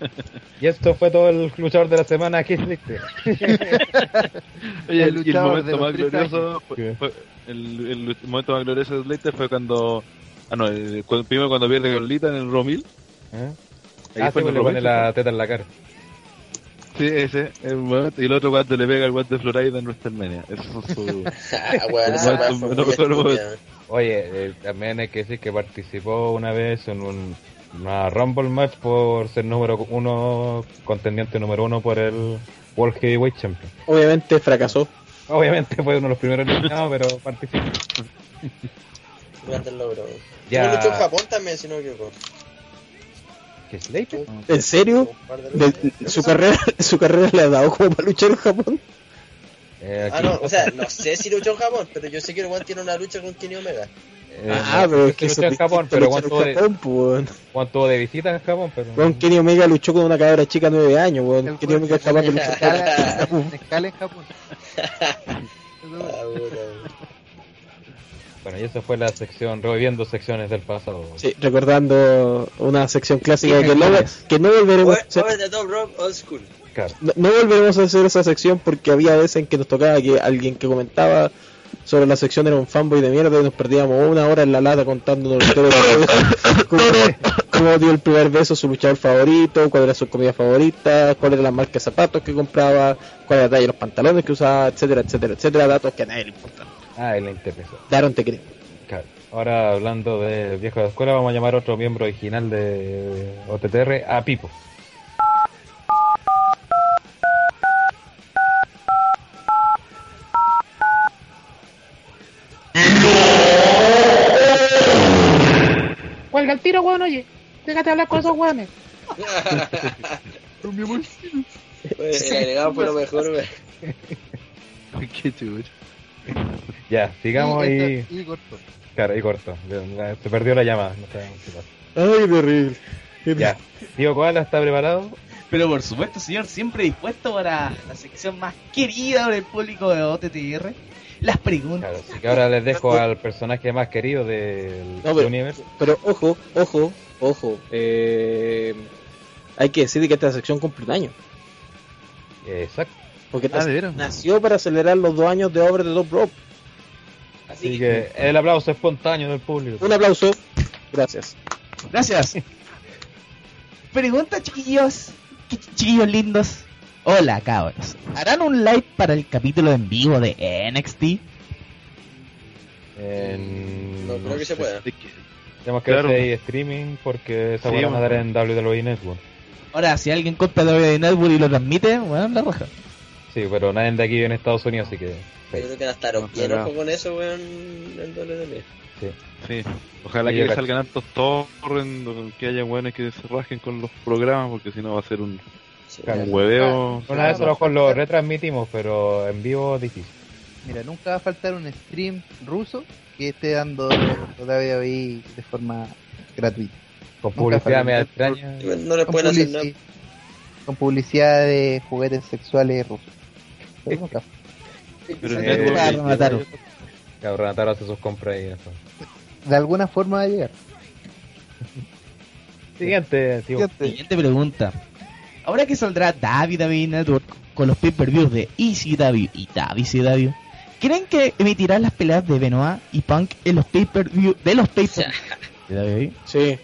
y esto fue todo el luchador de la semana, Heath Ledger. Oye, El momento más glorioso fue, fue- el, el momento más glorioso de Slater fue cuando ah no el- cuando- primero cuando pierde con Lita en el Romil ¿Eh? Ahí Ah, sí, fue en le el pone Romil, la teta en la cara. sí ese el momento y el otro cuando le pega el guante de Florida en WrestleMania esos son sus Ah. Oye, eh, también hay que decir que participó una vez en un, una Rumble match por ser número uno, contendiente número uno por el World Heavyweight Champion. Obviamente fracasó. Obviamente fue uno de los primeros eliminados, pero participó. Grande el logro. Ya. Luchó en Japón también, si no me equivoco. ¿Qué Slater? ¿En serio? De De- su carrera su carrera le ha dado como para luchar en Japón. Eh, Ah, no, o sea, no sé si luchó en Japón, pero yo sé que el weón tiene una lucha con Kenny Omega. Eh, ah, no, pero sí es que luchó en Japón, pero cuánto de, Japón, cuánto de visita en Japón, pero Kenny Omega luchó con una cabra chica de 9 años, weón. Kenny Omega es capaz de luchar. en Japón. Ah, bueno, y esa fue la sección, reviviendo secciones del pasado. Sí, recordando una sección clásica que no, que no volveremos a hacer. No, no volveremos a hacer esa sección porque había veces en que nos tocaba que alguien que comentaba sobre la sección era un fanboy de mierda y nos perdíamos una hora en la lata contándonos la cómo, cómo dio el primer beso a su luchador favorito, cuál era su comida favorita, cuál era la marca de zapatos que compraba, cuál era la talla de los pantalones que usaba, etcétera, etcétera, etcétera, datos que a nadie le importan. Ah, él le interesó. Daron te creo. Claro. Ahora hablando de viejo de escuela, vamos a llamar a otro miembro original de OTTR, a Pipo. Cuelga el tiro, weón, oye. Déjate hablar con esos weones. El agregado fue lo mejor, weón. qué chulo Ya, sigamos y, y... corto. Claro, y corto. Se perdió la llamada. No sabemos qué pasa. Ay, terrible. Ya. Tío Koala está preparado. Pero por supuesto, señor, siempre dispuesto para la sección más querida por el público de OTTR. Las preguntas. Claro, así que ahora les dejo al personaje más querido del No, pero- universo. Pero ojo, ojo, ojo. Eh, hay que decir que esta sección cumple un año. Exacto. Porque Ah, ¿de nació para celebrar los dos años de Over the Top Rope. Así que el aplauso espontáneo del público. Un aplauso. Gracias. Gracias. Pregunta, chiquillos. Chi- Chiquillos lindos. Hola, cabros. ¿Harán un live para el capítulo en vivo de NXT? En- No creo que se pueda. Tenemos que Claro. hacer ahí streaming porque esa Sí, van a dar en WWE Network. Ahora, si alguien compra WWE Network y lo transmite, bueno, la roja. Sí, pero nadie de aquí en Estados Unidos, así que. Yo sí. creo que hasta los No, bien ojo con eso, weón, en WWE. sí ojalá Sí, que salgan hartos torrents que haya buenos que se rajen con los programas porque si no va a ser un, Sí, Claro. un hueveo Una vez a lo retransmitimos, pero en vivo difícil. Mira, nunca va a faltar un stream ruso que esté dando WWE de forma gratuita. Con Nunca publicidad media extraña. No le Con, pueden hacer nada. con publicidad de juguetes sexuales rusos. Pero nunca. pero Eh, Renataro. Claro, Renataro hace sus compras y eso. De alguna forma va a llegar. Siguiente, tío. Siguiente pregunta. Ahora que saldrá WWE Network con los pay-per-views de ECW y WCW, ¿creen que emitirán las peleas de Benoit y Punk en los pay-per-view de los pay-per-views de WWE? Sí.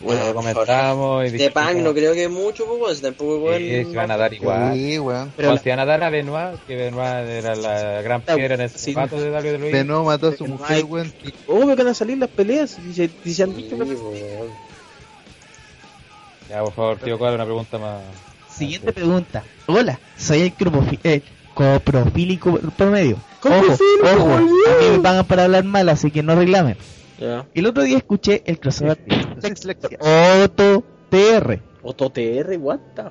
Bueno, lo comentamos y De Punk no creo que mucho, pues, si tampoco, weón. Sí, se van a dar igual. Sí, weón. Pero la- se van a dar a Benoit, que Benoit era la gran piedra en el Sí. zapato de WWE. Nuevo mató a su mujer, weón. Obvio que van a salir las peleas. Y se, y se han Sí, dicho que- weón. Ya, por favor, tío, ¿cuál es una pregunta más? Siguiente pregunta. Hola, soy el, cromofi- eh, coprofílico promedio. Ojo, Coprofílico, ojo, a mí me pagan para hablar mal, así que no reclamen. El otro día escuché el crossover. Otto TR. Otto TR, what the.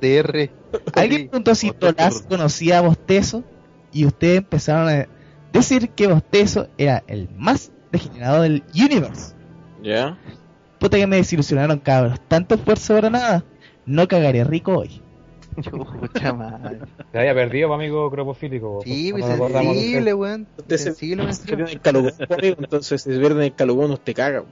TR. Alguien preguntó si Tolás conocía a Bostezo y ustedes empezaron a decir que Bostezo era el más degenerado del universe. Ya. Puta que me desilusionaron, cabros. Tanto esfuerzo para nada. No cagaré rico hoy. Chucha madre. Se había perdido, amigo cropofílico. Sí, pues, sensible, usted. weón. Usted se, Sensible, se pierde el calugón, entonces si se pierde en el calugón nos te caga.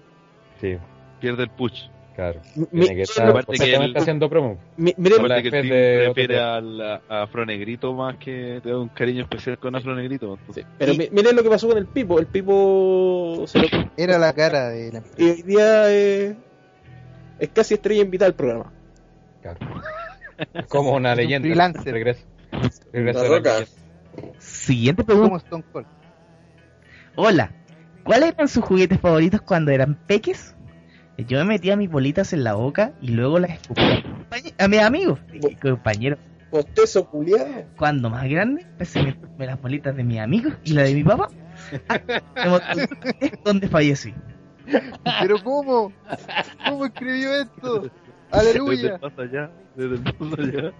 Sí, Pierde el push. Claro. Mi- Tiene que estar aparte que el- haciendo promo. Mi- la Aparte que el de prefiere al, a, a Afro Negrito más que te da un cariño especial con Afro Negrito. entonces. pero mi- miren lo que pasó con el Pipo. El Pipo se lo Era la cara de la y hoy día eh, es casi estrella invitada al programa. Claro. Es como una Es un leyenda. freelancer. Regreso. Regreso La la. Siguiente pregunta. Stone Cold. Hola. ¿Cuáles eran sus juguetes favoritos cuando eran peques? Yo me metía mis bolitas en la boca y luego las escupía a mis amigos y compañeros. Postezo culiado. Cuando más grande, empecé a meterme las bolitas de mis amigos y la de mi papá. es donde fallecí. Pero ¿cómo? ¿Cómo escribió esto? Desde Aleluya. el más allá, desde el más allá.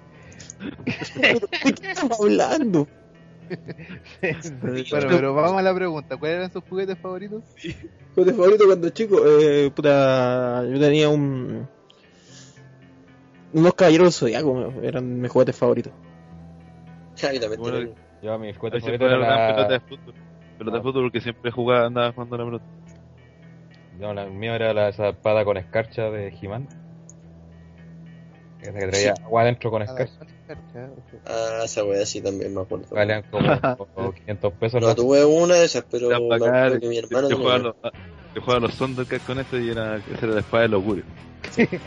¿De qué estamos hablando? Bueno, pero vamos a la pregunta. ¿Cuáles eran sus juguetes favoritos? Juguete favorito cuando chico, eh, puta, yo tenía un unos caballeros del zodiaco, eran mis juguetes favoritos. Ah, yo también Bueno, Yo, mi Ahí juguete se favorito fue era la pelota de la... fútbol. Pelota de fútbol porque siempre jugaba, andaba jugando la pelota. No, la el mío era la, esa espada con escarcha de He-Man. Esa que traía agua adentro con escarcha. Ah, esa wea sí también me acuerdo. Valían como, como 500 pesos. No tuve una de esas, pero me acuerdo que mi hermano Yo jugaba los, ah, yo jugaba los Thundercats con eso y era, esa era la espada del augurio.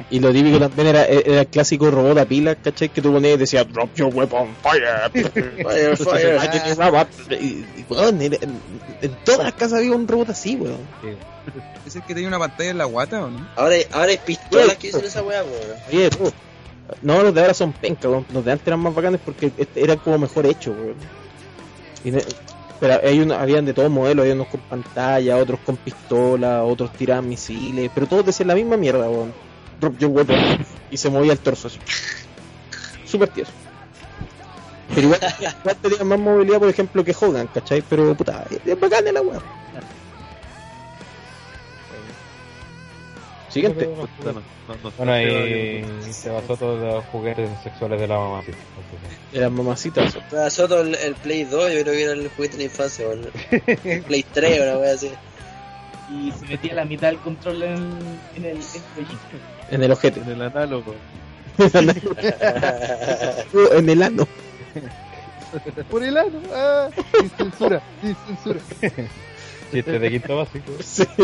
Y lo típico también era, era el clásico robot a pilas, ¿cachai? Que tú ponías y decía Drop your weapon, fire. Fire, fire. Guapa. Y, y, weón, en, en todas las casas había un robot así, weón. ¿Es el que tenía una pantalla en la guata o no? Ahora, ahora hay pistolas que dicen esa wea, weón. Oye, no, los de ahora son pencas. Los de antes eran más bacanes porque este- eran como mejor hechos, weón. Pero hay una, habían de todos modelos, había unos con pantalla, otros con pistola, otros tiraban misiles, pero todos decían la misma mierda, weón. Drop your weapon. Y se movía el torso así. Súper tieso. Pero igual, igual tenía más movilidad, por ejemplo, que Hogan, ¿cachai? Pero puta, es bacán la weón. Siguiente. No, no, no, no, Bueno, no, y se basó todos los juguetes sexuales de la mamá. sí. Eran mamacitas. Para Soto el, el Play 2, yo creo que era el juguete de la infancia, weón. El Play 3, una wea así. Y se metía la mitad del control en, en el, en el proyecto. En el ojete. En el análogo. en el ano. Por el ano. Ah, sin censura, sin censura. Chiste de quinto básico. Sí.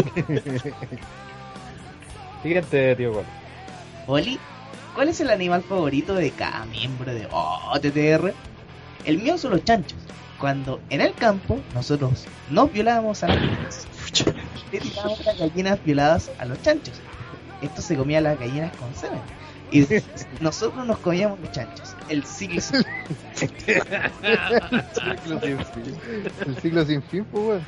Siguiente, tío, ¿cuál? Oli, ¿cuál es el animal favorito de cada miembro de OTTR? El mío son los chanchos. Cuando en el campo nosotros nos violábamos a las gallinas, le tirábamos las gallinas violadas a los chanchos. Esto se comía las gallinas con semen. Y nosotros nos comíamos los chanchos. El ciclo sin El siglo sin fin, pues.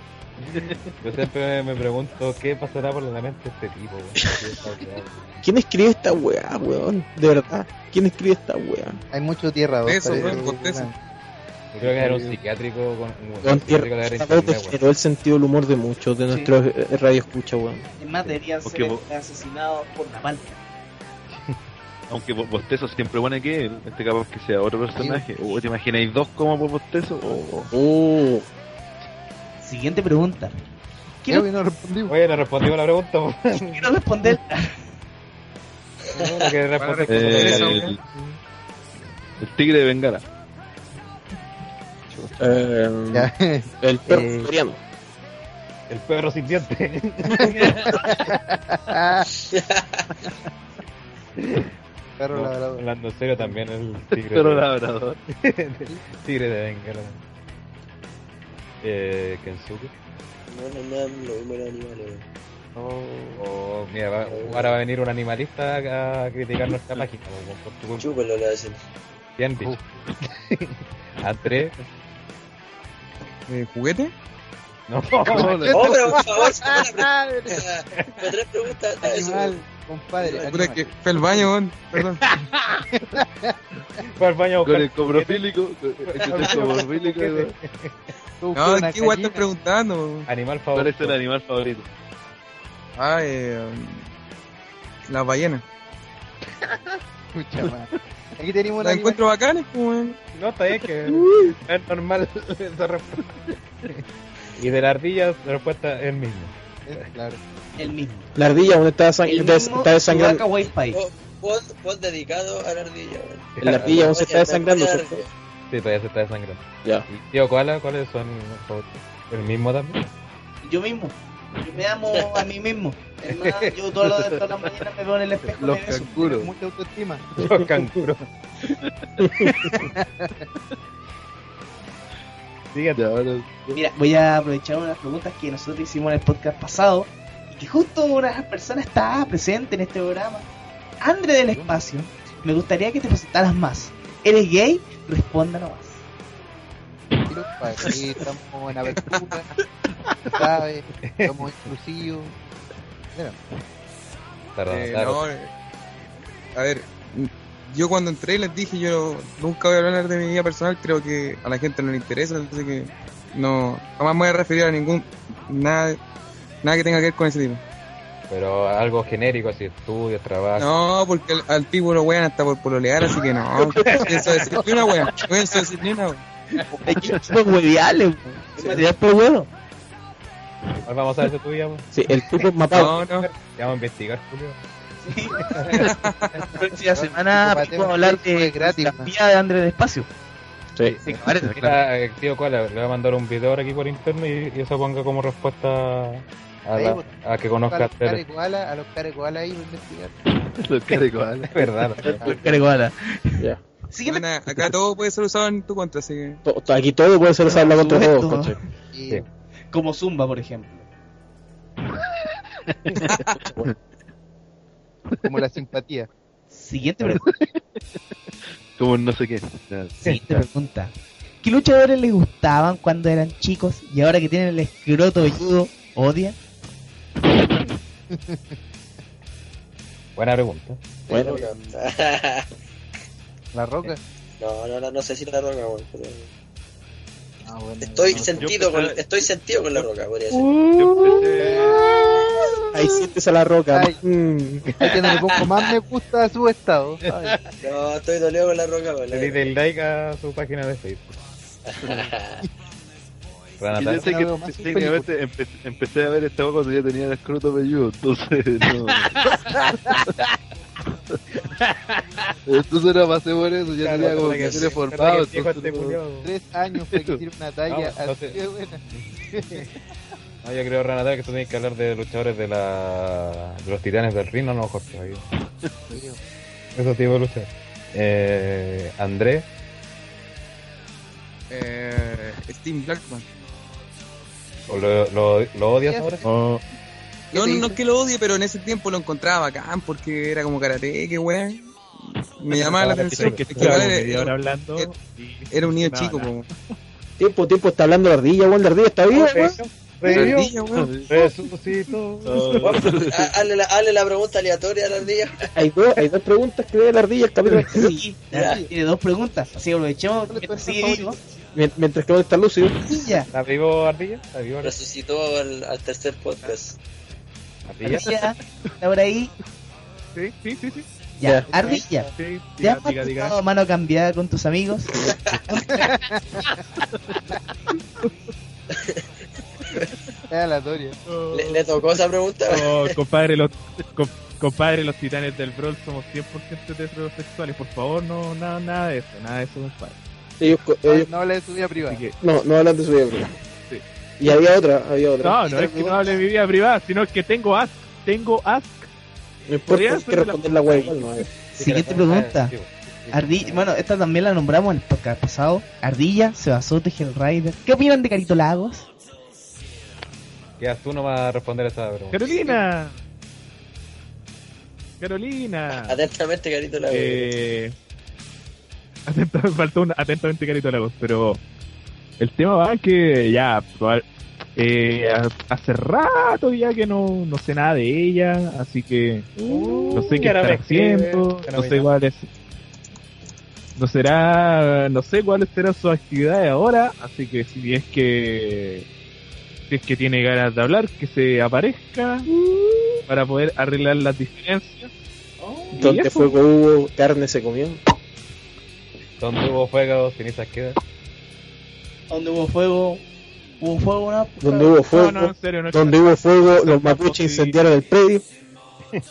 Yo siempre me pregunto qué pasará por la mente de este tipo, weón. ¿Qué está weón? ¿Quién escribe esta weá, weón? De verdad. ¿Quién escribe esta weá? Hay mucho tierra dos. Eso, weón, weón. Yo creo que era un psiquiátrico con un Weón, psiquiátrico de weón. generó el sentido del humor de muchos de nuestros eh, radio escucha, weón. Además deberían Porque ser vos- asesinados por Napalm. Aunque Bo- Bostezo siempre pone que este capaz que sea otro personaje. ¿O te imagináis dos como por Bostezo? O, Oh, Siguiente pregunta. Quiero, weón, no respondimos. Oye, no respondimos la pregunta, quiero responder. Que Eh, el, el tigre de Bengala. eh, el perro Eh. El perro sin dientes. Perro No, labrador. hablando en serio también el tigre. Pero de- labrador. tigre de Bengala. Eh, Kensuke. No, no, no, lo mismo los animales. Oh, mira, va- ahora va a venir un animalista a criticar nuestra página, por tu culpa. Chúpelo, le hacen. Bien dicho. André. Eh, ¿Juguete? No, Oh, pero por favor, pregunta. Tres preguntas. a eso. Compadre. Puta, que fue al baño, weón. Perdón. fue al baño Con el coprofílico, el No, ¿qué igual estás preguntando? animal ¿Cuál es favorito. tu animal favorito? Ah, eh. Las ballenas. Escucha. Aquí tenemos una Las encuentro bacanas, pues, weón. No, está bien que es normal esa respuesta. Y de la ardilla, la respuesta es el mismo. Claro. El mismo. La ardilla, donde está, sang- El mismo está desangrando. Pod- pod dedicado a la ardilla. La ardilla, donde se está desangrando. Sí, todavía se está desangrando. Ya. ¿Y tío Koala, cuál es su animal favorito? ¿El mismo también? Yo mismo. Yo me amo a mí mismo. Es más, yo todos los- todas las mañanas me veo en el espejo. Los canguros. Mucha autoestima. Los canguros. Mira, voy a aprovechar unas preguntas que nosotros hicimos en el podcast pasado que justo una persona está presente en este programa. Andre del Espacio, me gustaría que te presentaras más. ¿Eres gay? Responda nomás. Aquí estamos en apertura. ¿Sabes? Somos exclusivos. Mira, Claro, Eh, claro. no, eh, a ver, yo cuando entré les dije, yo nunca voy a hablar de mi vida personal, creo que a la gente no le interesa, así que no, jamás me voy a referir a ningún, nada, nada que tenga que ver con ese tipo. Pero algo genérico, así, estudios, trabajo. No, porque al, al tipo lo wean hasta por pololear, así que no, pienso decir ni una wea, no pienso decir ni una wea. Los hueviales, material por huevo. ¿Cuál vamos a ver tu vida? pues? Sí, el tipo es mapado. No, no, Ya vamos a investigar, Julio. La próxima semana vamos a hablar de es gratis, la vida de Andre del Espacio. Sí. Mira, eh, tío Koala, le voy a mandar un video ahora aquí por internet y, y eso ponga como respuesta a, Ahí, la- pues, a que a conozca los a Tere. carecoala, a los ahí para investigar. Los Es verdad. Ya. Siguiente Bueno, acá todo puede ser usado en tu contra, así que... Aquí todo puede ser usado contra Por todos, conche. Y Sí. como Zumba, por ejemplo. como la simpatía. Siguiente pregunta. Como no sé qué. Ya. Siguiente pregunta. ¿Qué luchadores les gustaban cuando eran chicos y ahora que tienen el escroto velludo odian? Buena pregunta. Bueno, La roca. no, no, no, no sé si la roca, weón. pero Ah, bueno, Estoy no sentido con, estoy sentido con la roca, podría ser. Yo ahí sientes a la roca. Ay. Mm. Ay, que no le pongo más me gusta a su estado. No, estoy dolido con la roca. Le di el like a su página de Facebook. Y Renata, yo sé que técnicamente empe- empecé a ver esta cuando ya tenía el escroto velludo, entonces no. entonces era pasé por eso, ya Claro, tenía como que ser formado, este. Tres años para que una talla No, así de buena. No, yo creo, Renata, que tú tienes que hablar de luchadores de, la... de los titanes del ring, no, no, Jorge. ahí. Esos tipos de luchadores. Eh, André, Eh, Steve Blackman. ¿O lo, lo, lo odias ahora? Oh, No, no, no es que lo odie, pero en ese tiempo lo encontraba bacán porque era como karate, que weón. Me llamaba la atención. que Es que hora era, hablando era- y- era un niño no, chico, no. como. tiempo, tiempo está hablando la ardilla, weón. La ardilla está viva, weón. Revivió. Resucitó. Hazle la, hazle la pregunta aleatoria a la ardilla. Hay dos, hay dos preguntas que debe la ardilla el capítulo. Sí, ya, tiene dos preguntas. Así aprovechemos. Mien- Mientras que vos estás lúcido. ¿Está vivo Ardilla? ¿Está vivo Ardilla? Resucitó al, al tercer podcast. ¿Ardilla? Ardilla, está por ahí. Sí, sí, sí, sí. Ya, Ardilla. Sí, ¿Te diga, has diga, mano cambiada con tus amigos? ¿Le, le tocó esa pregunta? Oh, compadre, los, com- compadre, los titanes del Brawl somos 100% heterosexuales. Por favor, no, nada, nada de eso, nada de eso, compadre. Ellos, co- No, ellos- no habla de su vida privada. Que, no, no hablan de su vida privada. Sí. Y había otra, había otra. no, no es que no hable de mi vida privada, sino que tengo ask, tengo ask. No importa, que ser la- responder la weá igual, no. Siguiente pregunta. Ardilla, bueno, esta también la nombramos en el podcast pasado. Ardilla, Sebasote, Hellrider. ¿Qué opinan de Carito Lagos? Quedas tú no vas a responder esa pregunta. Carolina. Carolina. Atentamente, carito la Eh, Atento, me faltó un atentamente carito Lagos, pero el tema va que ya eh, ha- hace rato ya que no, no sé nada de ella, así que no sé qué está me escribe, haciendo, no sé cuál es, no será, no sé cuáles serán sus actividades ahora, así que si es que si es que tiene ganas de hablar, que se aparezca para poder arreglar las diferencias. Donde eso. fuego hubo, carne se comió. Donde hubo fuego, cenizas quedan. Donde hubo fuego, hubo fuego, ¿no? Donde hubo fuego, no, en serio, no es donde que- hubo fuego, los mapuches sí. incendiaron el predio.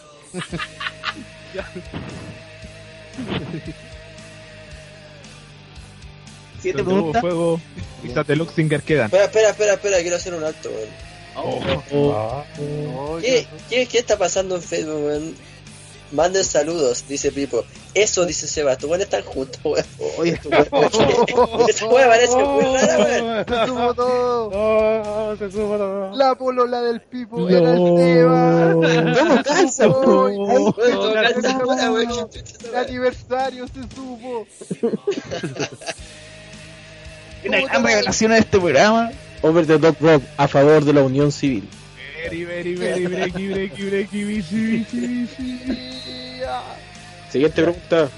Siguiente Donde hubo pregunta. fuego, quizás de Luxinger quedan. Espera, espera, espera, espera, quiero hacer un alto, weón. Ah, ¿Qué, qué, qué está pasando en Facebook, weón? Manden saludos, dice Pipo. Eso, dice Seba, tu weón están juntos, weón. Oye, tu weón- Esa weón parece muy rara, weón. Se supo todo. Oh, se supo todo. La polola del Pipo era el Seba. ¿Cómo calza, weón? El aniversario se supo. Una gran revelación de este programa. Over the Dog Rock a favor de la unión civil. Very, very, very, breaky, breaky, breaky, bici, bici, bici. Siguiente pregunta.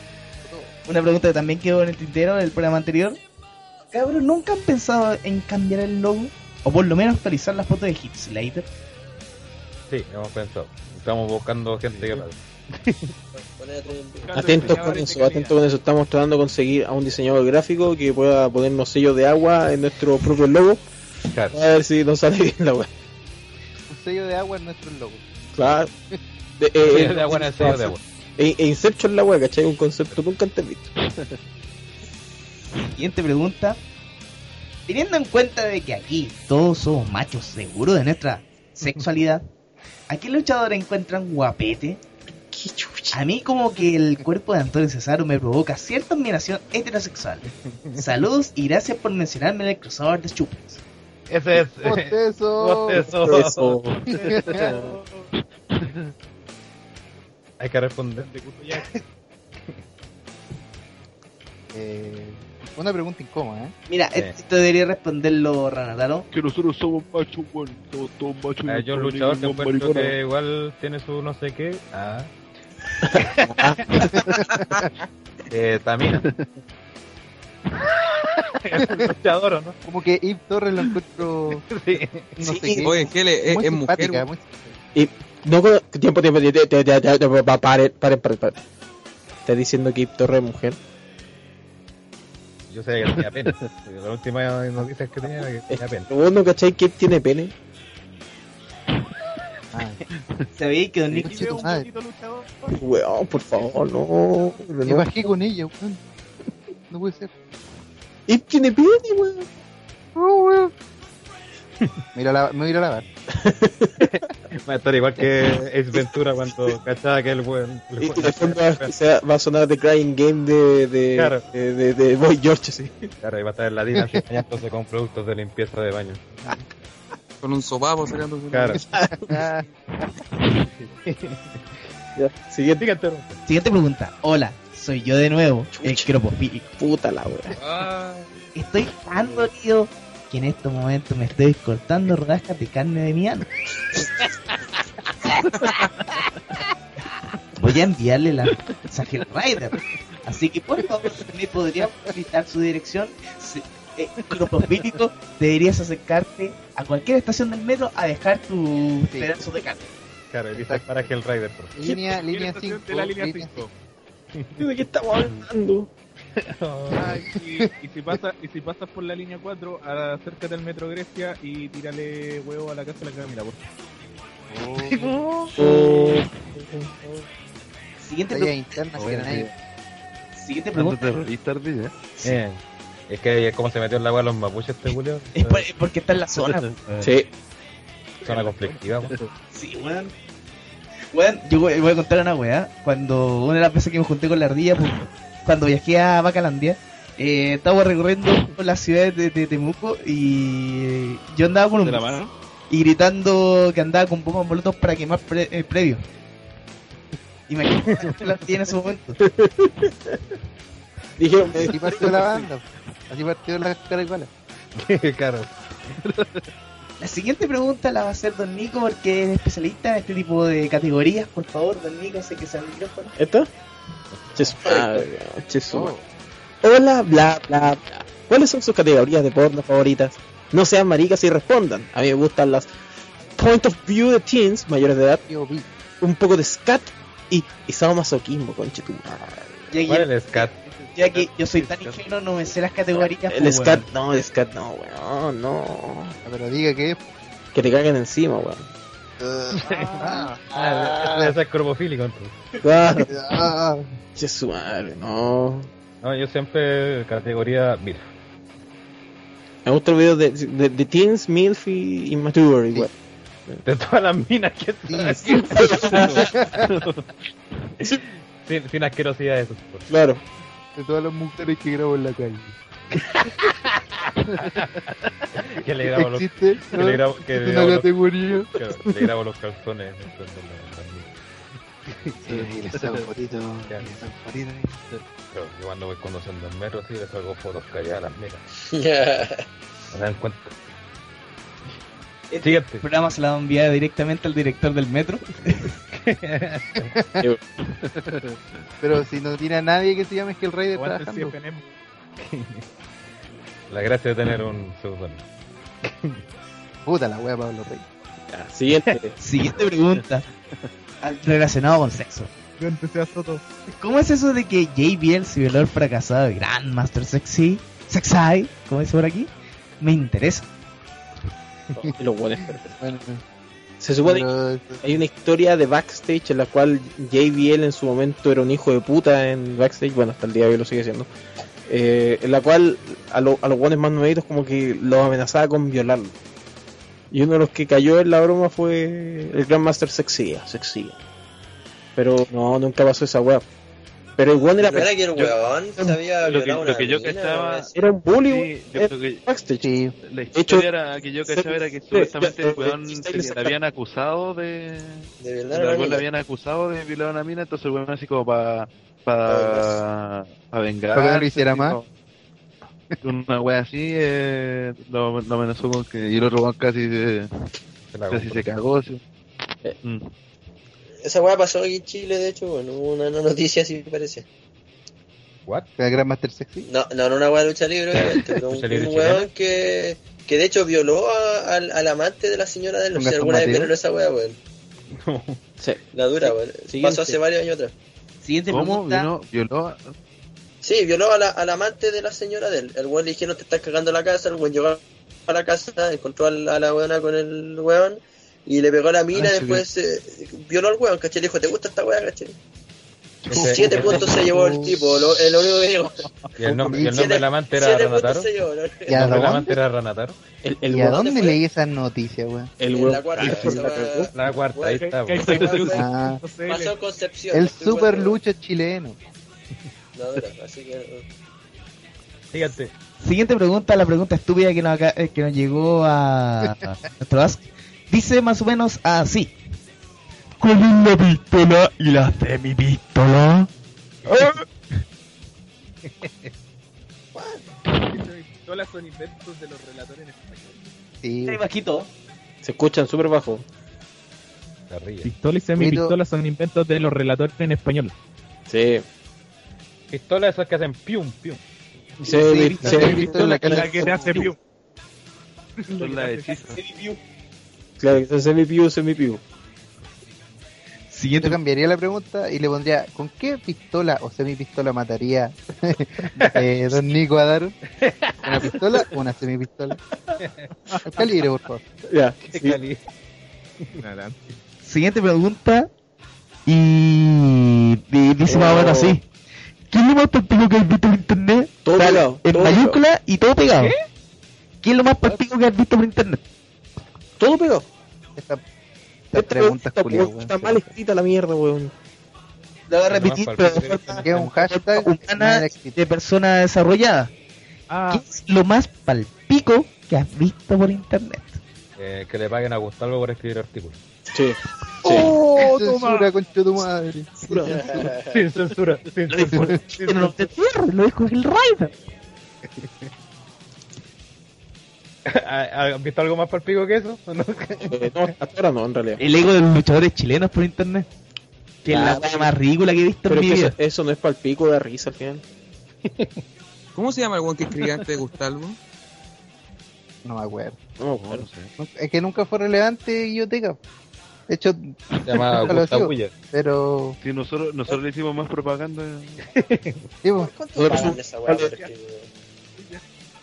Una pregunta que también quedó en el tintero del programa anterior. Cabrón, ¿nunca han pensado en cambiar el logo? O por lo menos actualizar la foto de Hit Slater. Sí, hemos pensado. Estamos buscando gente que lo haga. Atentos con eso, atentos con eso. Estamos tratando de conseguir a un diseñador gráfico que pueda ponernos sellos de agua en nuestro propio logo. Claro. A ver si nos sale bien la weá. Sello de agua en nuestro logo. Claro. De, Sello de agua en el sello de agua. E, e Inception la weá, ¿cachai? Un concepto nunca antes visto. Siguiente pregunta. Teniendo en cuenta de que aquí todos somos machos seguros de nuestra sexualidad, ¿a qué luchador encuentran guapete? A mí como que el cuerpo de Antonio Cesaro me provoca cierta admiración heterosexual. Saludos y gracias por mencionarme en el crossover de chupes. Ese es. Bostezo. Bostezo. Eso. Hay que responder. Eh, una pregunta incómoda, ¿eh? Mira, Sí. esto debería responderlo Ranataro. Que nosotros somos machos, weón. Somos todos machos. Hay un luchador que encuentro que igual tiene su no sé qué. Ah. eh, Tamina. luchador, ¿o ¿no? Como que Eve Torres lo encuentro. Sí. No sé Sí. qué. Oye, que le- es, es mujer. muy Y no con... Tiempo, tiempo, tiempo, tiempo, tiempo, tiempo, tiempo, pa- paren, paren, paren, paren. ¿Estás diciendo que Ip Torre es mujer? Yo sabía que tenía pena. La última noticia que tenía era que tenía pena. ¿Vos no cacháis que tiene pene? Ah, ¿Sabéis que Don Nick conche tu madre. Weón, por favor, no. Me bajé con ella, weón. No puede ser. Ip tiene pene, weón. Oh, weón. Mira la, me voy a ir a lavar. Va a estar igual que Ace Ventura cuando cachaba que el buen. Y, y de fondo va, se- va a sonar The Crying Game de, de, Claro. de, de, de Boy George, sí. Claro, iba a estar en la Dina bañándose con productos de limpieza de baño. Con un sopapo sacando su Claro. Ya, siguiente. Siguiente pregunta. Hola, soy yo de nuevo, el cropofílico. Puta la weón. Ah, Estoy tan dolido que en estos momentos me estoy cortando rodajas de carne de mi ano. Voy a enviarle la mensaje al Rider. Así que por favor, me podría facilitar su dirección. Se- eh, cropofílico, deberías acercarte a cualquier estación del metro a dejar tu Sí. pedazo de carne. Claro, para que el Rider. por favor. línea, línea 5. de la línea 5. ¿De qué estamos hablando? Ah, y, y si pasa, y si pasas por la línea 4, acércate al metro Grecia y tírale huevo a la casa de la Camila, por favor. Oh, Siguiente, Talla pre- interna, Bueno, que nadie- siguiente ¿Cuándo pregunta. ya? Eh, es que como se metió en la agua los mapuches este Julio. Es por- es porque está en la zona. Sí. Zona conflictiva. pues. Sí, weón. Weón, yo voy, voy a contar una weá. Cuando una de las veces que me junté con la ardilla, pues, cuando viajé a Bacalandia, eh, estaba recorriendo las ciudades de, de Temuco y yo andaba con un ¿De la mano? y gritando que andaba con bombas molotov para quemar pre- eh, previo. Imagínate la ardilla en ese momento. Dijeron, Así partió la banda. Así partió la caracola. claro. La siguiente pregunta la va a hacer Don Nico porque es especialista en este tipo de categorías. Por favor, Don Nico, sé que sea el micrófono. ¿Esto? Ah, ches- Hola, bla, bla, bla. ¿Cuáles son sus categorías de porno favoritas? No sean maricas y respondan. A mí me gustan las point of view de teens mayores de edad, un poco de scat y, y sadomasoquismo, conche tu madre. ¿Cuál es el scat? Ya que yo soy tan ingenuo, no me sé las categorías. El pues, scat, weón. no, el scat no, weón, no. Pero diga que es. Que te caguen encima, weón. Ah, ese es cromofílico entonces. Claro. Ah, Che su madre, no. No, yo siempre categoría mira. Me gusta el video de, de, de teens, milf y immature igual. De todas las minas que están Sí. sin, sin asquerosidad eso. Claro. De todas las mujeres que grabo en la calle. Que le grabo los, ¿Existe? que le grabo, que le los, categoría. que le grabo los calzones. Sí, les saco fotito. Ya. Les saco fotito. Pero yo cuando voy conduciendo en metro, sí, les hago fotos calladas a las minas. Ya. ¿No se dan cuenta? Este Siguiente. programa se la va a enviar directamente al director del metro. Pero si no tiene a nadie que se llame que el rey de trabajando. La gracia de tener un seudónimo. Puta la wea Pablo Rey. Ya, siguiente. Siguiente pregunta. Relacionado con sexo. Yo empecé a Soto. ¿Cómo es eso de que JBL el fracasado de Grandmaster Sexy? Sexy, como dice por aquí. Me interesa. Y los buenos perfectos. Bueno, Se supone que pero- hay una historia de backstage en la cual JBL en su momento era un hijo de puta en backstage, bueno, hasta el día de hoy lo sigue siendo. eh, en la cual a, lo- a los buenos más nuevitos como que los amenazaba con violarlo. Y uno de los que cayó en la broma fue el Grandmaster Sexia, Sexia. Pero no, nunca pasó esa weá. Pero el weón era, ¿No era que el yo- weón se había lo que- violado lo una que yo mina, cachaba- era un bully Sí, yo creo que. Sí, la hecho, historia era que yo cachaba era que supuestamente el weón se le habían acusado de. De el violar a le habían acusado de violar a una mina, entonces el weón así como para. para. para vengar. Para que no lo hiciera más. Una wea así, eh, lo, lo amenazó con que. y el otro weón casi se, casi se cagó. sí. Eh. Mm. Esa weá pasó aquí en Chile, de hecho, bueno, hubo una, una noticia así parece. ¿What? el Grandmaster Sexy. No, no, no una weá de lucha libre, obviamente, pero un, weón que, que de hecho violó a- al, al amante de la señora de él. No ¿Un sé si alguna vez vieron esa weá, weón. Sí. La dura, weón. Pasó hace varios años atrás. Siguiente ¿Cómo? pregunta. ¿Violó? violó a- Sí, violó a la, al amante de la señora de él. El weón le dijeron te estás cagando la casa, el weón llegó a la casa, encontró a la, a la weona con el weón y le pegó a la mina Ah, y después eh, violó al weón, ¿cachai? Le dijo, ¿te gusta esta weá, cachai? Ese- Siete puntos se llevó el tipo, lo, lo único que digo. ¿Y el, nombre, y el Siete- nombre del amante era Ranataro? ¿no? ¿El Ya, nombre amante era Ranataro? El, el ¿Y a dónde leí esas noticias, weón? el la cuarta, esa La cuarta, ahí está. Ah, pasó Concepción. el super lucha chileno. la dura, así que... Fíjate. Siguiente pregunta, la pregunta estúpida que nos, acá- eh, que nos llegó a, a nuestro ask. Dice más o menos así. ¿Cuál es la pistola y la semipistola? Todas son inventos de los relatores en español. Sí, Ahí bajito. Se escuchan súper bajo. Pistola y semipistola son inventos de los relatores en español. Sí. Pistolas esas que hacen pium, pium. Se, Sí, se- la pistola Es la que te hace piu. Son las hechizas. Claro, que son semi-piu, semi-piu. Siguiente Yo cambiaría la pregunta y le pondría, ¿con qué pistola o semipistola mataría eh, Don Nico a? ¿Una pistola o una semipistola? El calibre, por favor. Ya. Qué sí. cali- Adelante. Siguiente pregunta. Y, y dice más o menos así. ¿Quién es lo más palpico que has visto por internet? Todo pegado, En todo mayúscula y todo pegado. ¿Quién es lo más palpico que has visto por internet? Todo pegado. Esta, pregunta pregunta, Julio, weón, está mal escrita la mierda, weón. Lo voy a repetir, pero es un hashtag humana de persona desarrollada. Ah, ¿Qué es lo más palpico que has visto por internet? Eh, que le paguen a Gustavo por escribir artículos. Sí. Sí. ¡Oh! ¡Oh, Censura, concha tu madre. Sin censura, sin censura. de tierra, lo dijo el Raider. ¿Has visto algo más palpico que eso? ¿No? Eh, no, hasta ahora no, en realidad. El ego de los luchadores chilenos por internet. Que es la wea más ridícula que he visto Pero en es mi que vida. eso, eso no es para el pico de risa al final. ¿Cómo se llama el weón que escribía antes de Gustavo? No me acuerdo. No me acuerdo. Es que nunca fue relevante Guilloteca. De hecho, Se llama nunca lo ha Gustav sido, Willer. Pero, Sí, nosotros, nosotros le hicimos más propaganda. sí, pues,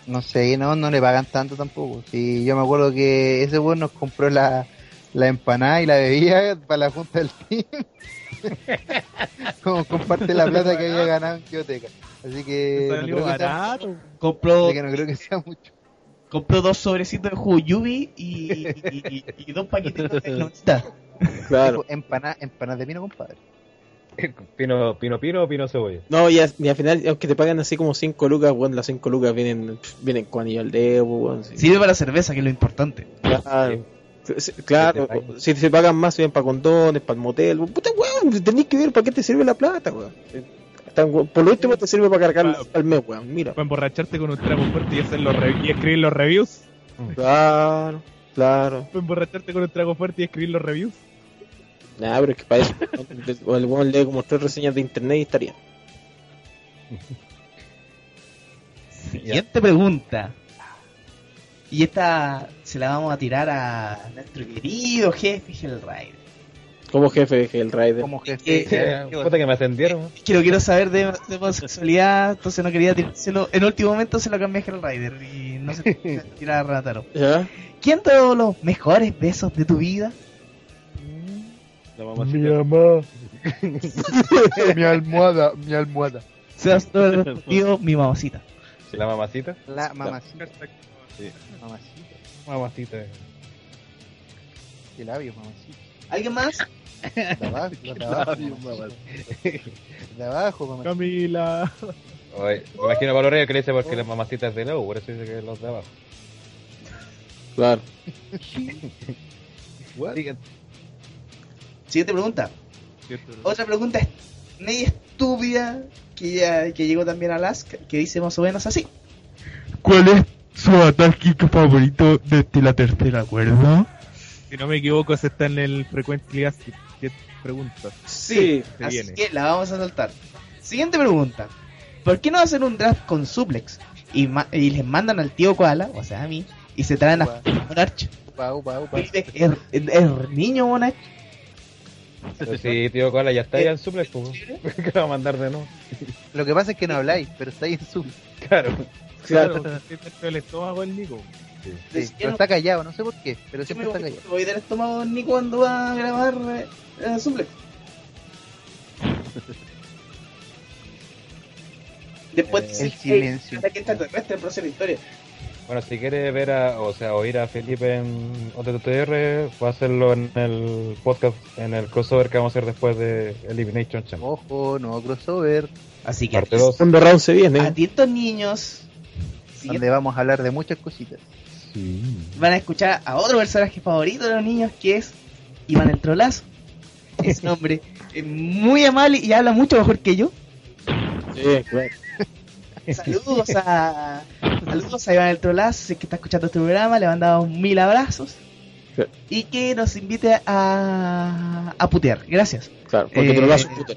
no sé, no, no le pagan tanto tampoco. Sí, yo me acuerdo que ese weón nos compró la, la empanada y la bebida para la junta del team. Como comparte la plata que había ganado en Guilloteca. Así que, no creo que, sea. Compró, así que no creo que sea mucho. compró dos sobrecitos de jugo Yubi y, y, y- y dos paquetitos de. Claro. Tipo, Empana, empanadas de pino, compadre. Pino, pino, pino o pino cebolla. No, y, a- y al final, aunque te pagan así como 5 lucas, bueno, las 5 lucas vienen, vienen con anillo al dedo, weón. sí. Sirve para cerveza, que es lo importante. Claro. Sí, Claro, te si se pagan más, vienen para condones, para el motel. Puta weón, tenés que ver para qué te sirve la plata, weón. Por lo último te sirve para cargar Pa- al mes, weón. Mira. Para emborracharte con un trago fuerte y, hacer los re- y escribir los reviews. Claro, claro. Para emborracharte con un trago fuerte y escribir los reviews. Nah, pero es que para eso, o el weón lee como tres reseñas de internet y estaría. Siguiente pregunta. Y esta se la vamos a tirar a nuestro querido jefe Hellrider. Como jefe de Hellrider. Como jefe. Eh, Puta que me ascendieron. Es que lo quiero saber de, de homosexualidad, entonces no quería tirárselo. En último momento se lo cambié a Hellrider y no se lo tirar a Rataro. ¿Ya? ¿Quién te dio los mejores besos de tu vida? La Mi mamá. mi almohada, mi almohada. Seas todo el mi mamacita. La mamacita. La mamacita. Sí. Mamacita. Mamacita. Qué labios, mamacita. ¿Alguien más? De abajo, los de abajo. mamacita. De abajo, mamacita. Camila. Oye, me imagino a Reyes que le dice porque la mamacita es de U, por eso dice que los de abajo. Claro. Siguiente. Siguiente pregunta. Otra pregunta es media estúpida que, ya, que llegó también a Alaska, que dice más o menos así. ¿Cuál es su ataque favorito desde la tercera cuerda? Si no me equivoco, ese está en el Frequently Asked Get preguntas. Sí. Se Así viene. que la vamos a saltar. Siguiente pregunta. ¿Por qué no hacen un draft con suplex y, ma- y les mandan al tío Koala, o sea a mí, y se traen a Monarch? Upa, es- es niño Monarch. Pero si tío Koala ya está ahí en suplex, pues, ¿qué va a mandar de nuevo? Lo que pasa es que no habláis, pero está ahí en su. Claro. Claro, está del estómago el Nico. Sí, pero está callado, no sé por qué, pero siempre está callado. voy del estómago ni cuando va a grabar eh, eh, suplex. Después Eh, dice el silencio. ataque extraterrestre, el de historia. Bueno, si quieres ver a, o sea, oír a Felipe en OTTR, va a hacerlo en el podcast, en el crossover que vamos a hacer después de Elimination Chamber. Ojo, nuevo crossover, Así que Parte 2. Cuando round se viene. atentos niños. donde vamos a hablar de muchas cositas. Van a escuchar a otro personaje favorito de los niños que es Iván el Trolazo. Es un hombre muy amable y habla mucho mejor que yo. Sí, claro. Saludos a saludos a Iván el Trolazo, si es que está escuchando este programa, le mandamos mil abrazos. Sí. Y que nos invite a, a putear. Gracias. Claro, porque Eh, das un puto.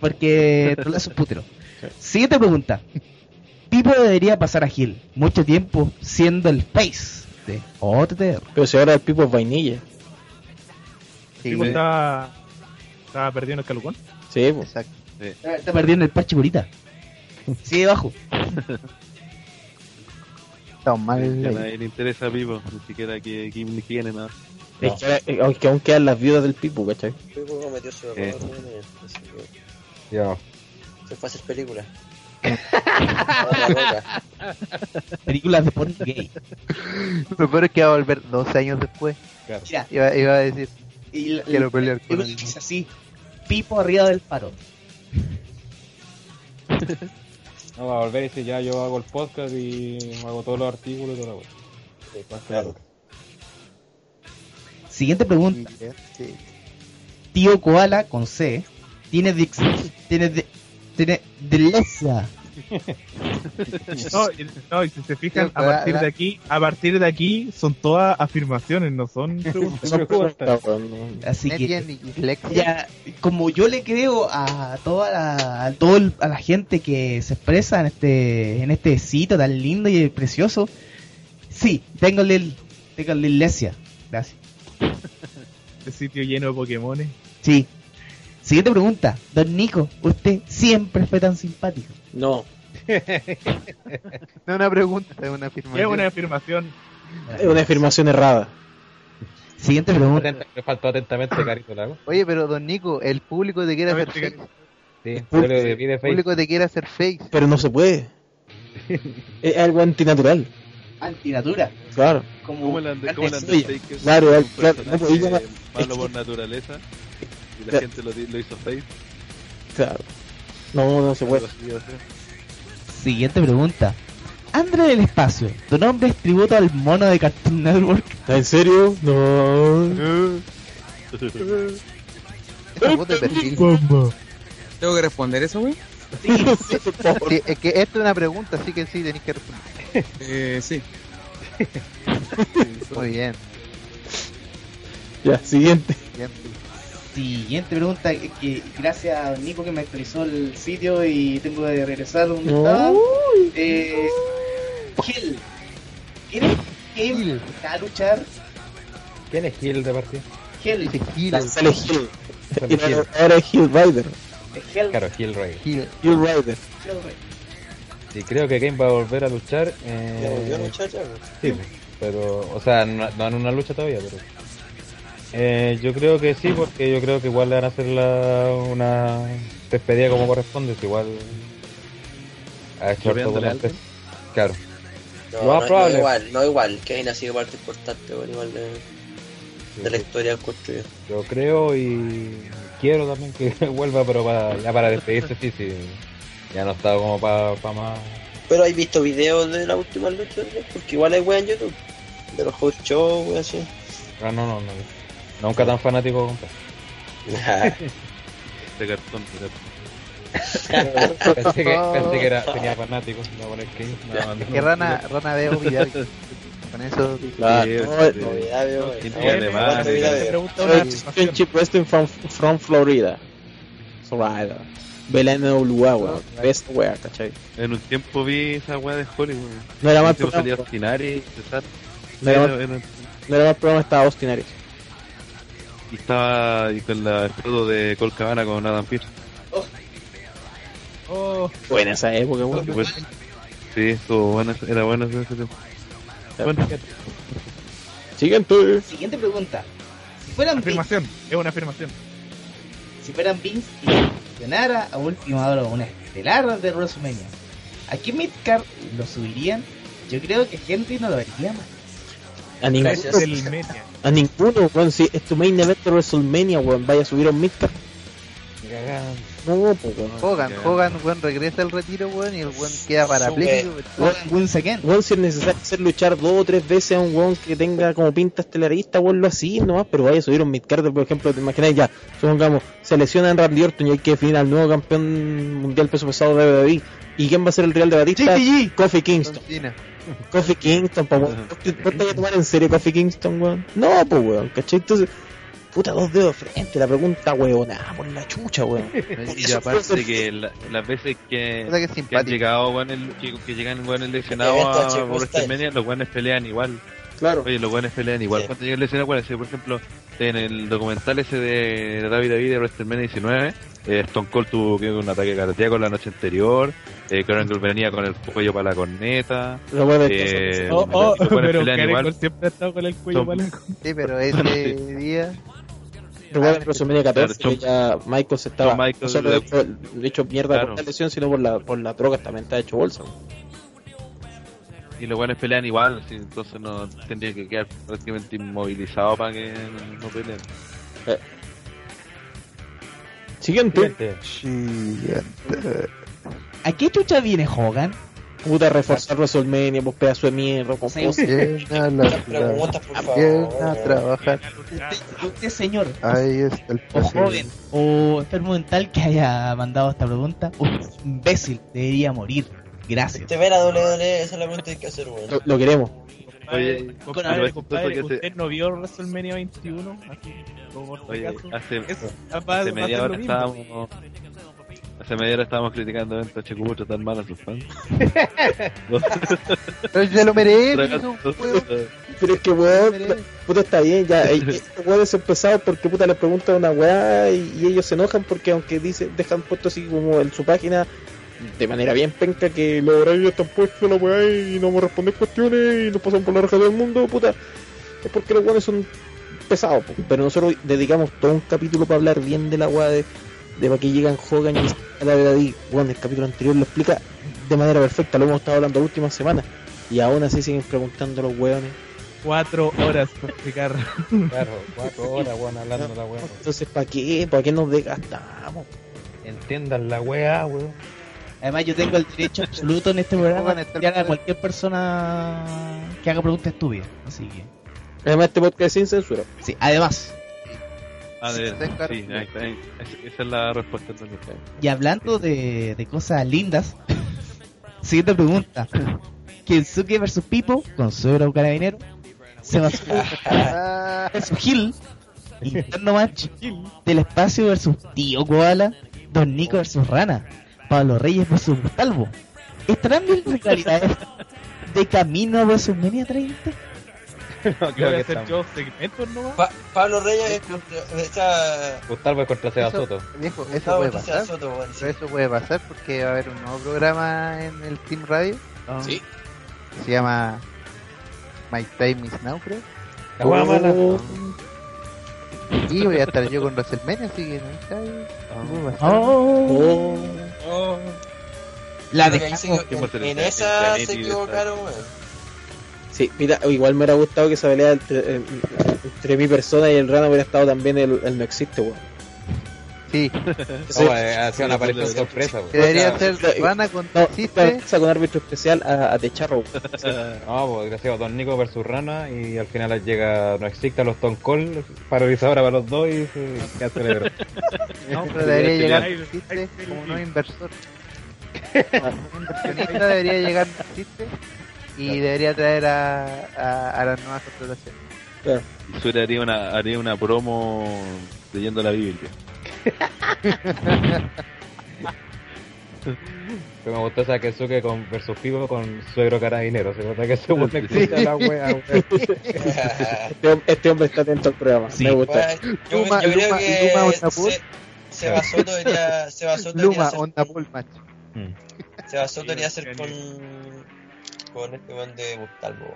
Porque Trolazo es putero. Sí. Siguiente pregunta. Pipo debería pasar a Gil mucho tiempo siendo el face de OTTR. Pero si ahora el pipo es vainilla. Sí, Tipo, estaba, estaba perdiendo el calucón. Sí, pues. exacto. Está, está perdiendo el parche purita. Sigue bajo. Estamos mal. Ya a nadie le interesa vivo, ni siquiera que Kim ni tiene nada. Es que, ahora- eh, aunque aún quedan las viudas del pipo, ¿cachai? Pipo cometió su error, Eh. eh, Ya. se fue a hacer película. Otra roca. Películas de porno gay. Lo peor es que va a volver 12 años después. Claro. Mira, Iba, iba a decir, y quiero pelear con él. dice así: Pipo arriba del faro. No, va a volver y dice, ya yo hago el podcast y hago todos los artículos y toda la wea. Sí, claro. Siguiente pregunta. Sí, tío koala con C tiene dix, tiene de, tiene dislexia. No, y- no, y si se fijan, a partir de aquí, a partir de aquí son todas afirmaciones, no son preguntas. Son preguntas. Así que ya, como yo le creo a toda la, a todo el- a la gente que se expresa en este, en este sitio tan lindo y precioso, sí, tengo el, tengo la iglesia. Gracias. Este sitio lleno de Pokémones. Sí. Siguiente pregunta. Don Nico, usted siempre fue tan simpático. No, No es una pregunta, es una afirmación. Es una afirmación. es una afirmación errada. Siguiente pregunta. Me faltó atentamente Carito Lago. Oye, pero don Nico, el público te quiere hacer face. Sí, le El face. público te quiere hacer face. Pero no se puede. es algo antinatural. Antinatura. Claro. Como ¿Cómo el, claro, claro, personaje no malo por naturaleza y la Claro. gente lo, lo hizo face. Claro. No, no se puede. Siguiente pregunta. André del espacio, ¿tu nombre es tributo al mono de Cartoon Network? ¿En serio? No. ¿Tengo que responder eso, güey? Sí, es que esto es una pregunta, así que sí, tenéis que responder. Eh, sí. Muy bien. Ya, siguiente. bien. Siguiente pregunta, que, que gracias a Nico que me actualizó el sitio y tengo que regresar donde No. estaba. Eh, Gil, ¿quieres que a luchar? ¿Quién es Gil de partida? Gil, Gil, Sale Hill. Gil. ahora es Hill Rider. Gil, Claro, Gil Rey. Gil. Hill Rider. Y creo que Kane va a volver a luchar. Eh, Ya volvió a luchar ya. Sí, pero, o sea, no, no en una lucha todavía, pero. Eh, yo creo que sí, porque yo creo que igual le van a hacer la, una despedida como corresponde, si igual ha hecho. Claro. No, no, más no igual, no igual. Kane ha sido parte importante, güey, igual de, de la historia construida. Yo creo y quiero también que vuelva, pero para, ya para despedirse, sí, sí. Ya no está como para más. Pero ¿has visto videos de la última lucha? Porque igual hay weas en YouTube. De los host shows, wey, así. Ah, no, no, no. Nunca tan fanático, compa. De cartón, de cartón. Pensé que, pensé que era, tenía fanático, no poner que no, no, Que Rana, Rana veo Vidal. Con eso. Claro. Championship Wrestling from, from Florida. Florida. Ve la NWA, weón. Ve esa wea, ¿cachai? En un tiempo vi esa weá de Hollywood. No era más tiempo programa, salía no era más programa, estaba Austin Aries. Y estaba y con la, el feudo de Colt Cabana con Adam Pearce. Oh, Buena esa época, weón. Pues, sí, estuvo bueno, era bueno tiempo. Bueno, Siguiente. Siguiente pregunta. Si fueran Vince, afirmación, es una afirmación. si fueran Vince y ganara a última hora una estelar de WrestleMania, ¿a qué midcard lo subirían? Yo creo que Henry no lo vería más. A ninguno, Gracias. El media. A ninguno, weón. Si es tu main event de WrestleMania, weón, vaya a subir a un midcard. No, pues, weón. Hogan, Hogan, weón, regresa al retiro, weón, y el weón queda parapléjico. Hogan wins again. Weón, si es necesario hacer luchar dos o tres veces a un weón que tenga como pinta estelarista, weón, lo así nomás, pero vaya a subir un midcard, por ejemplo, te imagináis ya, supongamos, se lesiona en Randy Orton y hay que definir al nuevo campeón mundial peso pesado de WWE. ¿Y quién va a ser el Real de Batista? Kofi Kingston. Kofi Kingston, pa, weón. ¿Vos te vos te vas a tomar en serio Kofi Kingston, weón? No, pues, weón, ¿cachai? Entonces, puta, dos dedos de frente, la pregunta, weón, ah, por la chucha, weón. y aparte que la- las veces que, O sea que es que han llegado weones, que, que llegan weones lesionados Evento a WrestleMania, los weones pelean igual. Claro. Oye, los weones pelean igual. Sí. Cuando llegan lesionados, weones, por ejemplo, en el documental ese de David David de WrestleMania 19, eh, Stone Cold tuvo que un ataque cardíaco la noche anterior, eh, Angle venía con el cuello para la corneta, Lo weón eh, Oh, oh, pero pelean Karen igual. Cole siempre ha estado con el cuello Son- para la Sí, pero ese día. Recuerda en WrestleMania 14 Claro, que ya Michael se estaba Shawn Michaels no solo le- hecho, le hecho mierda Claro. por la lesión, sino por la, por la droga también está hecho bolsa. Y los weones pelean igual, así, entonces no tendría que quedar prácticamente inmovilizado para que no, no peleen. Siguiente. Siguiente. Siguiente. ¿A qué chucha viene Hogan? Puta, reforzar WrestleMania, pues pedazo de mierda, con cosas. Bien a la Preguntas, por Bien favor. a trabajar. Usted, usted, señor, Ahí está el o joven, o enfermo mental que haya mandado esta pregunta, un imbécil debería morir. Gracias. Te ve la WWE, esa es la pregunta que hay que hacer, weón. Lo, lo queremos. Oye, Compadre, pero es compadre, ¿usted no vio WrestleMania 21? Así, como por si Oye, hace, Es- hace media hora estábamos. Hace media hora estábamos criticando a HQ tan mal a sus fans. Pero se lo merece. Weón. Pero es que, weón, puta, está bien, ya. Estos weones son pesados porque puta les preguntan una weá y, y ellos se enojan porque aunque dicen, dejan puesto así como en su página de manera bien penca que los horarios están puestos la weá y no me responden cuestiones y nos pasan por la raja del mundo, puta. Es porque los weones son pesados, po. pero nosotros dedicamos todo un capítulo para hablar bien de la weá de, de para que llegan Hogan y a la verdad y bueno, el capítulo anterior lo explica de manera perfecta, lo hemos estado hablando las últimas semanas y aún así siguen preguntando a los weones. Cuatro horas para explicar. Claro, cuatro horas, weón, hablando de la weá. Entonces, ¿para qué? ¿Para qué nos desgastamos? Entiendan la weá, weón. Además, yo tengo el derecho absoluto en este programa de tirar a cualquier persona que haga preguntas estúpidas. Así que, Además, este podcast es sin censura. sí, además, Ah, de Sí, claro. sí, ahí está, ahí- es- esa es la respuesta entonces. y hablando de, de cosas lindas, siguiente pregunta: Kensuke vs Pipo, con suegro carabinero, Sebastián Ah, vs Gil, interno match del espacio versus Tío Koala, Don Nico versus Rana, Pablo Reyes versus Gustalvo. ¿Estarán bien rivalidades de camino a WrestleMania 30? No, creo a que hacer estamos. yo segmentos. Pa- Pablo Reyes es contra, Gustavo es contra Seba Eso- Soto. viejo, eso puede pasar. Soto, sí. Pero eso puede pasar porque va a haber un nuevo programa en el Team Radio. Sí. Se llama My Time is Now, creo. La weá mala. Oh, Y voy a estar yo con WrestleMania, así que no sé. puede pasar. Oh, oh. la Creo que ahí se- dejamos. ¿Qué fue en, en esa se equivocaron, weón. Sí, mira, igual me hubiera gustado que esa pelea entre, entre mi persona y el Rana hubiera estado también el, el no existe, weón. Sí, Sí. No, eh, ha sido una aparición sorpresa, que debería ser sea, Rana con No, Existe. pasa con árbitro especial a, a Techarro. No, pues desgraciado Don Nico versus Rana y al final llega No Existe a los Stone Cold, paralizadora para los dos y se queda cerebro. No, pero debería llegar ahí- como no inversor. Un inversionista debería llegar Existe y debería traer a, a, a las nuevas contrataciones. Y Sura haría una, haría una promo leyendo la Biblia. Pero me gustó esa Kensuke con versus Pivo con suegro carabinero. Se nota que se la wea. Este, este hombre está atento al programa. Sí. Me gusta. Bueno, yo, Luma- yo creo Luma- que Luma Onda Pool. se, Soto debería, Luma, hacer, Onda debería hacer con, con este weón de Gustavo,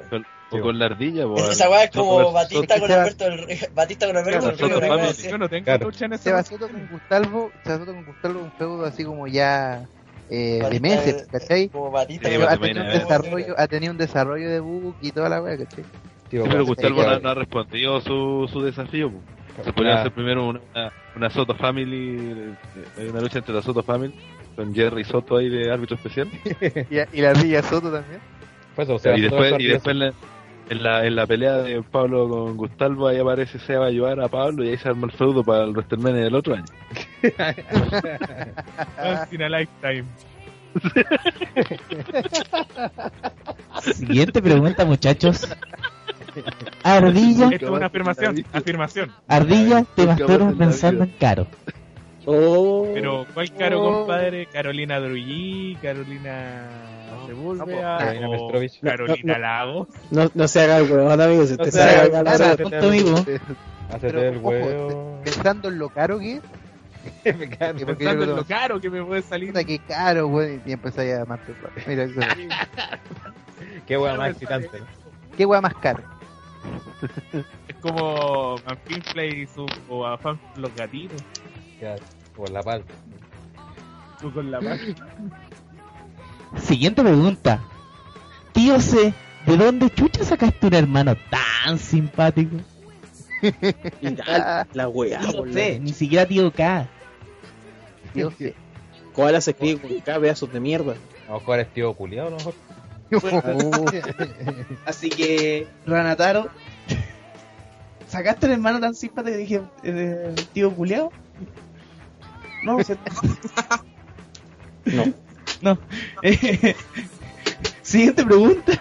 o con la ardilla, po, Esa weá es como Batista con Alberto del Río, Batista con Alberto Claro, del Río, weá. Yo no tengo Claro. lucha en ese Seba Soto con Gustavo, Soto con Gustavo un feudo así como ya eh, de Batista meses, de- ¿cachai? Como Batista Sí, ha tenido un desarrollo, ha tenido un desarrollo de book y toda la wea, ¿cachai? Tío, Sí, pero Gustavo no, no ha respondido su, su desafío. po. Se podría Ah. hacer primero una, una, una Soto Family, eh, una lucha entre la Soto Family, con Jerry Soto ahí de árbitro especial. Y, y la Villa Soto también. Pues, o sea, y después, y después la, en, la, en la pelea de Pablo con Gustavo, ahí aparece Seba a ayudar a Pablo y ahí se arma el feudo para el WrestleMania del otro año. Once in a lifetime. Siguiente pregunta, muchachos. Ardilla, Esto es una afirmación. Afirmación. Ardilla, te masturbas pensando en caro. Oh. Pero, ¿cuál caro, Oh. compadre? ¿Carolina Drugí? ¿Carolina Sepúlveda? Carolina o Mestrovich. ¿Carolina No, no. Lagos? No, no se haga el weón, amigos. Usted No se se haga el amigo. Hacete el huevo. Pensando en lo caro que es, porque Pensando en lo caro que me puede salir. puta que caro, weón, y empezáis a masturbar. Mira, eso. Qué wea más excitante. ¿Qué wea más caro? Es como Manfinflay y su, o a Fan los gatitos. Por la palta. Tú con la mano. Siguiente pregunta. Tío C, ¿de dónde chucha sacaste un hermano tan simpático? La, la weá, Tío C, ni siquiera tío K. Dios, sí. Koala se escribe con K, pedazos de mierda. A lo mejor es tío culiado, a lo mejor. Así que, Ranataro, ¿sacaste el hermano tan simpático que dije, eh, tío culiao? No, se... No. no. Eh, Siguiente pregunta.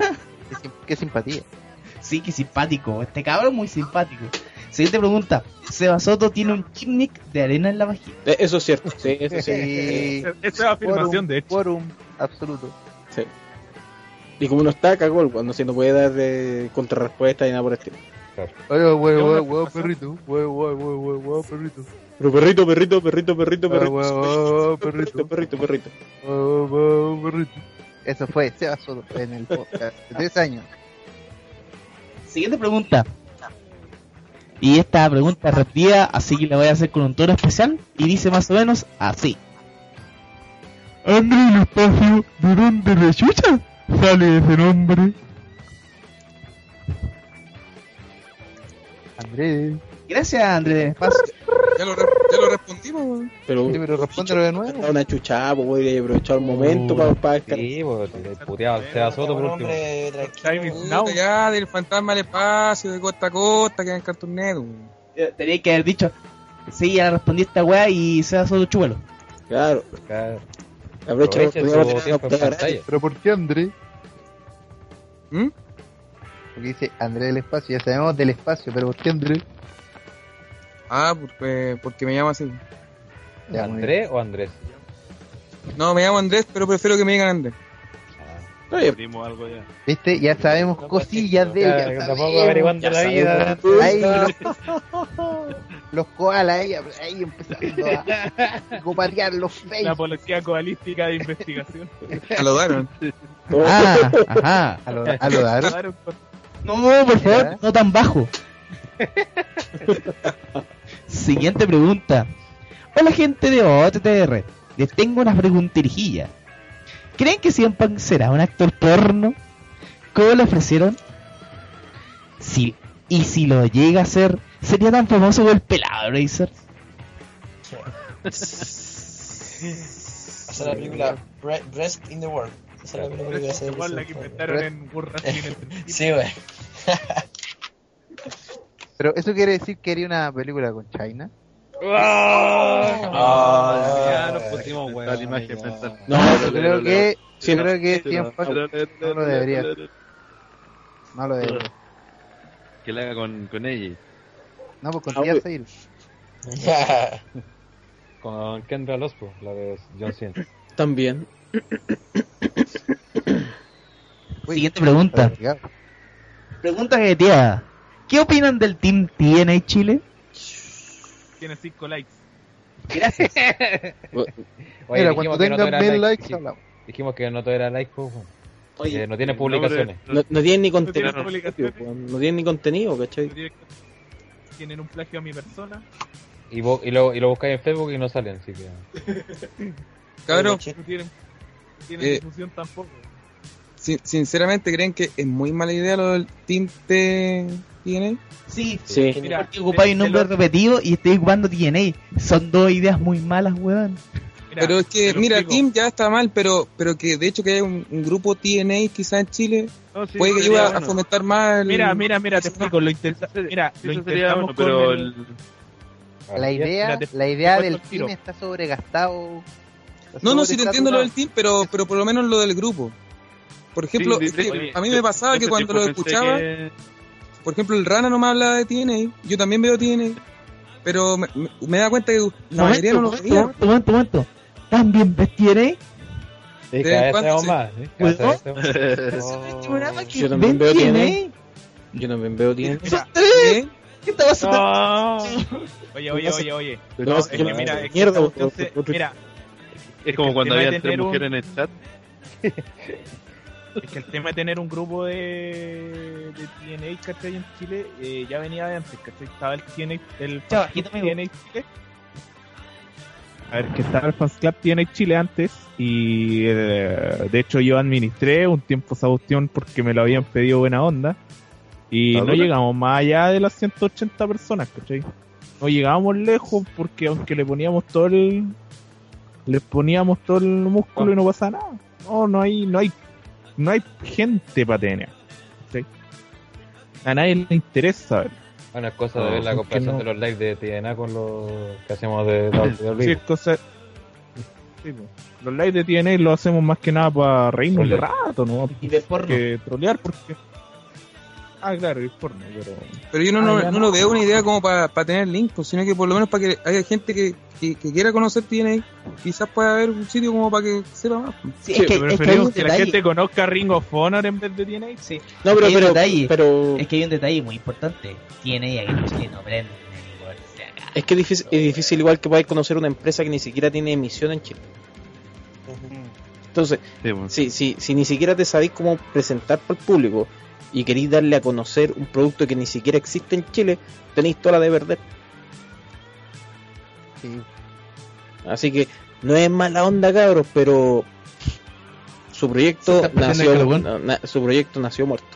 Qué, sim- qué simpatía. Sí, qué simpático. Este cabrón es muy simpático. Siguiente pregunta. Seba Soto tiene un gimmick de arena en la vagina. Eh, Eso es cierto, sí, eso sí. Sí. Esa es afirmación, de hecho. Quórum absoluto. Sí. Y como no está, cagó el cuando si no puede dar de contrarrespuesta y nada por el estilo. Oye, huevo, ¿Qué huevo, perrito. Huevo, huevo, huevo, perrito. Pero perrito, perrito, perrito, perrito, Huevo, perrito. huevo, huevo, Perrito, perrito. perrito, huevo, perrito. Eso fue Seba Soto en el podcast de tres años. Siguiente pregunta. Y esta pregunta es repetida, así que la voy a hacer con un tono especial. Y dice más o menos así. André el espacio, ¿de dónde le chucha? Sale ese nombre. Andrés. Gracias, André del espacio. Ya lo, ya lo respondimos. Pero, Sí, pero respóndelo de nuevo. Una chuchada, pues podría aprovechar el momento para, para descargar. Sí, pues, le puteaba al Seba Soto por último. Ya, del fantasma al espacio, de costa a costa, que en Cartoon Network. Tenía que haber dicho. Sí, ya respondí esta weá y se Soto chúbalo. Claro, Claro. aprovecha. ¿Pero por qué Andrés? ¿Mm? Porque dice Andrés del espacio. Ya sabemos del espacio, pero ¿por qué Andrés? Ah, porque, porque me llamo así. ¿Andrés o Andrés? No, me llamo Andrés, pero prefiero que me digan Andrés. Abrimos algo ya. ¿Viste? Ya sabemos cosillas de ya que tampoco averiguando la vida. Ahí los, los koalas ahí, ahí empezando a copatear los La face. policía coalística de investigación. A lo daron. Ah, ajá. Claro, con- No, por favor, Ya. no tan bajo. Siguiente pregunta. Hola gente de OTTR. Les tengo una preguntirijilla. ¿Creen que CM Punk será un actor porno? ¿Cómo le ofrecieron? Si, y si lo llega a ser, ¿sería tan famoso como el pelado Razer? Hacer la película Bre- Breast in the World. Esa es la película que va a hacer. Igual la que inventaron en principio. Sí, güey. Pero eso quiere decir que haría una película con China. Ah, Ya nos pusimos, mental. No, Yo creo que, Sí, yo no. creo que Punk no lo debería no lo debería. Que la haga con, con ella. No, pues con Ah, Tia. Sayre. Con Kendra Lospo, la de John Cena. También. Siguiente pregunta. Pregunta que tía. ¿Qué opinan del Team TNA Chile? Tiene 5 likes. Gracias. Oye, Mira, cuando tengan tuviera mil like, likes, dij- hablamos. Dijimos que no todo era like, pues. Oye, Eh, no tiene publicaciones. no, no tienen ni No tiene contenido. No tienen ni contenido, ¿cachai? Tienen un plagio a mi persona. Y, vo- y, lo, y lo buscáis en Facebook y no salen, así que... Cabrón, No tienen, tienen Eh. difusión tampoco. sin- sinceramente, ¿creen que es muy mala idea lo del Team T TNA? Sí, Sí. Mira, porque ocupáis un de nombre lo- repetido y estoy ocupando TNA. Son dos ideas muy malas, weón. mira, Pero es que, mira, explico. Team ya está mal, pero pero que de hecho que haya un, un grupo TNA quizás en Chile No, sí, puede que ayude a bueno. fomentar más el... Mira, mira, mira, te explico. Lo intenta, mira, Sí, lo eso sería intentamos bueno, pero con el- La idea, Mira, te- la idea del team está sobregastado. Está No, no, sí te entiendo lo del team, pero, pero por lo menos lo del grupo. Por ejemplo, Sí, es de- que oye, a mí me pasaba que cuando lo escuchaba, que- por ejemplo, el Rana no me hablaba de TNA, yo también veo TNA, pero me, me- me da cuenta que la mayoría no lo momento, veía. momento, momento, momento. ¿También ves TNA? Sí, ¿De cada vez más, ¿eh? Yo también veo TNA. Yo también veo TNA. ¿Qué está pasando? no. Oye, oye, oye, oye. No, es que mira, es mierda, mira, Es como cuando había tres mujeres en el chat. es que el tema de tener un grupo de, de TNA, ¿cachai? En Chile, eh, ya venía de antes, ¿cachai? Estaba el TNA, el. TNA Chile. A ver, que estaba el Fans Club TNA Chile antes y eh, de hecho yo administré un tiempo esa cuestión porque me lo habían pedido buena onda y ¿Ah, no dura? llegamos más allá de las 180 personas, ¿cachai? No llegábamos lejos porque aunque le poníamos todo el... Le poníamos todo el músculo y no pasaba nada. no, no hay, no hay, no hay gente para TNA. ¿sí? A nadie le interesa saber. Bueno, es cosa de ver la comparación no. de los lives de TNA con los que hacemos de WWE. Sí, es cosa- sí, pues. Los lives de TNA los hacemos más que nada para reírnos de rato, ¿no? Y de porno. Que trolear porque... Ah, claro, es porno, pero... Pero yo no, Ah, no, no no. lo veo una idea como para tener link, pues, sino que por lo menos para que haya gente que, que, que quiera conocer TNA, quizás pueda haber un sitio como para que sepa más. pues. Sí, es que, es que hay un que, la detalle. gente conozca Ring of Honor en vez de TNA. Sí. No, Es pero, un pero, detalle. pero Es que hay un detalle muy importante. Tiene aquí en Chile no acá. es que es difícil, es difícil igual que podáis conocer una empresa que ni siquiera tiene emisión en Chile. Entonces, Sí, bueno. si, si, si ni siquiera te sabéis cómo presentar para el público y queréis darle a conocer un producto que ni siquiera existe en Chile, tenéis toda la de perder. Sí. Así que no es mala onda, cabros, pero su proyecto nació carbón. na- na- su proyecto nació muerto.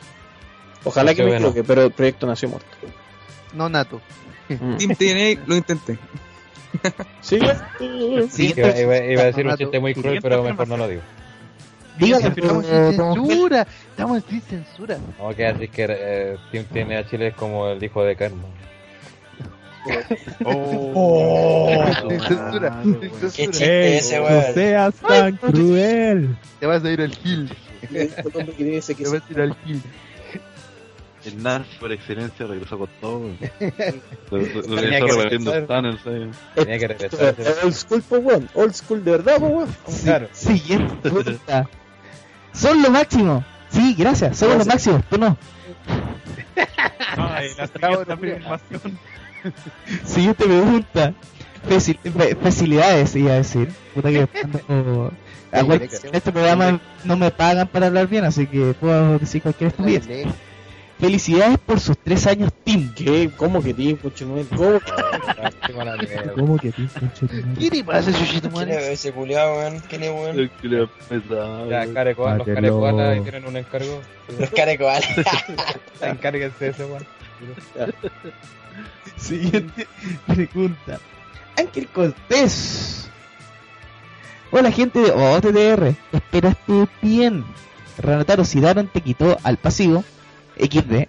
Ojalá que Nació me bueno. equivoque, pero el proyecto nació muerto. No nato. Mm. Lo intenté. Sí, Siguiente- Iba, iba- iba a decir un chiste muy cruel, pero mejor no lo digo. Dígalo, Estamos sin Fel- censura. Estamos sin censura. Vamos que decir que eh, Team TNA Chile es como el hijo de Carmen. Sin censura. Sin Qué censura. chiste ese, no weón. seas tan cruel. Te vas a ir al Gil. tiene Te vas a ir al Gil. El NAS por excelencia regresó con todo. Lo- lo- regresó regresar. tunnels. Tenía que regresar. Old school, po, weón. Old school de verdad, po, weón. Claro. Siguiente. Son lo máximo. Sí, gracias. Somos lo máximo. Tú no. Ay, la siguiente afirmación. Siguiente pregunta. Facil- facilidades, iba a decir. Puta que en este programa no me pagan para hablar bien, así que puedo decir cualquier estupidez. Felicidades por sus tres años Team. ¿Qué? ¿Cómo que tiene, Puchunel? ¿Cómo? ¿Cómo que de tu madre? ¿Qué te pasa, Chuchito, ¿Quién es ese culiao, weón? ¿Quién es, weón? El pesado, Ya, weón. care koala- los carecoalas ahí tienen un encargo. Los carecoales. Encárguense de ese weón. Siguiente pregunta. Ángel Cortés. Hola gente de OTTR. Espero esté bien. Ranataro Sidaron te quitó al pasivo. XD.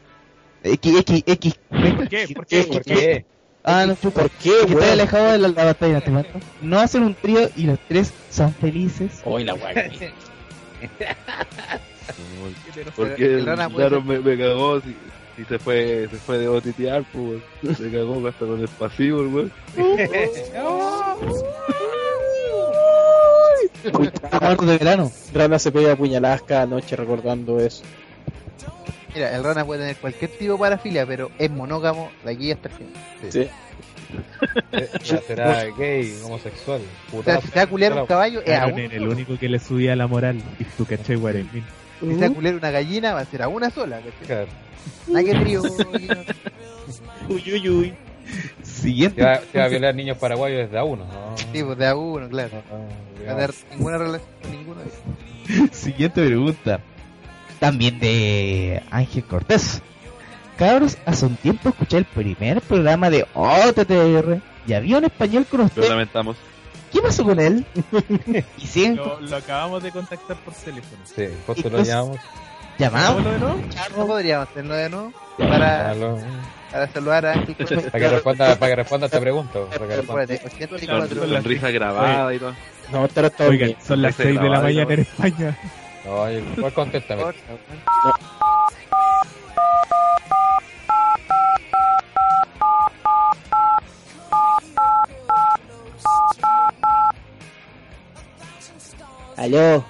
X, X, X. ¿Por qué? ¿Por qué? ¿Por qué? Ah, no, ¿por qué, Que estoy alejado de la, la batalla, te mato. No hacen un trío y los tres son felices. Hoy la weá. Porque el Daron me, me cagó y, y se fue se fue de botitear, pues. Se cagó hasta con el pasivo, el weón. Muertos de verano. Rana se pega puñaladas cada noche recordando eso. Mira, el rana puede tener cualquier tipo de parafilia, pero es monógamo de aquí hasta el fin. Sí. Eh, ya será gay, homosexual, O sea, si se va a culiar un caballo, es a Aaron uno. era el único que le subía la moral. Y tú, ¿cachai, Guaremín? Si se va a culiar una gallina, va a ser a una sola. Claro. Nada que trío. Uy, uy, uy. Siguiente. Se va, se va a violar niños paraguayos desde a uno, ¿no? Sí, pues de a uno, claro. No va a tener ninguna relación con ninguno de ellos. Siguiente pregunta. También de Ángel Cortés. Cabros, hace un tiempo escuché el primer programa de OTTR y había un español con Lo usted. lamentamos. ¿Qué pasó con él? y siguen Lo, lo acabamos de contactar por teléfono. Sí, justo lo llamamos. llamados. ¿Hagámoslo de nuevo? No podríamos hacerlo de nuevo para, saludar a Ángel Cortés. Para que responda, para que responda esta pregunta. Para que responda. Acuérdate, Con 84. sonrisa grabada y todo. No, Oigan, son las Ese 6 de la mañana en España. No, igual contéstame. Aló.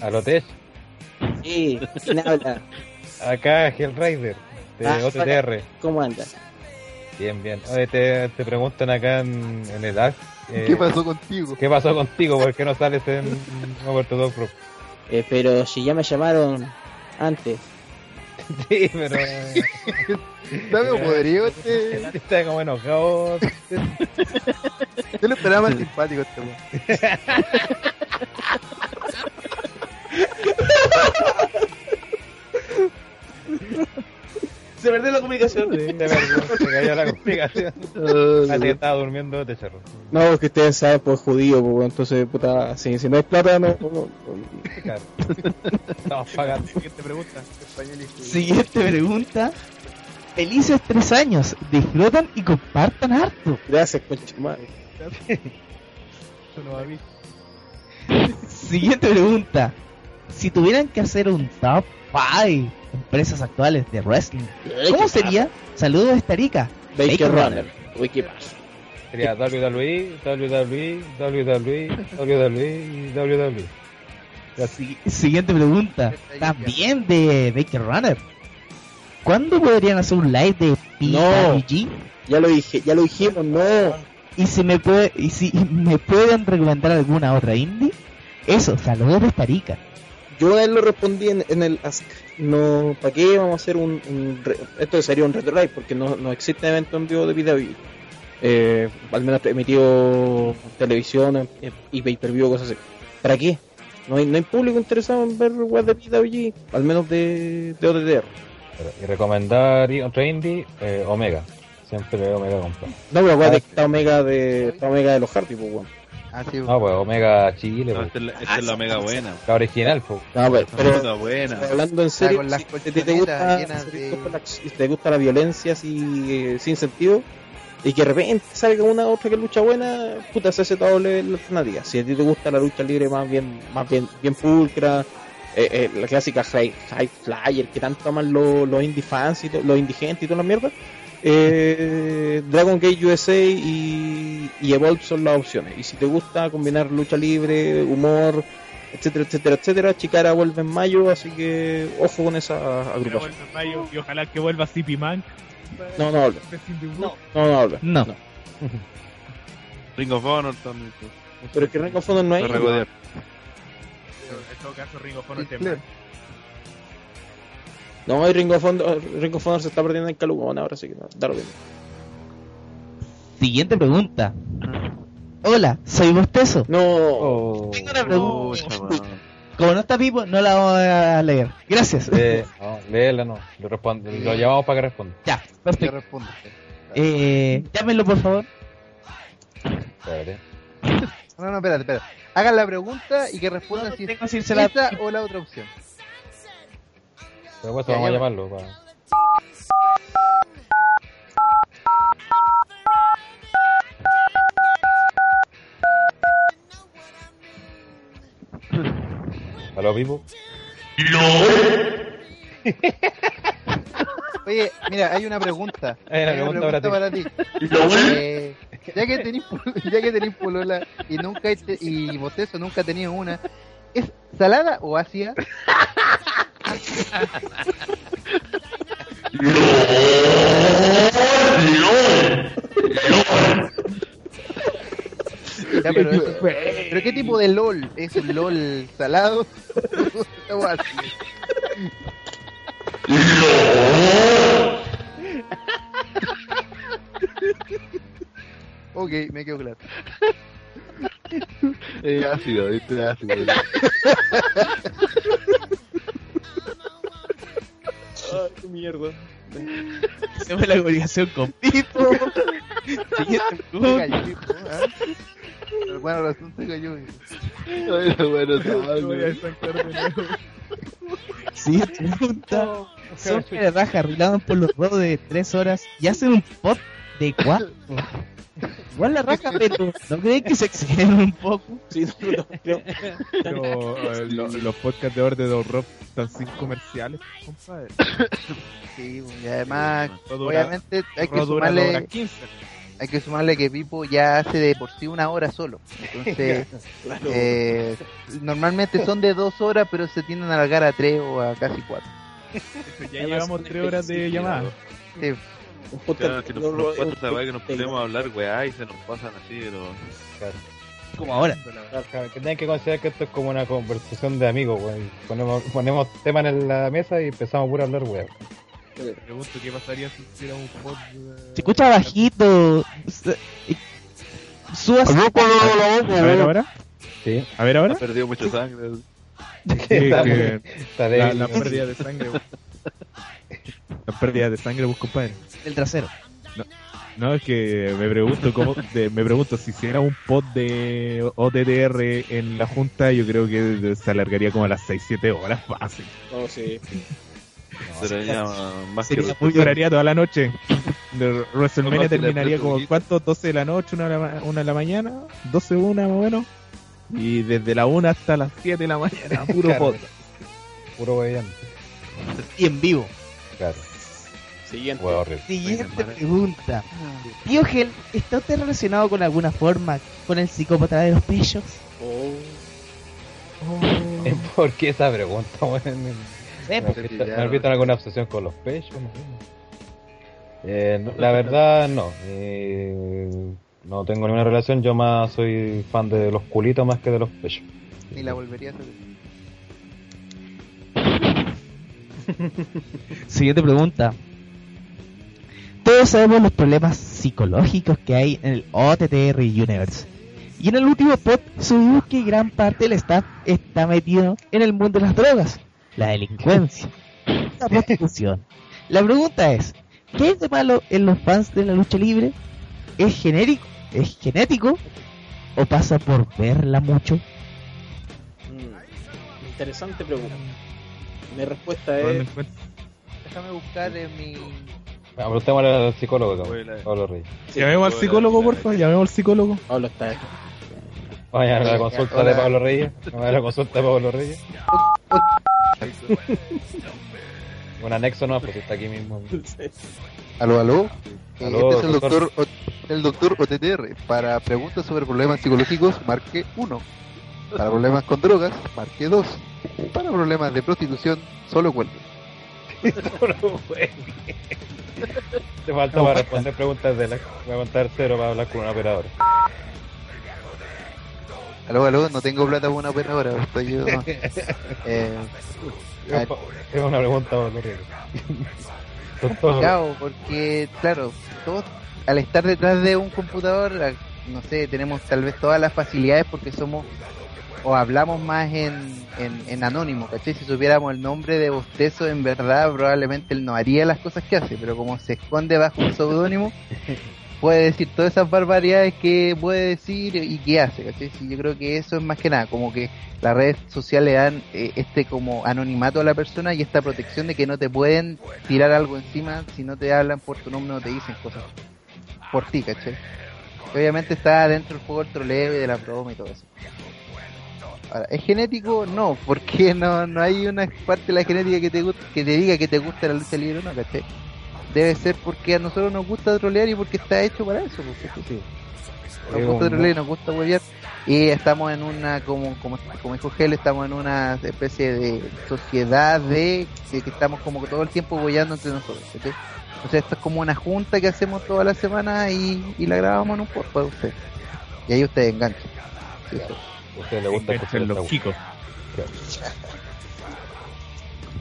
Aló, Tess. Sí, ¿quién habla? Acá Hellraider, de Ah, OTTR. ¿Cómo andas? Bien, bien. Oye, te, te preguntan acá en, en el app. eh, ¿Qué pasó contigo? ¿Qué pasó contigo? ¿Por qué no sales en Top Pro? Eh, pero si ya me llamaron antes. Sí, pero. Dame un podrido este. Está como enojado. Yo lo esperaba más simpático este weón. Se perdió la comunicación. Se perdió, se cayó la comunicación. Así que estaba durmiendo de cerro. No, es que ustedes saben, pues judío, pues entonces, puta, si, si no hay plata, no. no- no- Claro. Estamos pagando. Siguiente pregunta. Siguiente pregunta. Felices tres años. Disfrutan y compartan harto. Gracias, concha madre. Yo no aviso. Siguiente pregunta. Si tuvieran que hacer un top 5 empresas actuales de wrestling, ¿cómo sería? Saludos de Starica. Baker Runner, Wikipass. Sería WWE, WWE, WWE, WWE y WWE. Si- Siguiente pregunta. También de Baker Runner. ¿Cuándo podrían hacer un live de PWG? Ya lo dije, ya lo dijimos, no. Y si me puede, y si me pueden recomendar alguna otra indie, eso, saludos de Starica. Yo a él lo respondí en, en el Ask. No, ¿para qué vamos a hacer un, un re- esto sería un retro live? Porque no, no existe evento en vivo de PWG. Eh, al menos emitido televisión eh, y pay per view cosas así. ¿Para qué? No hay, no hay público interesado en ver web de PWG, al menos de, de OTTR. Y recomendar otra indie, eh, Omega. Siempre veo Omega comprar. No, pero acuérdate Ah, está Omega de, está Omega de los Hardy, pues, weón. Ah, sí, No, pues Omega Chile. No, pues. esta es la, esta es la mega buena. La original, pues. No, pero, Esta pero- buena. hablando en serio, con las si te, gusta, llenas si te de- gusta la, si te gusta la violencia así, eh, sin sentido, y que de repente salga una otra que lucha buena, puta, se hace doble la alternativa. Si a ti te gusta la lucha libre más bien, más bien, bien pulcra, eh, eh, la clásica high, high flyer que tanto aman los, los indie fans y los indigentes y toda la mierda, eh, Dragon Gate USA y, y Evolve son las opciones. Y si te gusta combinar lucha libre, humor, etcétera, etcétera, etcétera, Chicara vuelve en mayo, así que ojo con esa agrupación. vuelve Mayo, y ojalá que vuelva CP Man. No, no habla. No. No, no habla. No. Ring of Honor también. pues. Pero es que Ring of Honor no hay. En todo caso, Ring of Honor. No, hay Ring of Honor, Ring of Honor se está perdiendo en Calugón ahora, así que no, da lo mismo. Siguiente pregunta. Hola, soy Bostezo. No. Oh. Tengo una pregunta. Como no está Pipo, no la vamos a leer. Gracias. Eh, no, léela no. Lo, responde, lo llamamos para que responda. Ya, Yo perfecto. respondo. Eh, llámenlo por favor. Espérate. No, no, espérate, espérate. Hagan la pregunta y que respondan No, si es decírsela- esa o la otra opción. Pero pues vamos a llamarlo. Para... ¿Aló, Pipo? Oye, mira, hay una pregunta. Hay una pregunta para ti. Eh, ya que tenés pol- ya que tenés polola y nunca y bostezo nunca ha tenido una, ¿es salada o ácida? Ya, pero, eso- pero qué tipo de LOL? ¿Es un LOL salado? Ok, me quedo claro. Es ácido. Es ácido. Ay, qué mierda. Hacemos la comunicación con Pipo. Siguiente ¿ah? Pero bueno, el asunto se cayó. bueno. Siguiente pregunta. Son de raja arreglados por los rodos de 3 horas y hacen un pot de 4. Igual la raja, pero ¿no creen que se exceden un poco? Sí, no, no, creo. Pero eh, lo- los podcasts de Orde de están sin comerciales, compadre. Sí, y además, obviamente hay que sumarle, 15. hay que sumarle que Pipo ya hace de por sí una hora solo. Entonces, Claro. eh, normalmente son de dos horas, pero se tienden a alargar a tres o a casi cuatro. Ya llevamos tres horas de llamada. Sí, Un podcast. si nos no, un- que nos ponemos a hablar, weá, y se nos pasan así, pero... Como ahora. Claro, que tienen que considerar que esto es como una conversación de amigos, güey. Ponemos, ponemos temas en la mesa y empezamos puro a hablar, güey. Me pregunto qué pasaría si hiciera un pod. eh, Se escucha bajito. Subas. A ver ahora. Sí. A ver Ha ahora. perdido mucha sangre. Sí, Está que Está la, la pérdida de sangre. La pérdida de sangre, pues, compadre. Del trasero. No, es que me pregunto cómo, de- me pregunto si hiciera un pod de OTTR en la junta, yo creo que se alargaría como a las 6-7 horas fácil. Oh, sí. Sería más que Sería muy duraría toda la noche. De WrestleMania terminaría como cuánto, 12 de la noche, 1 de la, una de la mañana, 12, 1 más o menos. Y desde la 1 hasta las 7 de la mañana, puro Claro. pod. Puro weyando. Y en vivo. Claro. Siguiente. Siguiente pregunta. Tío Gel, ¿está usted relacionado con alguna forma con el psicópata de los pechos? Oh. ¿Por qué esa pregunta, ¿Me visto alguna obsesión con los pechos? No. Eh, no, la verdad, no. Eh, no tengo ninguna relación. Yo más soy fan de los culitos más que de los pechos. Ni la volvería a hacer. Siguiente pregunta. Todos sabemos los problemas psicológicos que hay en el OTTR Universe. Y en el último pod subimos que gran parte del staff está metido en el mundo de las drogas, la delincuencia, la prostitución. La pregunta es, ¿qué es de malo en los fans de la lucha libre? ¿Es genérico? ¿Es genético? ¿O pasa por verla mucho? Mm, Interesante pregunta. Mi respuesta es. Déjame buscar en mi. Ah, Preguntémosle al psicólogo, cabrón, Pablo Reyes. Llamemos al psicólogo, porfa, llamemos al psicólogo. Pablo está ahí. Vaya a la consulta de Pablo Reyes. Vaya a la consulta de Pablo Reyes. Un anexo no, pues si está aquí mismo. Aló, aló. Eh, Aló, este es el doctor. el doctor OTTR. Para preguntas sobre problemas psicológicos, marque 1. Para problemas con drogas, marque 2. Para problemas de prostitución, solo cuelgue. Te falta para responder preguntas de la. Voy a contar cero para hablar con una operadora. Aló, aló, no tengo plata para una operadora. Estoy yo. eh, Es una pregunta, complicado porque, claro, todos al estar detrás de un computador, no sé, tenemos tal vez todas las facilidades porque somos o hablamos más en, en, en anónimo, ¿cachai? Si supiéramos el nombre de Bostezo, en verdad, probablemente él no haría las cosas que hace, pero como se esconde bajo un seudónimo, puede decir todas esas barbaridades que puede decir y que hace, ¿cachai? Sí, yo creo que eso es más que nada, como que las redes sociales le dan eh, este como anonimato a la persona y esta protección de que no te pueden tirar algo encima si no te hablan por tu nombre, no te dicen cosas por ti, ¿cachai? Obviamente está dentro del juego el troleo y de la broma y todo eso. Ahora, ¿es genético? No, porque no, no hay una parte de la genética que te, que te diga que te gusta la lucha libre no, ¿cachai? Debe ser porque a nosotros nos gusta trolear y porque está hecho para eso, ¿cachai? Nos gusta trolear y nos gusta huevear. Y estamos en una, como, como, como dijo Gel, estamos en una especie de sociedad de que, que estamos como todo el tiempo hueveando entre nosotros, ¿cachai? O sea, esto es como una junta que hacemos toda la semana y, y la grabamos en un podcast para ustedes. Y ahí ustedes enganchan. Sí. A usted le gusta escuchar los esta kikos.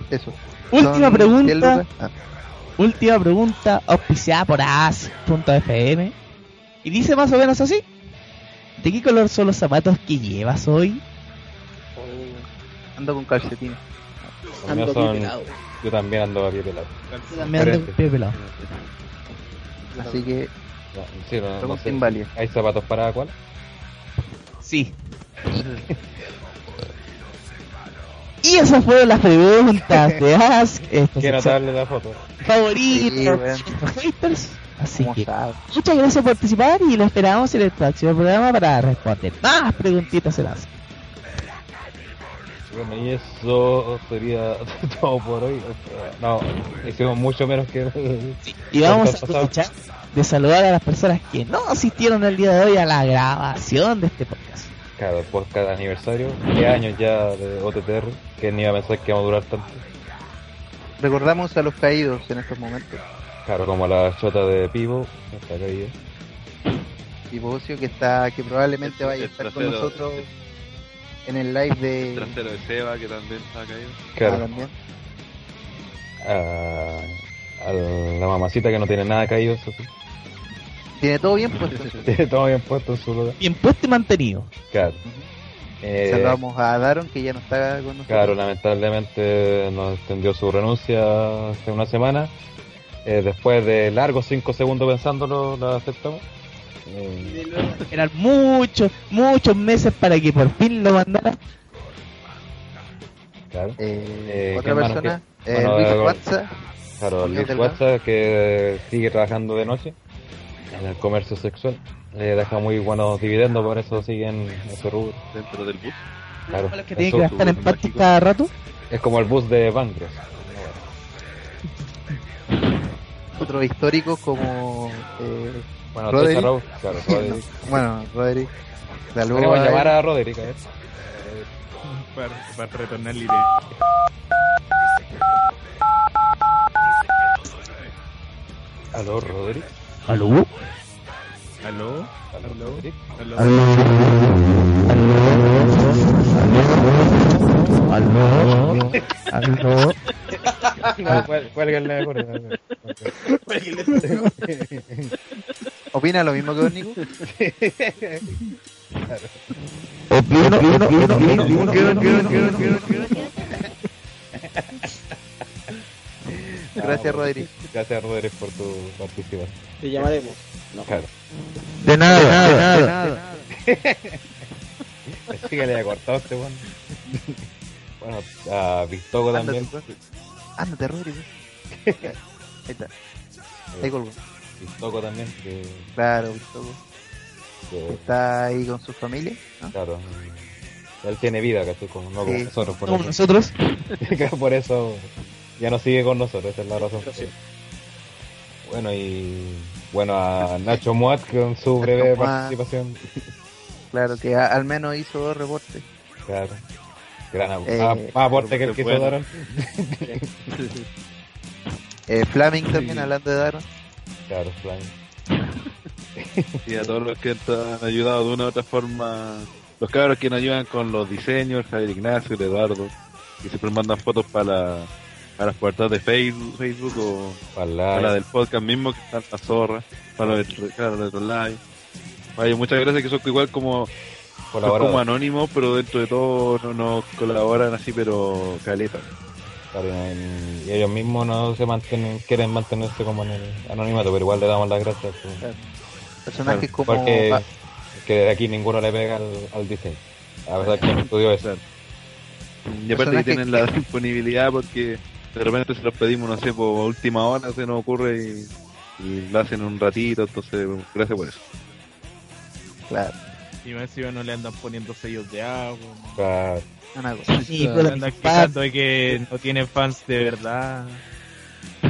Eso. Última Son 10 pregunta. Ah, Última pregunta, auspiciada por as.fm. Y dice más o menos así. ¿De qué color son los zapatos que llevas hoy? ando con calcetines. Ando son- pelado. Yo también ando a pie pelado. Yo también ando pie pelado. Así que No, sí, no, sé. ¿Hay zapatos para cuál? Sí. Y esas fueron las preguntas de Ask. Esta Quiero sección darle la foto. Sí, los haters. Así ¿Cómo que muchas gracias por participar y lo esperamos en el próximo programa para responder más preguntitas en Ask. Bueno, y eso sería todo por hoy. No, hicimos mucho menos que. Y vamos a aprovechar de saludar a las personas que no asistieron el día de hoy a la grabación de este podcast. Claro, por cada aniversario, 10 años ya de OTTR, que ni iba a pensar que íbamos a durar tanto. Recordamos a los caídos en estos momentos. Claro, como la chota de Pivo, está caída. Y Bocio que está, que probablemente El- vaya a el estar con nosotros en el live de El trasero de Seba, que también está caído. Ah, Claro, también. a, a la mamacita que no tiene nada caído, eso sí. Tiene todo bien puesto. Tiene todo bien puesto en su lugar. Bien puesto y mantenido. Claro. Eh, Saludamos a Daron, que ya no está con nosotros. Claro, lamentablemente nos extendió su renuncia hace una semana. Eh, después de largos 5 segundos pensándolo, la aceptamos. Eh, Eran muchos, muchos meses para que por fin lo mandaran. claro. Eh, Eh, otra persona, eh, Bueno, Luis Watsa. Claro, Luis. WhatsApp que sigue trabajando de noche en el comercio sexual. Le deja muy buenos dividendos, por eso siguen ese rubro. Dentro del bus. Claro. Los que tienen que gastar en partes cada rato. Es como el bus de Bangros. Otros históricos como eh, Bueno, Roderick. Rose, claro, Roderick. bueno, Roderick. Saludos Podemos a llamar a Roderick, a ver. Para, para retornar la idea. Aló, Roderick. ¿Aló? ¿Aló? Aló, ¿Aló? ¿Aló? ¿Aló? ¿Aló? Cuál- Cuélguenle por ¿Opina lo mismo que vos, Nico? Opino, opino, opino, opino, opino, opino. Gracias, Roderick. Gracias, Roderick, por tu participación. Te llamaremos. No. Claro. De nada, de nada, de nada. Sí que le haya cortado este weón. Bueno, a Vistoco también. Ándate, Roderick. Ahí está. Ahí colgó. Vistoco también, que, Claro, Gustavo. que, Está ahí con su familia. ¿no? claro, él tiene vida, ¿cachai? Como, no como Sí. nosotros, por Como eso. nosotros. por eso ya no sigue con nosotros, esa es la razón. Sí. Bueno, y bueno, a Nacho Muat con su breve Nacho participación. Claro, que a- al menos hizo dos reportes. Claro. Gran Eh, más, más aporte que el que hizo. Daron. Eh, Flaming también, hablando de Daron. Claro, Fly. Y a todos los que han ayudado de una u otra forma. Los cabros que nos ayudan con los diseños, Javier Ignacio, el Eduardo, que siempre mandan fotos para, la, para las puertas de Facebook, Facebook o Para la del podcast mismo, que están las zorras, para los de, claro, los de live. Vaya, muchas gracias, que son igual como, como anónimos, pero dentro de todo no nos colaboran así, pero caleta. Claro, y ellos mismos no se mantienen, quieren mantenerse como en el anonimato, pero igual le damos las gracias. pues, Personajes como. Porque ah, que de aquí ninguno le pega al, al diseño. A pesar que no estudió eso. Y aparte que tienen la disponibilidad porque de repente se los pedimos, no sé, por última hora se nos ocurre y, y lo hacen un ratito, entonces gracias por eso. claro, Y más encima no le andan poniendo sellos de agua. Claro. una cosa. Sí, Se pero andan quejando de que no tienen fans de verdad.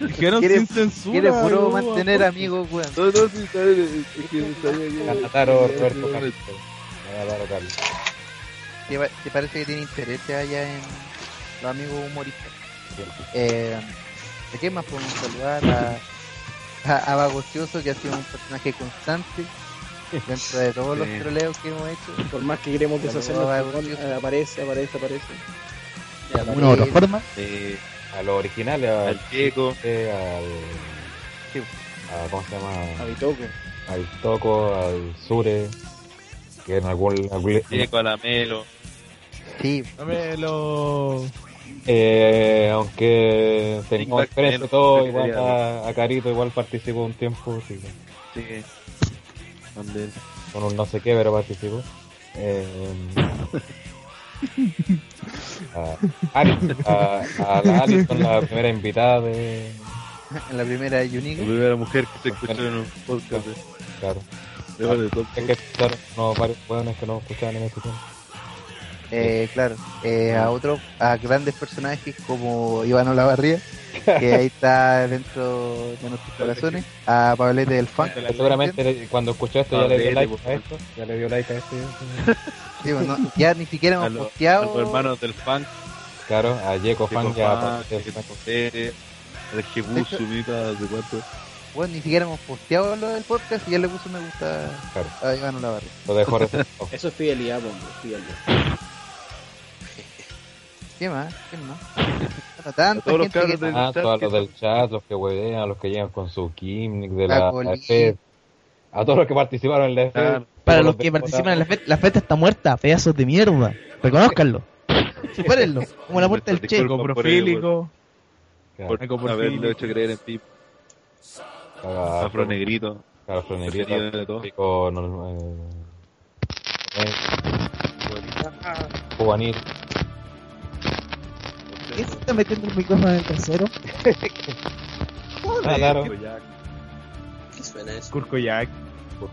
Dijeron sin censura. Quiere puro mantener amigos, weón. No, no, sí, sabes, es que sabía que- Ganataro Roberto Carlos. Ganataro Carlos. ¿Te, pa- te parece que tiene interés allá en los amigos humoristas? Eh, ¿De qué más podemos saludar? A, a, a Bagocioso, que ha sido un personaje constante dentro de todos los troleos que hemos hecho. Por más que queremos deshacernos, a aparece, aparece, aparece. De alguna otra forma. Eh, A los originales, al Checo, al. Sí. a- ¿Cómo se llama? A Bitoco. Al Toco, al Sure. Que en algún. algún Checo, a la Melo. Sí, Dame lo... eh, aunque Mac experiencia todo, igual a, a Carito igual participó un tiempo. sí, Sí. También. con un no sé qué, pero participó. Eh, a, Ari- a, a la Alison, la primera invitada de. en la primera de La Unique. primera mujer que se escuchó en un podcast de, Claro. Es que escucharon unos varios jóvenes que no escuchaban en ese tiempo. Eh, claro, eh, a otros, a grandes personajes como Iván Olavarría, que ahí está dentro de nuestros corazones, a Pablete del Funk. Que seguramente cuando escuchó esto ya le dio Pablete, like a esto. Ya le dio like a esto. Sí, bueno, ya ni siquiera A hemos a posteado. los hermanos del funk, Claro, a Jeco Fan Checo ya. Fan, Checo Pérez, al De Jebus, de cuánto. Bueno, ni siquiera hemos posteado lo del podcast y ya le puso me gusta Claro, a Iván Olavarría. lo dejó. Eso es fidelidad, hombre, fidelidad. ¿Qué más? ¿Qué más? Bueno, tanta todos los cabros que... del- Ah, chat todos que- los del chat, los que huevean, los que llegan con su gimmick de La la. FED, A todos los que participaron en la FED. Claro. Para todos los que participan en la FED, la FED está muerta, pedazos de mierda. Reconózcanlo. Supérenlo. Como la puerta del Che. Claro, Por Ecoprofílico. haberlo hecho creer en Pip, caga- afro negrito. De todo. Eh, juvenil. ¿Quién se está metiendo el micrófono en el trasero? Ah, claro. ¿Qué suena eso?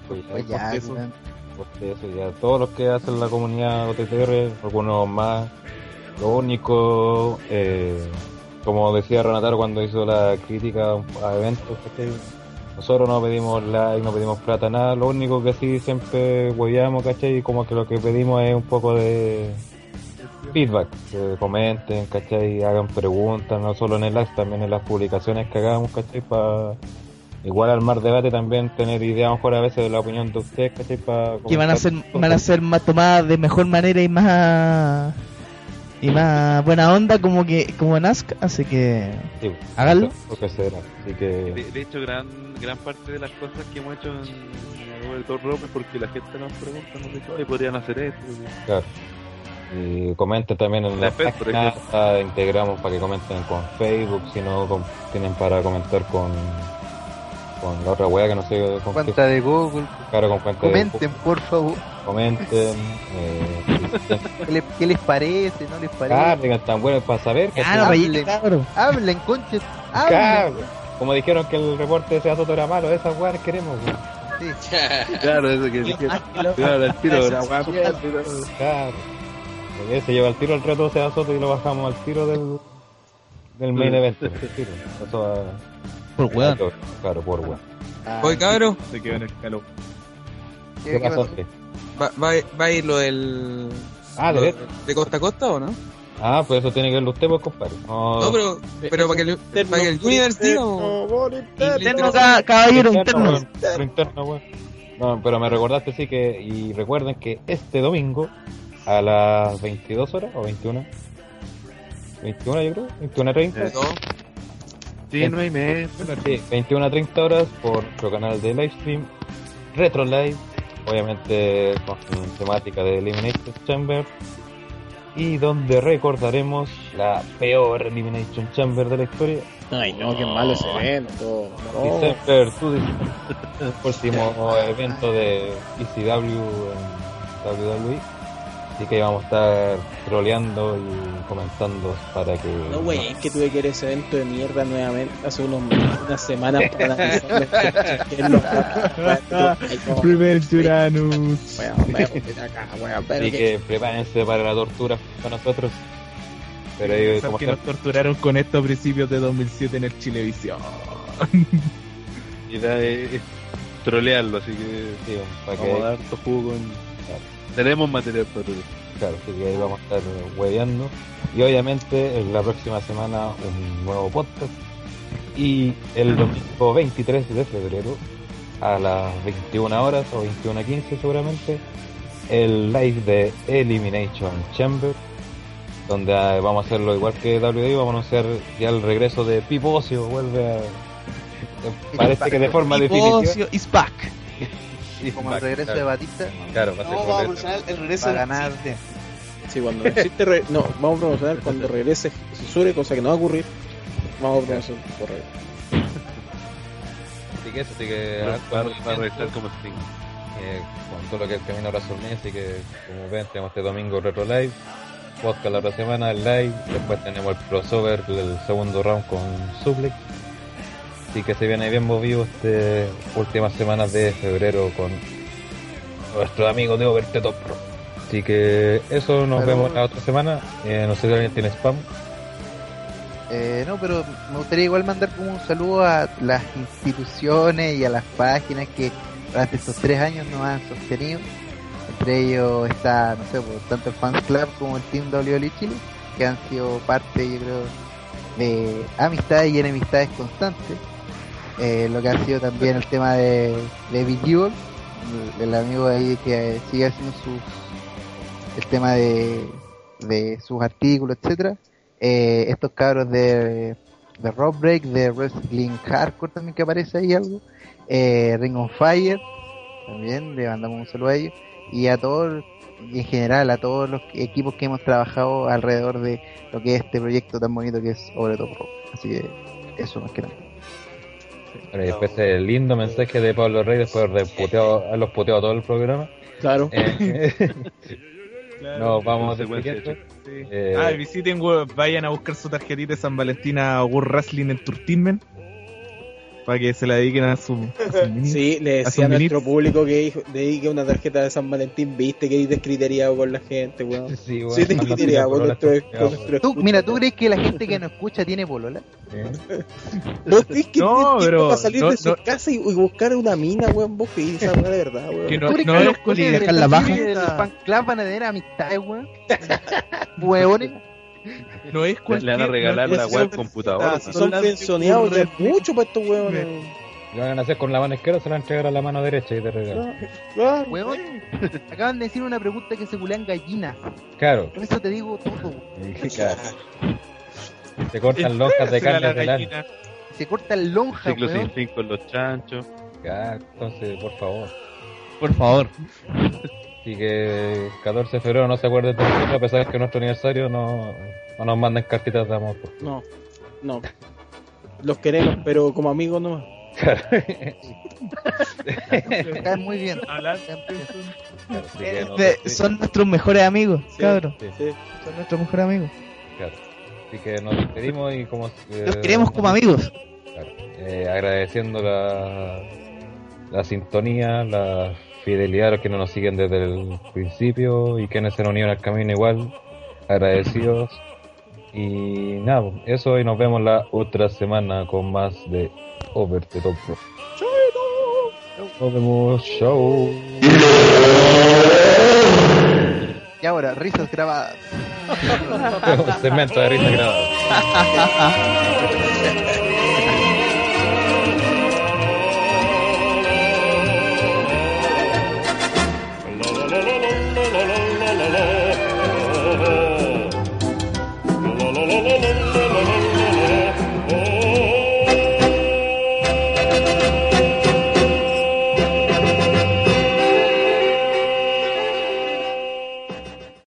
Pues ya, eso. porque eso ya, todos los que hacen la comunidad OTTR, algunos más, lo único, eh, como decía Renataro cuando hizo la crítica a eventos. Nosotros no pedimos like, no pedimos plata, nada, lo único que sí siempre hueveamos, ¿cachai? Y como que lo que pedimos es un poco de feedback, que comenten, ¿cachai? Hagan preguntas, no solo en el live, también en las publicaciones que hagamos, ¿cachai? Para igual armar debate también, tener ideas mejor a veces de la opinión de ustedes, ¿cachai? Para Que van a ser, van a ser más tomadas de mejor manera y más y más buena onda como que como Nazca, así que Sí, háganlo. Lo que será. Así que De, de hecho, gran gran parte de las cosas que hemos hecho en el Top Rope es porque la gente nos pregunta, nos dice, oye, podrían hacer esto. Claro. Y comenten también en La la página, ah, integramos para que comenten con Facebook, si no con- tienen para comentar con con la otra wea que no sé con qué- Cuenta de Google. claro, con cuenta de Comenten, por favor. Google. comenten eh, ¿Qué, le- qué les parece? ¿No les parece? claro, digan tan buenos para saber que Ah, no, Hablen. cabrón. Hablen, conches. Hablen. Claro. como dijeron que el reporte de Seasoto era malo, esas weas queremos weón. Sí. Claro, eso que dije. Que lo- Claro, al tiro. Claro se lleva al tiro el reto de Seasoto y lo bajamos al tiro del del main event tiro. eso a- Por weón. claro por weón Ah, Oye, cabro, Se quedó en el calor. ¿qué- ¿Qué qué pasó? pasó? ¿Va, va, va a ir lo del. Ah, lo de de costa a costa o no? Ah, pues eso tiene que verlo usted, pues, compadre. No, No, pero, pero para que el, para que el Universe diga, Interno, ca- caballero, interno. por interno, weón. No, pero me recordaste, sí, que. Y recuerden que este domingo, a las 22 horas o 21. 21, yo creo, 21.30. No, Sí, no hay mes. Sí, 21 a 30 horas por nuestro canal de livestream Retro Live, obviamente con temática de Elimination Chamber y donde recordaremos la peor Elimination Chamber de la historia, Ay, no, qué malo ese evento. No. December 2 último evento de ECW en WWE. Así que vamos a estar troleando y comentando para que No, güey, es que tuve que ir a ese evento de mierda nuevamente hace unos, unas semanas para analizar qué es lo que Primer pero Así que- que prepárense para la tortura para nosotros. Pero ahí, Pensar como que nos torturaron con esto a principios de 2007 en el Chilevisión. Y da es, trolearlo, así que sí, para vamos a que, dar harto jugo con... Tenemos material para trolear. claro, así que ahí vamos a estar hueveando. Y obviamente en la próxima semana un nuevo podcast. Y el domingo 23 de febrero a las 21 horas o 21.15 seguramente el live de Elimination Chamber donde ah, vamos a hacerlo igual que WWE vamos a anunciar ya el regreso de Pipo Ocio vuelve a parece que de forma definitiva Ocio is back. Y Como el regreso de Batista. claro, va a ser No, vamos a promocionar el regreso Para del ganar. Sí, cuando existe re- no, vamos a promocionar cuando regrese Susure, cosa que no va a ocurrir. Vamos a promocionar por regreso. así que eso así que Para, para, regresar como Sting. eh, con todo lo que es el camino a WrestleMania, así que como ven tenemos este domingo Retro Live, podcast la otra semana, el live, después tenemos el crossover, el segundo round con Suplex, así que se viene bien movido este últimas semanas de febrero con nuestro amigo de Overte Top Pro. Así que eso, nos Pero- vemos la otra semana, eh, no sé si alguien tiene spam. Eh, no, pero me gustaría igual mandar como un saludo a las instituciones y a las páginas que durante estos tres años nos han sostenido. Entre ellos está, no sé, pues, tanto el Fans Club como el Team WWE Chile, que han sido parte, yo creo, de amistades y enemistades constantes. Eh, lo que ha sido también el tema de, de Visual, el, amigo ahí que sigue haciendo sus, el tema de, de sus artículos, etcétera eh, estos cabros de, de Rock Break, de Wrestling Hardcore también que aparece ahí algo, eh, Ring on Fire, también, le mandamos un saludo a ellos y a todos, y en general a todos los equipos que hemos trabajado alrededor de lo que es este proyecto tan bonito que es the Top Rock. Así que eso más que nada. Bueno, y después el lindo mensaje de Pablo Rey después de puteado, haberlos puteado todo el programa. Claro. Eh, Claro. nos vamos despidiendo. Sí. Eh, ah, visiten, vayan a buscar su tarjetita de San Valentín a World Wrestling Entertainment para que se la dediquen a su, a niños. Sí, le a decía a sus nuestro público que dedique una tarjeta de San Valentín, viste que hay descriteriado con la gente, weón. Sí, weón, Sí, descriteriado con mandando nuestro, pololas, con nuestro ¿Tú, mira, ¿tú crees que la gente que nos escucha tiene polola? ¿eh? ¿Vos crees que No, pero para salir no- de su no- casa y, y buscar una mina, weón? Vos que esa weón de verdad, weón. Que no, ¿Tú crees no que los colegas con- de dejar la baja? del fan club van a tener amistades, weón? Huevones. No es Le cualquier, van a regalar no- la es- weá al son- computador. Ah, si son pensioneados ya es mucho para estos weones. Lo van a hacer con la mano izquierda, se la van a entregar a la mano derecha y te regalan. Claro. Huevón. Acaban de decir una pregunta que se culean gallinas. Claro, Con eso te digo todo. claro. Se cortan lonjas de carne de lana. Se corta el lonja, Ciclo sin fin con los chanchos. Ya, entonces, por favor. Por favor. Así que 14 de febrero no se acuerden de nosotros, a pesar de que es nuestro aniversario no, no nos manden cartitas de amor. No, no. Los queremos, pero como amigos nomás. Me caen muy bien. No- De- sí, son nuestros mejores amigos, cabrón. sí, Sí. Son nuestros mejores amigos. claro. Así que nos despedimos y como... eh, Los queremos como amigos. Claro. Eh, agradeciendo la, la sintonía, la fidelidad a los que no nos siguen desde el principio y quienes se han unido al camino igual. Agradecidos. Y nada, eso y nos vemos la otra semana con más de Over the Top Rock. Nos vemos, show. Y ahora, risas grabadas. Segmento de risa grabada.